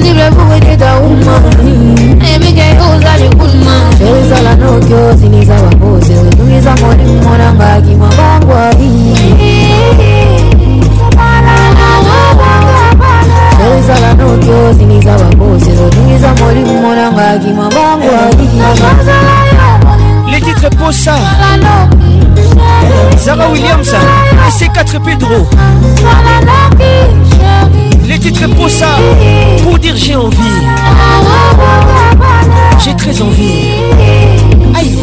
disponible pour aider ta woman ebike ozali kulma ezala noki otinisa bapose otungisa molimo nangaki mabangwai ezala noki otinisa bapose otungisa molimo nangaki mabangwai les titres pour ça Zara Williamson, AC4 Pedro. Les titres pour ça, pour dire j'ai envie. J'ai très envie. Aïe.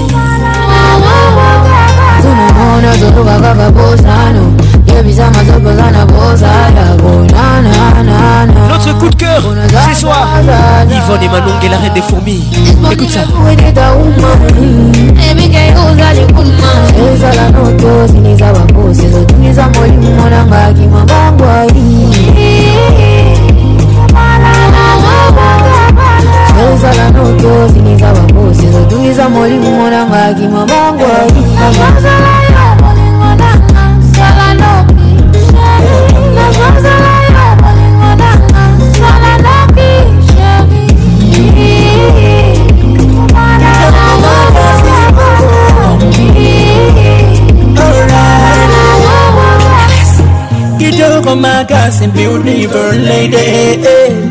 Notre coup de cœur c'est soir Yvonne et Manon la reine des fourmis Écoute ça ezala notozi ningaba mbosi ezotungiza molimo nanga akima mangwa Get over my gossip, beautiful lady.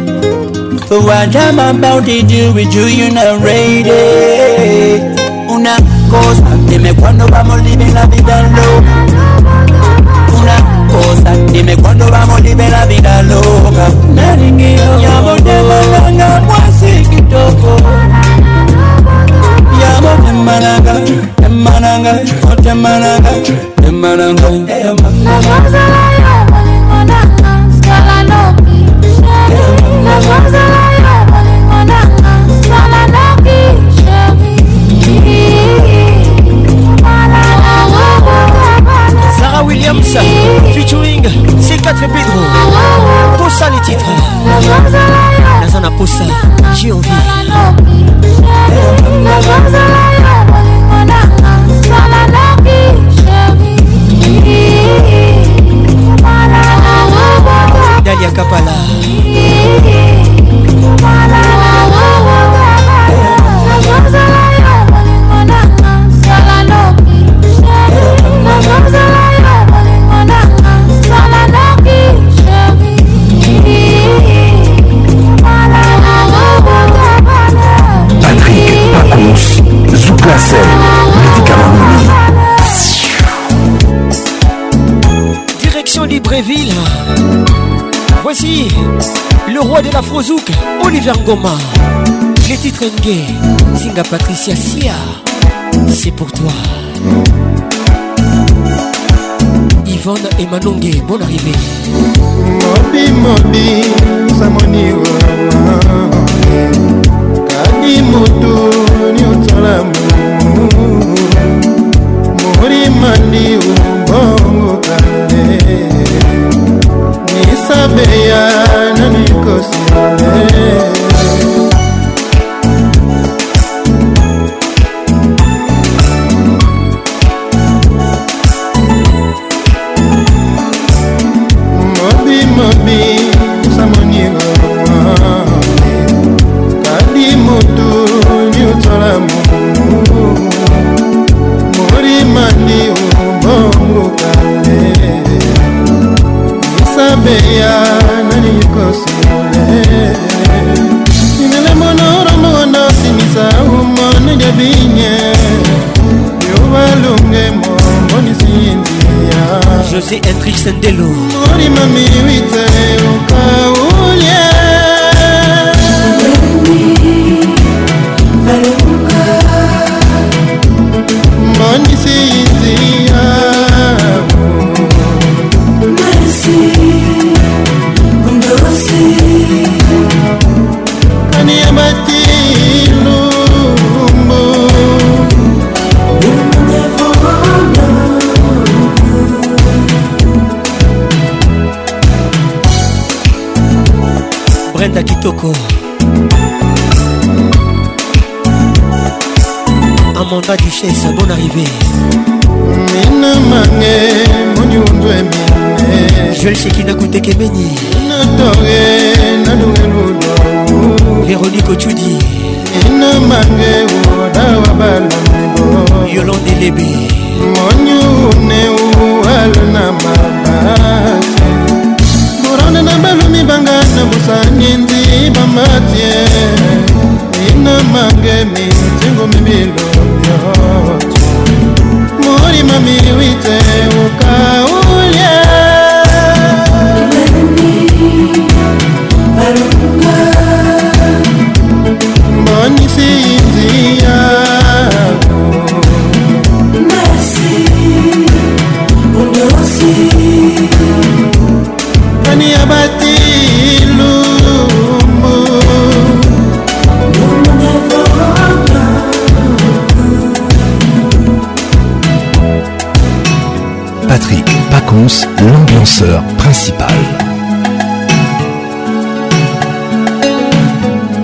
But what I'm about to do with you, you're not ready Una cosa Dime cuándo vamos living la vida loca Una cosa Dime cuándo vamos living la vida loca Naringeo Yabote malanga Mwasi kitoko Yabote malanga Temananga Temananga Temananga Temananga 4 Pedro Posa les titres Naza na posa J'ai envie Dalia Kapala ville, Voici le roi de la Frozouk, Oliver goma Les titres Nge, Singa Patricia Sia, c'est pour toi. Yvonne et Manonge, bonne arrivée. sabeya nanu ikosi c'est Hendrix Ndelo Mori mami witane kitoko amanda duchesse bon arrivé mina mange monionzo emine juel sekina kutekemeni natoge nadungeludo véronique ocudi mina mange wodawa balamibo yolande lebe moniune uwala na mabase borane na balumi banga na bosani nzi mi mamatie ina mangemi tingumi bilobyo molima miwite ukaulie bonisi inzii l'ambianceur principal.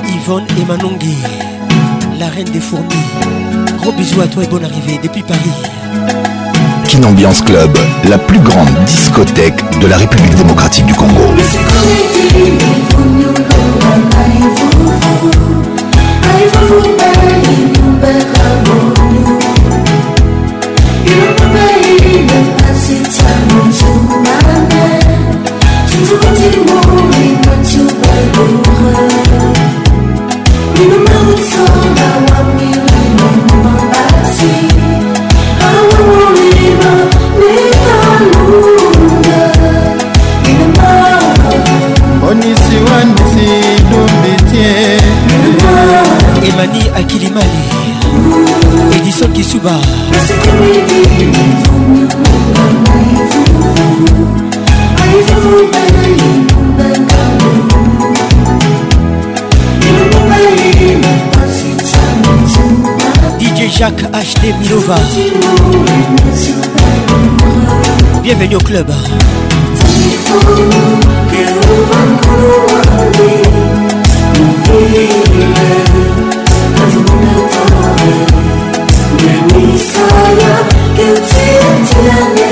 Yvonne Emanongi, la reine des fourmis. Gros bisous à toi et bonne arrivée depuis Paris. Kin Ambiance Club, la plus grande discothèque de la République démocratique du Congo. Emani Akilimali Edison Kisuba Jacques HD Milova. Bienvenue au club. Yeah.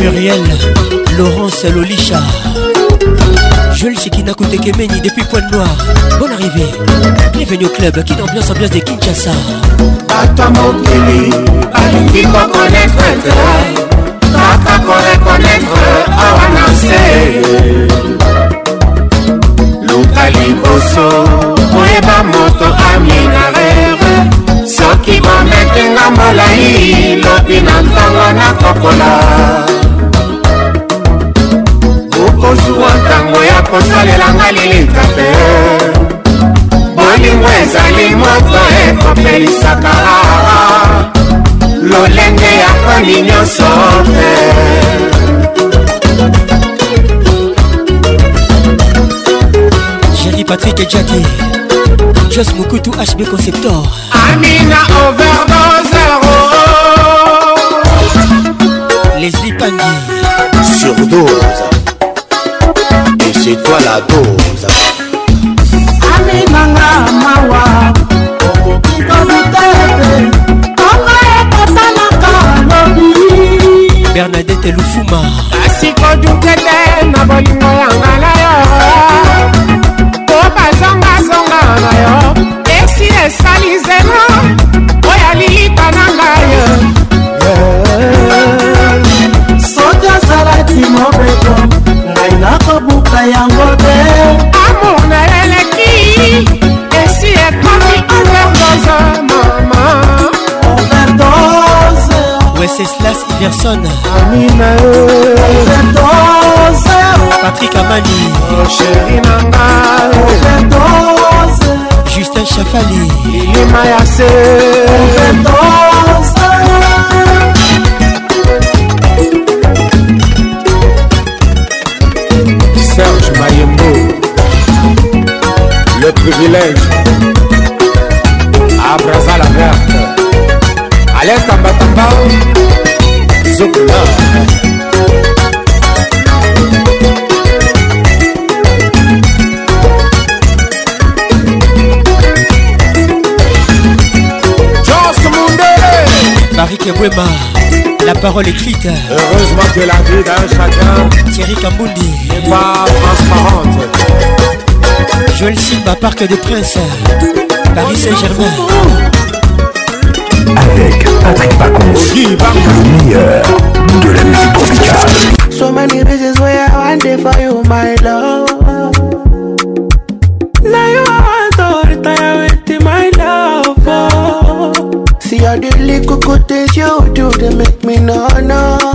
Muriel Laurence qui n'a côté Koutekemeni depuis Pointe Noire Bonne arrivée Bienvenue au club qui d'ambiance ambiance de Kinshasa Bata mokili alingi kokonetre te kaka korekonetre awa na se luka liboso ma moto à na mokima metinga molai lobi na ntango nakokola okozwa ntango ya kosalelanga lilita te bolingo ezali moto ekopelisaka lolenge ya koni nyonso te Patrik et Jackie Jos Mokutu HB Conceptor Amina Overdose Leslie Pangui Surdose Et c'est toi la dose Aminanga Mawa Bernadette Lufuma Asiko Dukete na bolingo Gerson Amina Patrick Amani oh, Justin Chafali Lima Yassé Serge Mayembo Le privilège Abraza la verte Alain Tambatamba Marie la parole écrite. Heureusement que la vie d'un chacun. Thierry Kambundi. N'est pas transparente. Joël Simba, Parc des Princes. Paris Saint-Germain. avec Patrick Pacons, le meilleur de la musique tropicale. So many reasons why I want it for you, my love. Now you want to retire with my love. Oh. See how the little good things you do, they make me no, no.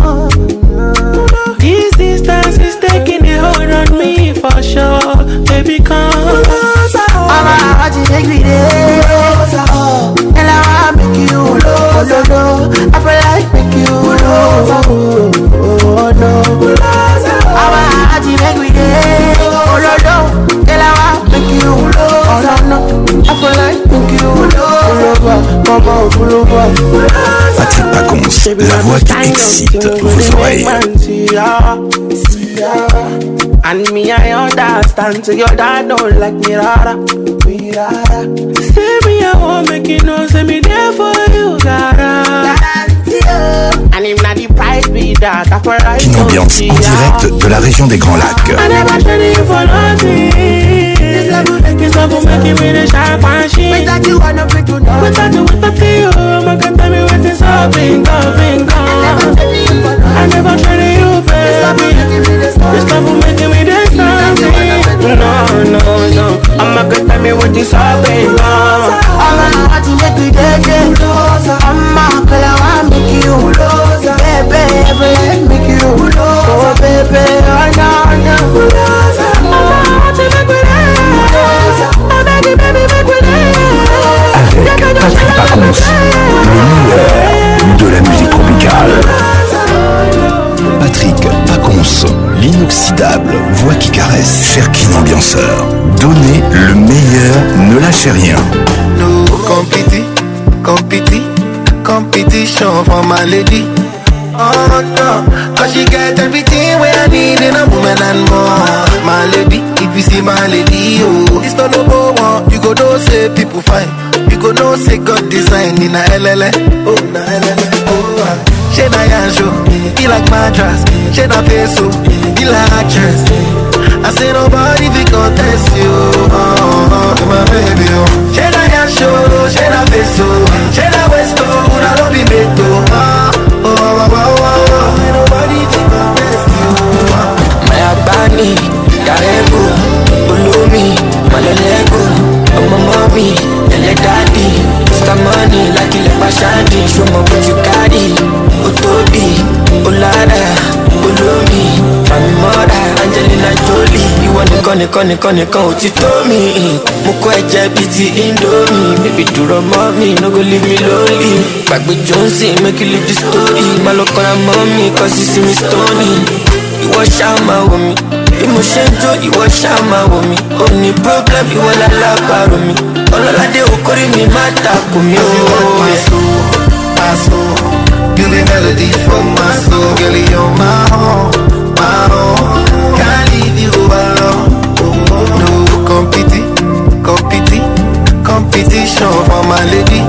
Patrick ah, Pacons, la voix qui excite vos oreilles. And me, I understand, so your dad don't like me rara. Me rara. Say me, I won't make it, know, say me there for you, rara. And him not the be that, that's where Une ambiance en direct de la région des Grands Lacs. I never Make love, make it love, make it with a sharp you, I don't think you know. Without you, without oh, you, my God, tell me what is up, bing, gone, I never treated you, baby. This love will make it with a something. No, no, no. I'm not gonna tell me what is up, bing, gone. I'm gonna watch you make it, yeah, I'm gonna make you lose, baby. Every make you lose, oh, baby. Oh, no, no, no. Patrick Pacons, le meilleur de la musique tropicale. Patrick Pacons, l'inoxydable voix qui caresse, Cherkin ambianceur. Donnez le meilleur, ne lâchez rien. Nous compiti, compétit, competition for my lady. Oh no, cause she got everything where I need in a woman and more. My lady, if you see my lady, oh, it's not no one, You go do say people fine. go know say God design ni na elele. Oh na elele. Oh ah. She na yanjo, be like mattress. She na peso, be like actress. I say nobody fit contest you. Oh, oh, my baby. Oh. She na yanjo, she na peso, she na westo, una no be meto. Oh, oh, oh, oh, oh. oh. Nobody fit contest you. Oh. My abani, karego, olomi, malelego, oh my mommy. àṣàdì ṣọmọ me, kárì ó tóbi ó lára olómi màmí mọ́ra Angelina Jolie ìwọ nìkan nìkan nìkan nìkan ò ti tó mi mo kọ́ ẹ̀jẹ̀ bíi ti Indomie bíbí dúró mọ́ no go leave me lonely gbàgbé johnson make you leave the story má lọ kọ́ra mọ́ mi kọ́ sí sinmi stony ìwọ ṣáà máa wò mí bí mo ṣe ń jó ìwọ ṣáà máa wò mí ò ní problem ìwọ lálábàárò mi bi mo se n jo iwo saa maa wo mi o ni problem iwo lalabaaro ọlọ́ládé okòrí mi má takùn mi o. You the melody for my soul, girl, you're my own, my own. Can't leave you alone. Oh, no competi, competi, competition for my lady.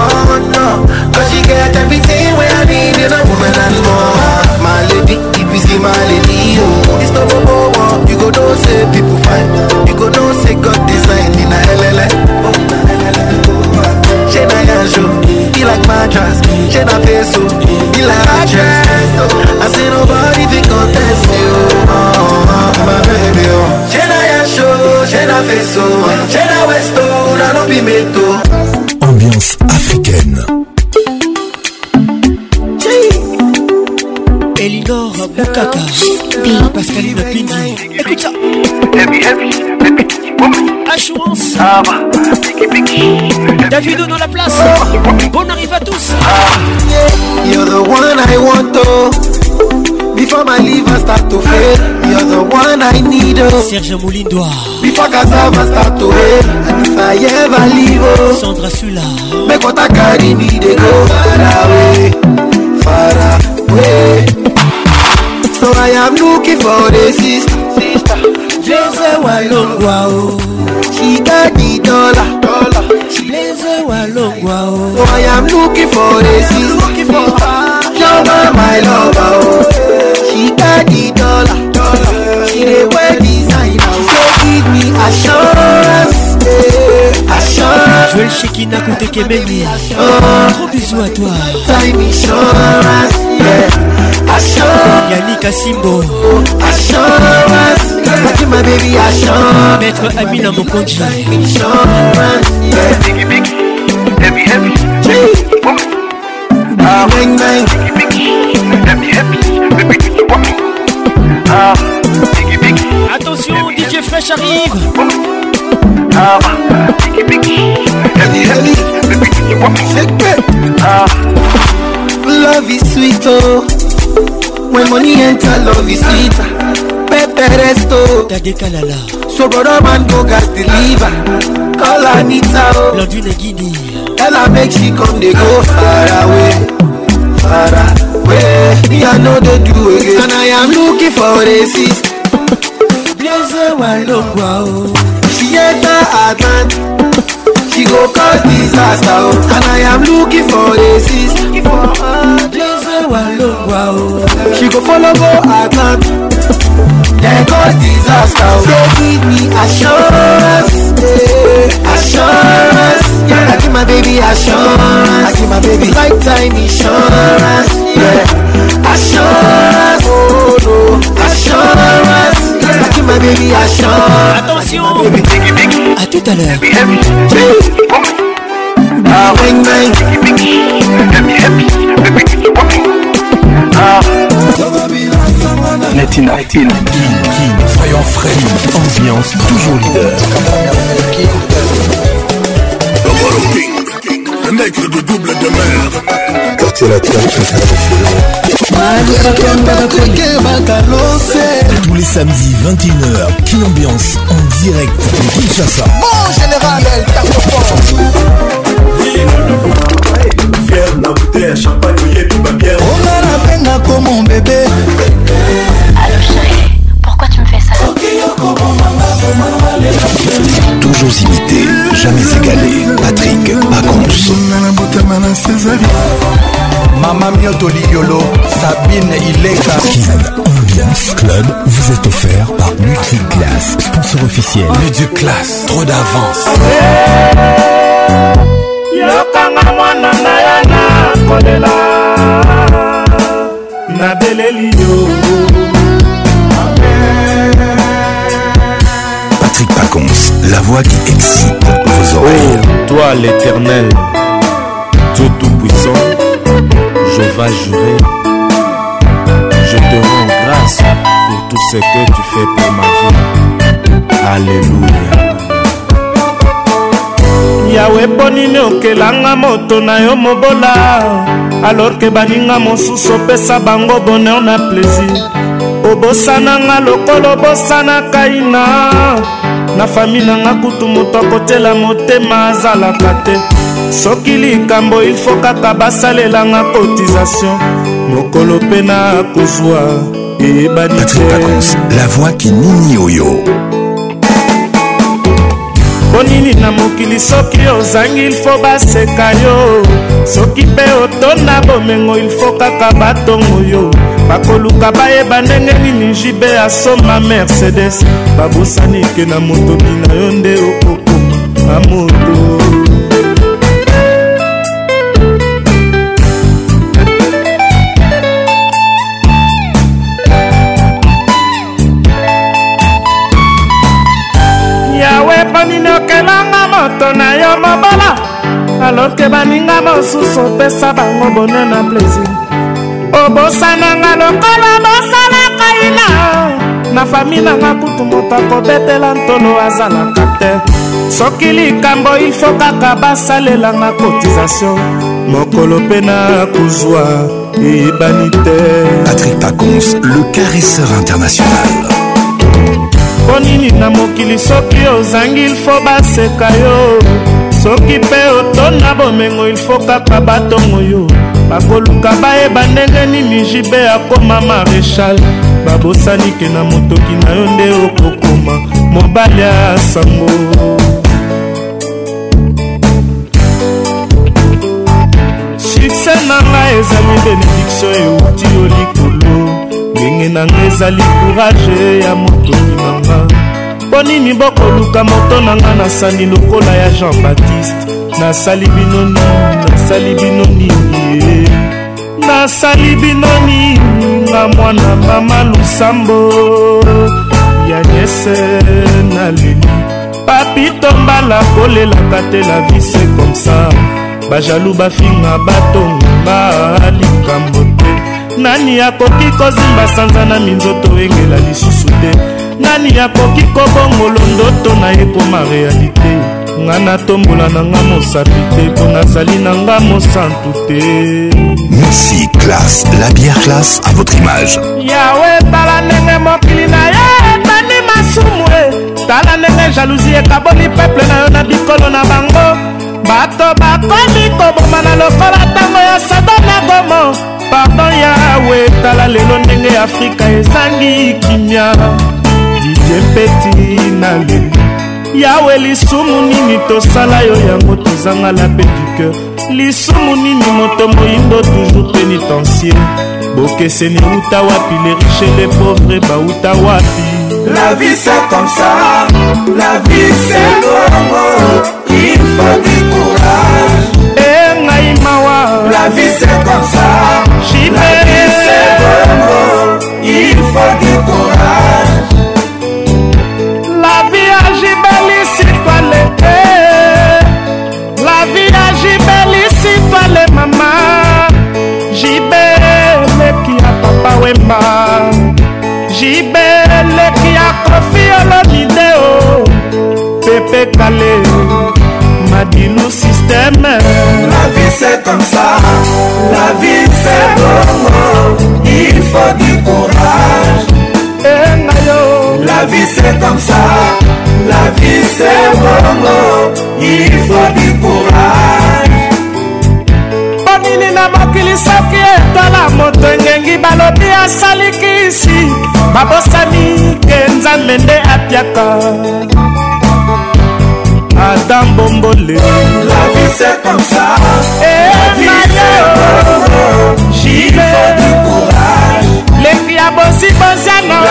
Oh no, cause she got everything where I need in a woman and more. My lady, if you see my lady, oh, it's no more. You go dose She na face so He like a chest I say nobody fi contest you oh, ah, My baby oh She na yasho She na face so She na westo Na no pimento Ambiance africaine Elidor Bukaka Pascaline Pindi Écoute ça Heavy heavy Assurance Ah bah Davido dans la place. Bon arrive à tous. You're the one I want to. Oh. Before my liver start to fail, you're the one I need. Oh. Serge Moulindo. Before Kaza start to fail, and if I ever leave, oh. Sandra Sula. Make what I carry me, they go far away, far away. So I am looking for the sister, sister. Jose Walongwa, oh. She got the dollar. walongwa o. So I am looking for a sister, love my lover o. She got the dollar, dollar. she dey wear designer o. So give me assurance. Assurance. Joël Chekina Kouté Kemeni Gros bisous à toi Time insurance yeah. Assurance Yannick Asimbo Assurance yeah. My baby assurance Maître Amina Mokonji Time insurance yeah. Happy, happy. Ah, bang, bang. Happy, happy. Baby, Ah, biggie, biggie. Attention, DJ Fresh arrive. Ah, biggie, biggie. Happy, happy. Baby, Ah, love is sweet, oh. When money enter, love is sweet. Pepe resto. Tade kalala. So brother man go gas deliver. Call Anita, oh. Lord Guinea. tell her make she come dey go far away far away me i no dey do again and i am looking for a sister blaze wailongwa o she enter atlanta she go cause disaster o and i am looking for a sister blaze wailongwa o she go follow go atlanta dem cause disaster o so give me assurance yeah, assurance. I give my baby assurance. I give my baby lifetime insurance. Yeah. Assurance. Oh no. Yeah. I give my baby Attention. À tout à l'heure. Ah, wing bang. Ah. Soyons frais, ambiance toujours leader. King, le nègre de double demeure. Quartier latin, tous les samedis 21h, qu'une Ambiance en direct de Kinshasa. Bon général, El Fier na bouteille, champagne, tout bière. On a la peine comme mon bébé. Allo chérie, pourquoi tu me fais ça Toujours imité. Patrick Pacons. Maman Mioto Sabine Ileka. Ambiance Club vous est offert par Multiclass, sponsor officiel. Multiclass, trop d'avance. Patrick Pacons, la voix qui excite. vos oreilles. Oh, toi l'éternel, Dieu tout-puissant, je vais jurer. Je te rends grâce pour tout ce que tu fais pour ma vie. Alléluia. yawe bonini okelanga moto na yo mobola alorke baninga mosusu opesa bango bonheur na plaisir obosananga lokola obosanaka ina na fami nanga kutu moto akotela motema azalaka te soki likambo ilfo kaka basalelanga cotisation mokolo mpe na kozwa eyebani la voix qui nini oyo mpo nini na mokili soki ozangi ilfo baseka yo soki mpe otonda bomengo ilfo kaka batongo yo bakoluka bayeba ndenge nini jibe asoma mercedes babosani ke na motoki na yo nde okokoma na moto loke baninga mosusu opesa bango bone na plaisir obosananga lokola bosalaka ina na fami nanga kutu moto akobetela ntolo azalaka te soki likambo ifo kaka basalelanga cotisation mokolo mpe na kozwa eyebani te patrik pacons le caresseur international mpo nini na mokili soki ozangi ilfo baseka yo soki mpe otonda bomengo ilfo kaka batongo yo bakoluka bayeba ndenge nini jibe akoma maréchal babosani ke na motoki na yo nde okokoma mobali ya sango sukse na ngai ezali benediktio euti yo likolo ndenge na ngai ezali kourage ya motoki na ngai mpo nini bokoluka moto na nga na sani lokola ya jean baptiste nasali bino nini nasali bino nini nasali bino nini nga mwana mama lusambo ya nyese naleli papito mbala kolelaka te la vise komsa bajalu bafinga batonga likambo te nani akoki kozimba sanza na minzoto engela lisusu te nani akoki kobongola ndoto na ekoma realite nga natombola na nga mosapi te mpo nazali na nga mosantu te merci classe la bière classe à votre image yawe tala ndenge mokili na ye etani masumu e tala ndenge jalousi ekaboli peple na yo na bikolo na bango bato bakomi koboma na lokola ntango ya sodome gomo pardon yawe tala lelo ndenge afrika ezangi kimia dieu peti na leli yawe lisumu nini tosala yo yango tozangala mpe du cœur lisumu nini moto moyindo toujours pénitencier bokeseni euta wapi le riche le pauvre bauta wapi la vie c'est comme ça la vie c'est longo il faut du courage e eh, ngai mawa la vie c'est comme ça Chimé. la vie c'est longo il faut du courage wemba jibeleki akofiolo lideo pepe kale madilu système la vie c'est comme ça la vie c'est bongo il faut du courage engayo eh, la vie c'est comme ça la vie c'est bongo il faut du courage nini na mokili soki etala moto engengi balobi asali kisi babosani ke nzambe nde apiaka ata mbombole eh, leki ya bosibosiano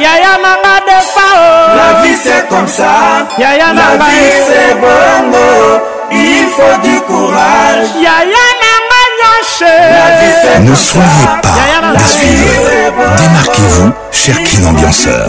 yaya na c'est comme ça. Yaya la vie c'est bon. Oh. il faut du courage. Yaya la ne soyez pas des suiveurs. Démarquez-vous, cher King Ambianceur.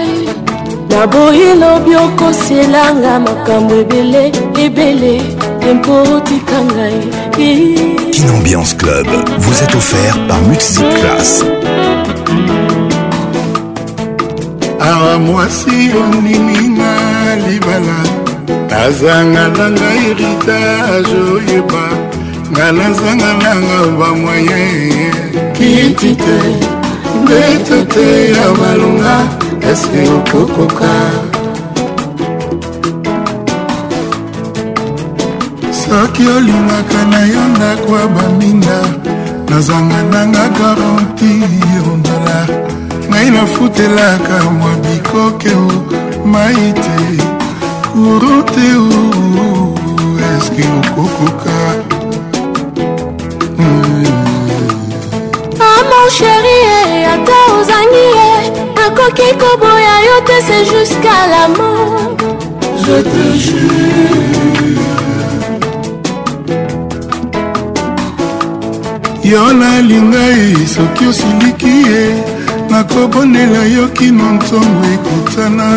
naboyi lobi okosielanga makambo ebele ebele tempo otika ngai kinambiance club vous êtes offert par music class awa mwasi oniminga libala nazanga nanga heritage oyeba nga nazanga nanga bamoyen kitite betete ya malonga eske okokoka soki olingaka na yo ndako ya baminda nazanga nanga garanti yondala ngai nafutelaka mwa bikokeo mai te kuro te eske okokoka ozangi ye akoki koboya yo te se jusqu'à la mort je te jure yo nalingai soki osiliki ye nakobonela yo kino ntongo ekutana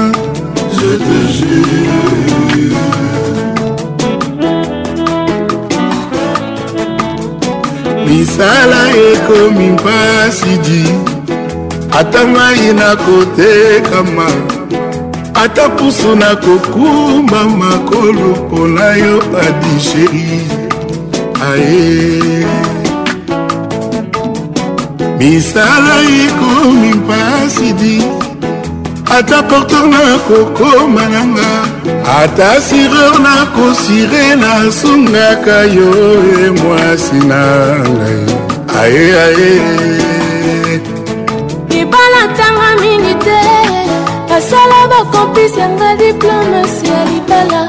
je te jure misala ekomi mpasi di ata ngai nakotekama ata pusu nakokumba makolo mpona yo adisheri aye misala ekomi mpasidi ata porteur nakokoma nanga ata sireur nakosire nasungaka yo e mwasi na ngai aye aye kosala bakompisi yanga diplome si ya libala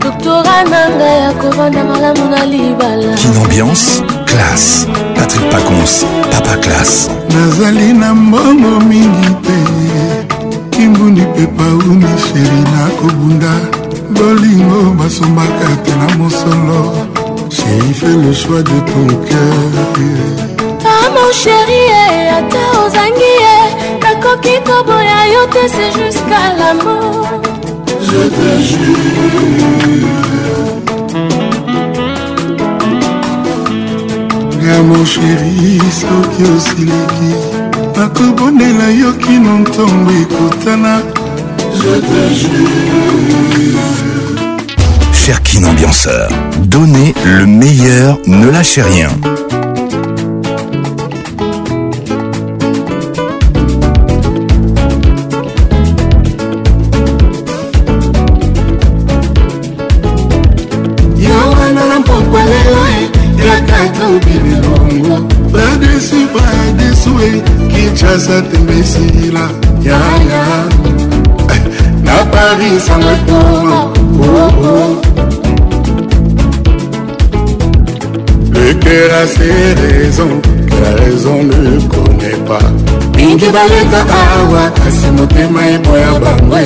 doktora nanga ya kovanda malamu na libala kinambiance classe patrik pacons papa classe nazali na mbongo mingi te kimbuni mpe pauni sheri nakobunda bolingo basombaka te na mosolo sheri fait le choix de ton cœur ah mon chéri eh, ata ozangi ye eh. ekoki koboya yo te jusqu'à la mort je te jure ya mon chéri soki osilaki nakobondela yo kino ntongo ekutana je te jure Cherkin Ambianceur. Donnez le meilleur, ne lâchez rien. bisango ekuma Le cœur a ses raisons que la raison ne connaît pas. Mingi baleka awa kasi motema eboya bangwe.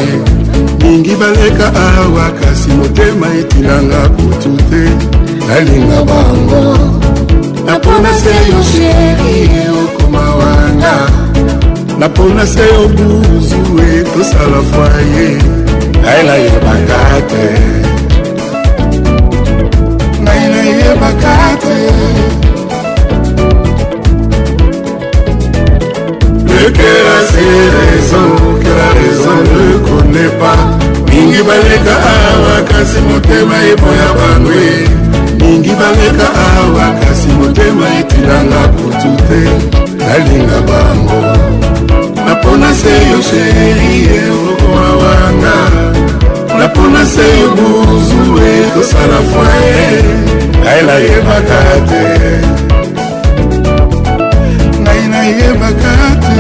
Mingi baleka awa kasi motema etilanga kutu te. Nalinga bango napona se yo sheri e okoma wanga napona se yo buzu etosala fwaye ngai nayebaka te ngai nayebaka te lekela se raison que la raison ne connaît pas mingi baleka awa kasi motema epoya bangwe mingi baleka awa kasi motema etilanga kutu te nalinga bango napona seyo sheri eoa nanga na mpona se yo bozulu ekosala foye ngai nayebaka te ngai nayebaka te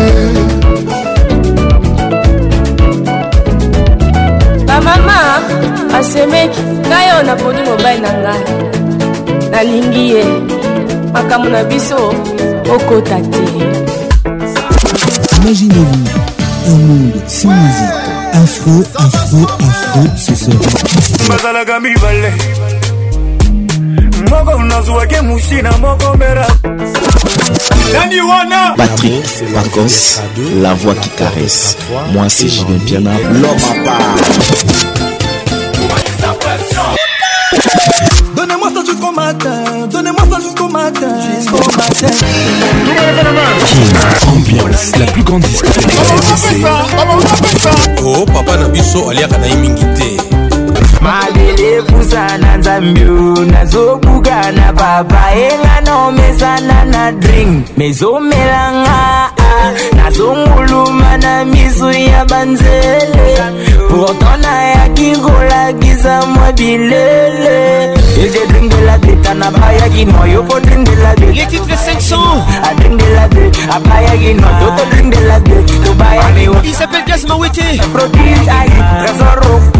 bamama basemeki ngai oyo naponi mobali na ngai nalingi ye makambo na biso okota te imaginez-vous un monde sans musique afro afro afro ce soir bazalaka mibale moko nazwaki musina moko mbera nani wana patrik pacos la voix qui caresse moi c'est julien piana l'homme à part donnez-moi ça jusqu'au matin matin jusqu'au matin. Ambiance, la plus grande discothèque de Oh, papa Nabiso, aliaka na imingi te. malele pusa na nzambi nazobuka na papa elana omesana na drink mezomelanga nazonguluma na misu ya banzele pourtant nayaki kolakisa mwa bilele If they drink de la bit and I buy a guino, yo go drink de la bit. Les titres 500. I drink de la bit, I buy a guino, yo go drink de la bit. To buy a guino. Il s'appelle Jasmine Wete. Produit, I, Trésor Rouge.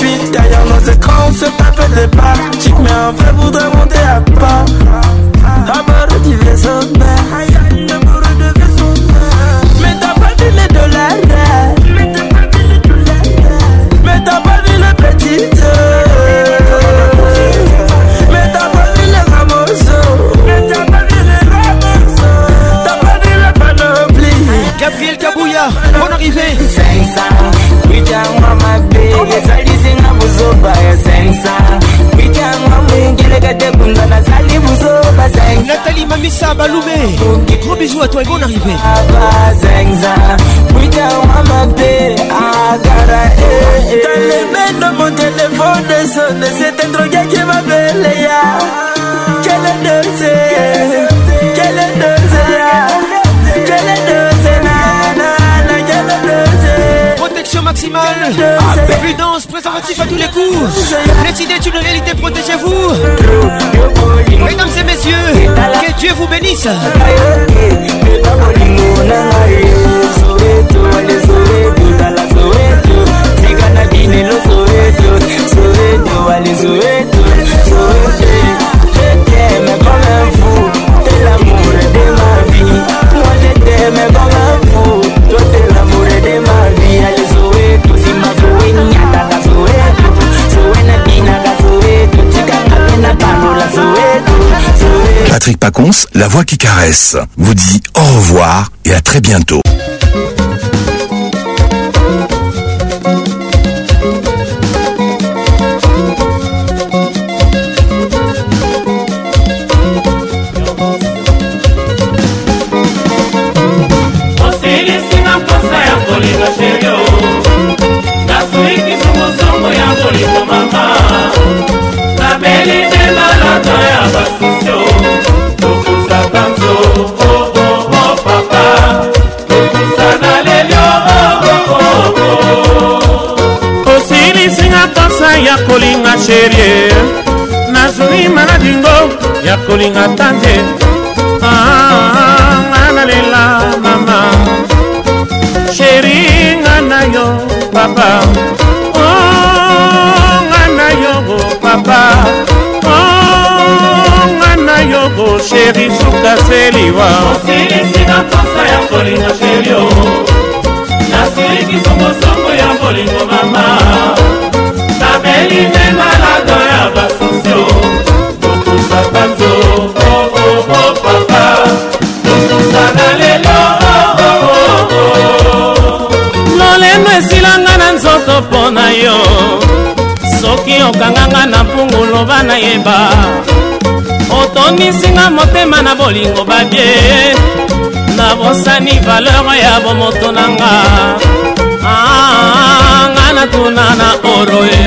d'ailleurs derrière nos écrans, se tapent les Mais en vrai, voudrait monter à part. bord du vaisseau Mais t'as pas vu les dollars. Mais t'as pas vu les dollars. Mais t'as pas vu les petites. Mais t'as pas vu les t'as pas vu les T'as pas vu Gabriel Kabouya, bonne arrivée. bitangwa mabele ezalisinga buzoba ya sensa bitangwa mwingile katekunda nazali buzoba sensa natali mamisa balume gros bisou à toi et bonne arrivée sensa bitangwa mabele agara eh, eh, eh. talemendo mon telefone sonne c'est un drogue qui m'appelle ya quelle dose quelle dose ya maximale. Ah, prudence, préservatif à tous les coups. Les idées d'une réalité, protégez-vous. Mesdames et messieurs, que Dieu vous bénisse. la voix qui caresse, vous dit au revoir et à très bientôt. sherie nazwi maladingo ya kolinga ta te nga ah, ah, nalela mama sheri nga na yo papa oh, nga na yo papa oh, nga na yo sheri sukaseliwa osilisina posa ya kolinga sherio oh. nasolikisongosongo ya kolingo mama bameli me malado ya basusio topusa banzo oo oh, oh, oh, papa topusana lelo lolemo esilanga na nzoto mpo na yo soki okanganga na mpungu loba nayeba otondisinga motema na bolingo babie nabosani valeur ya bomoto nanga ah, ah, ah. na tuna na oro ye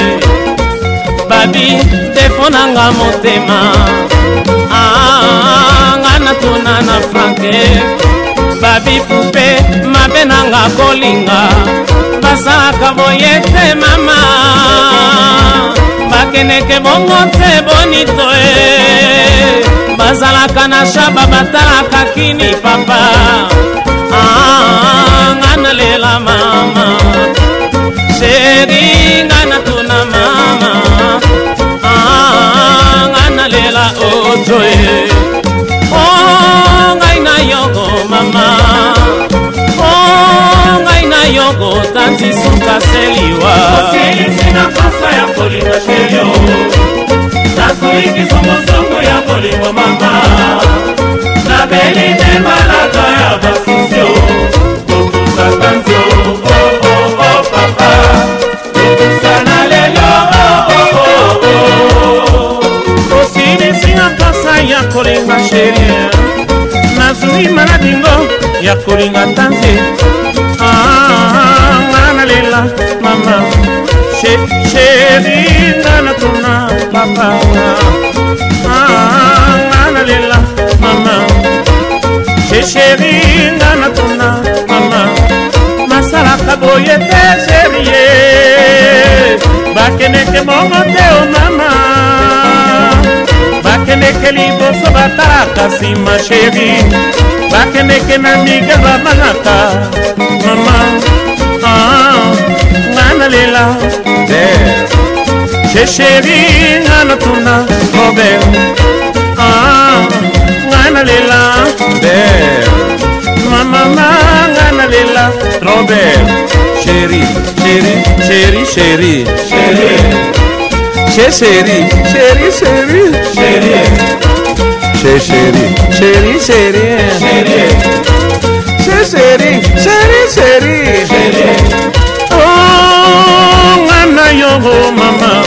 babi defo nanga motema ah, nga na tuna na franke babi pupe mabe nanga kolinga basalaka boye te mama bakendeke bongo te bonito e bazalaka na shaba batalaka kini papa ah, nga nalela mama sheri nga na tuna mama nga ah, na lela ojo oh, e o oh, ngai na yogo mama o oh, ngai na yogo tati suka seliwa selisina kosa ya kolinga shelio nasoikisomosongo ya kolingo mama nabeli ndemalaka ya basi ma sheri nazwi maladingo ya kolinga ta nzete ngana ah, lela mama sheri nga natuna papa ngana ah, lela mama sheri nga natuna mama masalaka boye te sherie bakendeke mongo te o oh, mama bakendeke liboso batalaka nsima sheri bakendeke na mige babanaka ah, eh, ah, eh, mama nga nalela che sheri nga natuna robert nga nalela mamama nga nalela robert sheri sheri sheri sheri sheri Chez chérie, chérie, chérie. Chérie. Chez chérie. Chérie, chérie. Chérie. Chez chérie, chérie, chérie. Chérie. Oh, ngana yongo mama.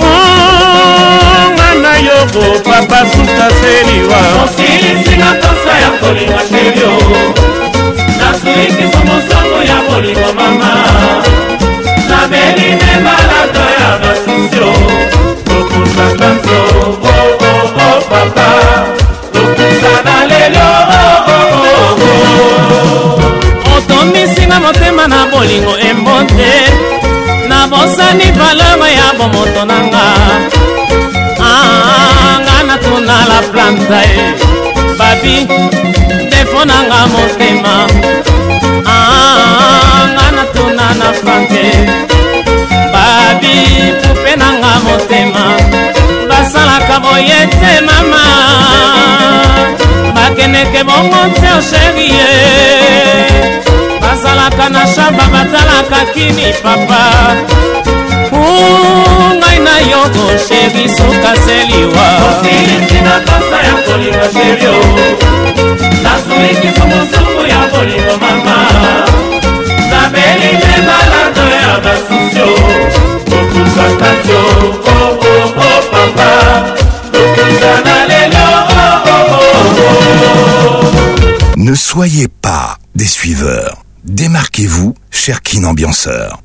Oh, ngana yongo papa suka seliwa. Mosili singa tosa ya kolinga chérie. Nasuiki somo somo ya kolinga mama. elinge malata ya basusio tokusaka nzo oo oh, oh, oh, papa tokusana lelo otombisinga motema na bolingo embo te na bosani valema ya bomoto na nga ah, nga natuna la planta e babi defo na nga motema ah, nga natuna na franke babi pupe nanga motema basalaka boye te mama bakendeke bongo te sherie oh bazalaka na shaba batalaka kini papa ngai na yo kosheri sukaseliwa nasulikiso mosuku ya bolingo oh. mama amelinge malado ya basusio kokuza tatio oo oh, oh, oh, papa kokuza na lelo Ne soyez pas des suiveurs. Démarquez-vous, cher kin ambianceur.